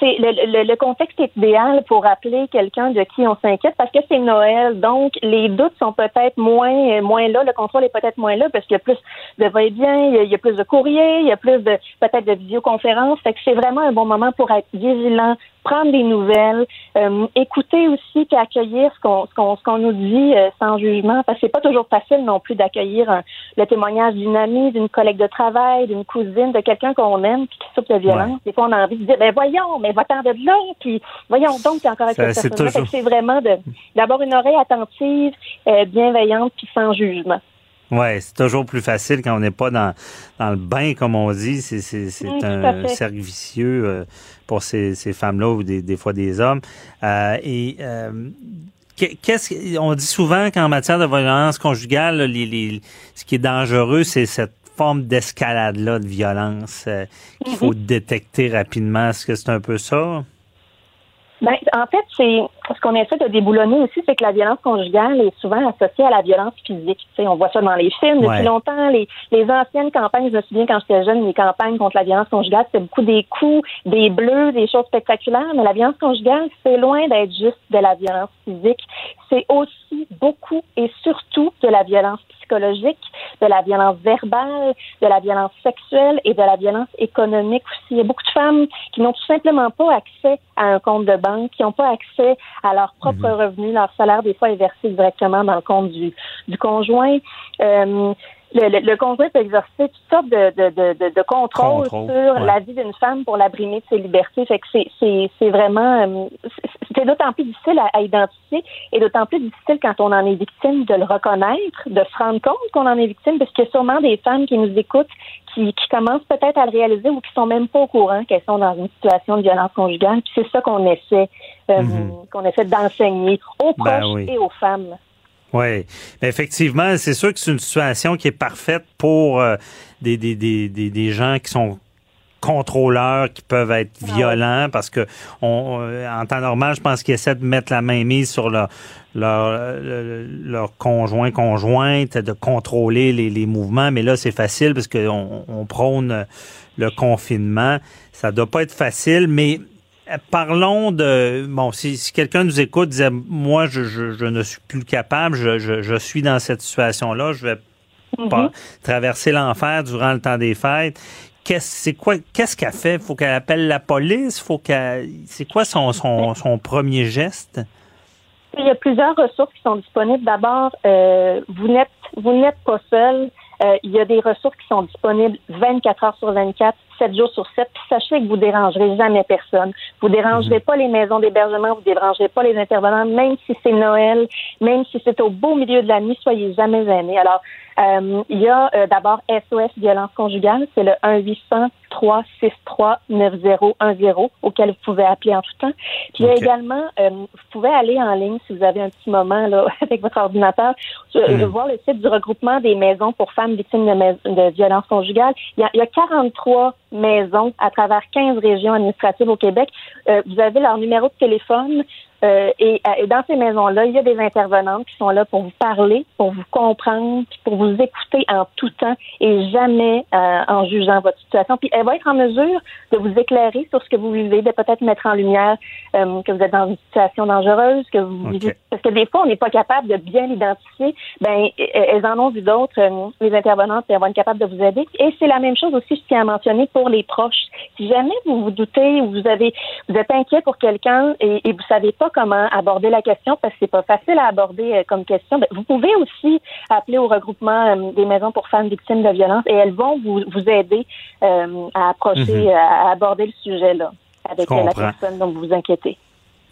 S13: c'est le, le, contexte est idéal pour appeler quelqu'un de qui on s'inquiète parce que c'est Noël, donc les doutes sont peut-être moins moins là, le contrôle est peut-être moins là parce qu'il y a plus de va-et-bien, il, y a plus de courriers, il y a plus de peut-être de visioconférences, fait que c'est vraiment un bon moment pour être vigilant, prendre des nouvelles, euh, écouter aussi puis accueillir ce qu'on ce qu'on qu'on nous dit euh, sans jugement parce que c'est pas toujours facile non plus d'accueillir le témoignage d'une amie, d'une collègue de travail, d'une cousine, de quelqu'un qu'on aime puis qui souffre de violence. Des fois on a envie de dire ben voyons, mais va-t'en de là puis voyons donc encore avec cette personne. C'est vraiment d'avoir une oreille attentive, euh, bienveillante puis sans jugement.
S3: Ouais, c'est toujours plus facile quand on n'est pas dans, dans le bain, comme on dit. C'est, c'est, c'est un cercle vicieux pour ces, ces femmes-là ou des, des fois des hommes. Euh, et euh, qu'est-ce on dit souvent qu'en matière de violence conjugale, les, les, ce qui est dangereux, c'est cette forme d'escalade-là de violence euh, qu'il faut mm-hmm. détecter rapidement. Est-ce que c'est un peu ça?
S13: Ben, en fait, c'est ce qu'on essaie de déboulonner aussi, c'est que la violence conjugale est souvent associée à la violence physique. Tu sais, on voit ça dans les films depuis longtemps. Les, les anciennes campagnes, je me souviens quand j'étais jeune, les campagnes contre la violence conjugale, c'était beaucoup des coups, des bleus, des choses spectaculaires. Mais la violence conjugale, c'est loin d'être juste de la violence physique. C'est aussi beaucoup et surtout de la violence psychologique, de la violence verbale, de la violence sexuelle et de la violence économique aussi. Il y a beaucoup de femmes qui n'ont tout simplement pas accès à un compte de banque, qui n'ont pas accès à leur propre mhm. revenu. Leur salaire, des fois, est versé directement dans le compte du, du conjoint. Euh, le, le, conjoint peut exercer toutes sortes de, de, de, de contrôle, sur la vie d'une femme pour la brimer de ses libertés. Fait que c'est, c'est, c'est vraiment euh, c'est d'autant plus difficile à, identifier et d'autant plus difficile quand on en est victime de le reconnaître, de se rendre compte qu'on en est victime, parce qu'il y a sûrement des femmes qui nous écoutent qui, qui commencent peut-être à le réaliser ou qui sont même pas au courant qu'elles sont dans une situation de violence conjugale. Puis c'est ça qu'on essaie, euh,
S3: Mhm.
S13: qu'on essaie d'enseigner aux
S3: Ben
S13: proches
S3: oui.
S13: et aux femmes.
S3: Oui, effectivement, c'est sûr que c'est une situation qui est parfaite pour euh, des, des, des, des, des gens qui sont contrôleurs, qui peuvent être violents, parce que on, euh, en temps normal, je pense qu'ils essaient de mettre la main mise sur leur, leur, leur conjoint, conjointe, de contrôler les, les mouvements, mais là, c'est facile parce qu'on on prône le confinement. Ça doit pas être facile, mais Parlons de bon si, si quelqu'un nous écoute disait moi je, je, je ne suis plus capable je, suis dans cette situation là je vais pas traverser l'enfer durant le temps des fêtes. Qu'est-ce c'est quoi qu'est-ce qu'elle fait? Faut qu'elle appelle la police? Faut qu'elle c'est quoi son, son, son premier geste?
S13: Il y a plusieurs ressources qui sont disponibles. D'abord, euh, vous n'êtes vous n'êtes pas seul. Euh, il y a des ressources qui sont disponibles 24 heures sur 24, 7 jours sur 7. Puis sachez que vous dérangerez jamais personne. Vous dérangerez pas les maisons d'hébergement, vous dérangerez pas les intervenants, même si c'est Noël, même si c'est au beau milieu de la nuit, soyez jamais gênés. Alors, euh, il y a euh, d'abord SOS violence conjugale, c'est le 1 800 363 9010 auquel vous pouvez appeler en tout temps. Puis il y a également, euh, vous pouvez aller en ligne si vous avez un petit moment là avec votre ordinateur, euh,
S14: Mm.
S13: voir le site du regroupement des maisons pour femmes victimes de, de violences conjugales. Il y, a, il y a 43 maisons à travers 15 régions administratives au Québec. Vous avez leur numéro de téléphone. Euh, et, et dans ces maisons-là, il y a des intervenantes qui sont là pour vous parler, pour vous comprendre, pour vous écouter en tout temps et jamais euh, en jugeant votre situation. Puis elle va être en mesure de vous éclairer sur ce que vous vivez, de peut-être mettre en lumière euh, que vous êtes dans une situation dangereuse, que vous vivez. Parce que des fois, on n'est pas capable de bien l'identifier. Ben, e- elles en ont vu d'autres, euh, les intervenantes, et elles vont être capables de vous aider. Et c'est la même chose aussi, je tiens à mentionner pour les proches. Si jamais vous vous doutez ou vous avez, vous êtes inquiet pour quelqu'un et, et vous savez pas comment aborder la question parce que c'est pas facile à aborder euh, comme question, ben, vous pouvez aussi appeler au regroupement euh, des maisons pour femmes victimes de violence et elles vont vous, vous aider euh, à approcher,
S3: Mhm.
S13: à aborder le sujet là avec la personne dont vous vous inquiétez.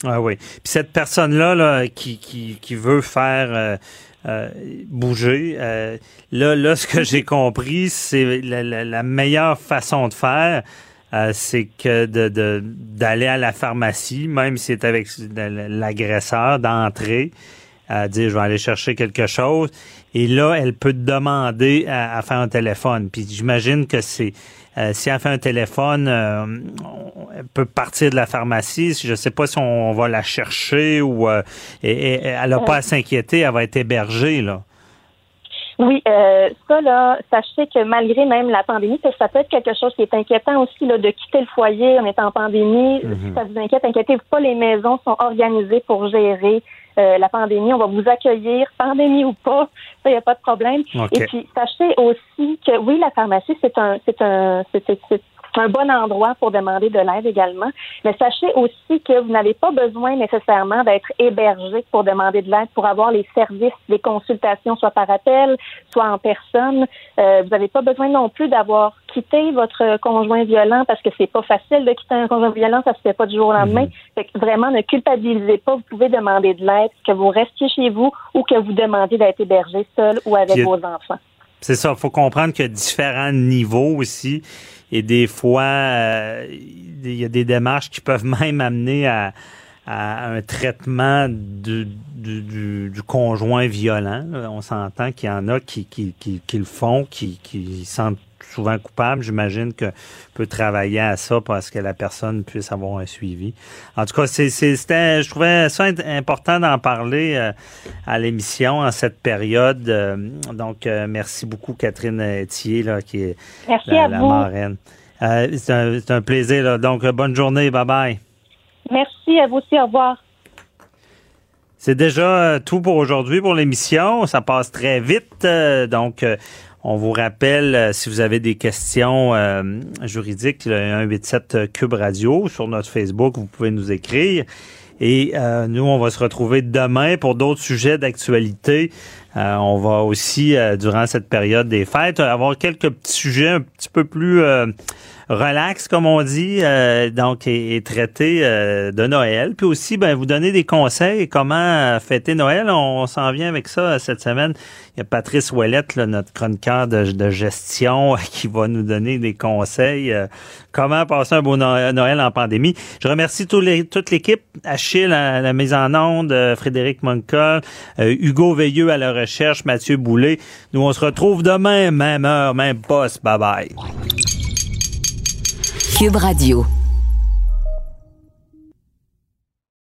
S3: Ah oui. Puis cette personne-là là, qui, qui, qui veut faire euh, euh, bouger, euh, là, là, ce que j'ai compris, c'est la, la- la meilleure façon de faire, euh, c'est que de de- d'aller à la pharmacie, même si c'est avec l'agresseur, d'entrer, à dire je vais aller chercher quelque chose. Et là, elle peut demander à, à faire un téléphone. Puis j'imagine que c'est euh, si elle fait un téléphone, euh, elle peut partir de la pharmacie. Je ne sais pas si on va la chercher ou euh, et- et- elle n'a pas à s'inquiéter, elle va être hébergée là.
S13: Oui, euh, ça là, sachez que malgré même la pandémie, que ça peut être quelque chose qui est inquiétant aussi là, de quitter le foyer en étant en pandémie.
S14: Mhm.
S13: Si ça vous inquiète, inquiétez-vous pas, les maisons sont organisées pour gérer euh, la pandémie. On va vous accueillir, pandémie ou pas, ça y a pas de problème. Et puis sachez aussi que oui, la pharmacie c'est un c'est un c'est c'est- un bon endroit pour demander de l'aide également. Mais sachez aussi que vous n'avez pas besoin nécessairement d'être hébergé pour demander de l'aide, pour avoir les services, les consultations, soit par appel, soit en personne. Euh, vous n'avez pas besoin non plus d'avoir quitté votre conjoint violent parce que c'est pas facile de quitter un conjoint violent, ça se fait pas du jour au lendemain. Fait que vraiment, ne culpabilisez pas. Vous pouvez demander de l'aide, que vous restiez chez vous ou que vous demandiez d'être hébergé seul ou avec vos enfants.
S3: C'est ça, faut comprendre qu'il y a différents niveaux aussi. Et des fois, euh, il y a des démarches qui peuvent même amener à, un traitement du, conjoint violent. On s'entend qu'il y en a qui, le font, qui, qui se sentent souvent coupables. J'imagine que peut travailler à ça parce que la personne puisse avoir un suivi. En tout cas, c'est, c'est- c'était, je trouvais ça important d'en parler euh, à l'émission en cette période. Euh, donc, euh, merci beaucoup Catherine Thier, là, qui est
S13: Merci
S3: la,
S13: à
S3: la
S13: vous.
S3: marraine. C'est, un, c'est un plaisir. Là. Donc, bonne journée. Bye bye.
S13: Merci à vous aussi. Au revoir.
S3: C'est déjà tout pour aujourd'hui pour l'émission. Ça passe très vite. donc, on vous rappelle, euh, si vous avez des questions euh, juridiques, le 187 Cube Radio sur notre Facebook, vous pouvez nous écrire. Et euh, nous, on va se retrouver demain pour d'autres sujets d'actualité. Euh, on va aussi, euh, durant cette période des fêtes, avoir quelques petits sujets un petit peu plus euh, relax, comme on dit, donc et, traité de Noël. Puis aussi, ben, vous donner des conseils comment fêter Noël. On, s'en vient avec ça cette semaine. Il y a Patrice Ouellette, notre chroniqueur de, de, gestion, qui va nous donner des conseils. comment passer un beau Noël en pandémie. Je remercie les, toute l'équipe. Achille à la mise en onde, Frédéric Moncol, Hugo Veilleux à la recherche, Mathieu Boulet. Nous, on se retrouve demain, même heure, même poste. Bye bye.
S2: Cube Radio.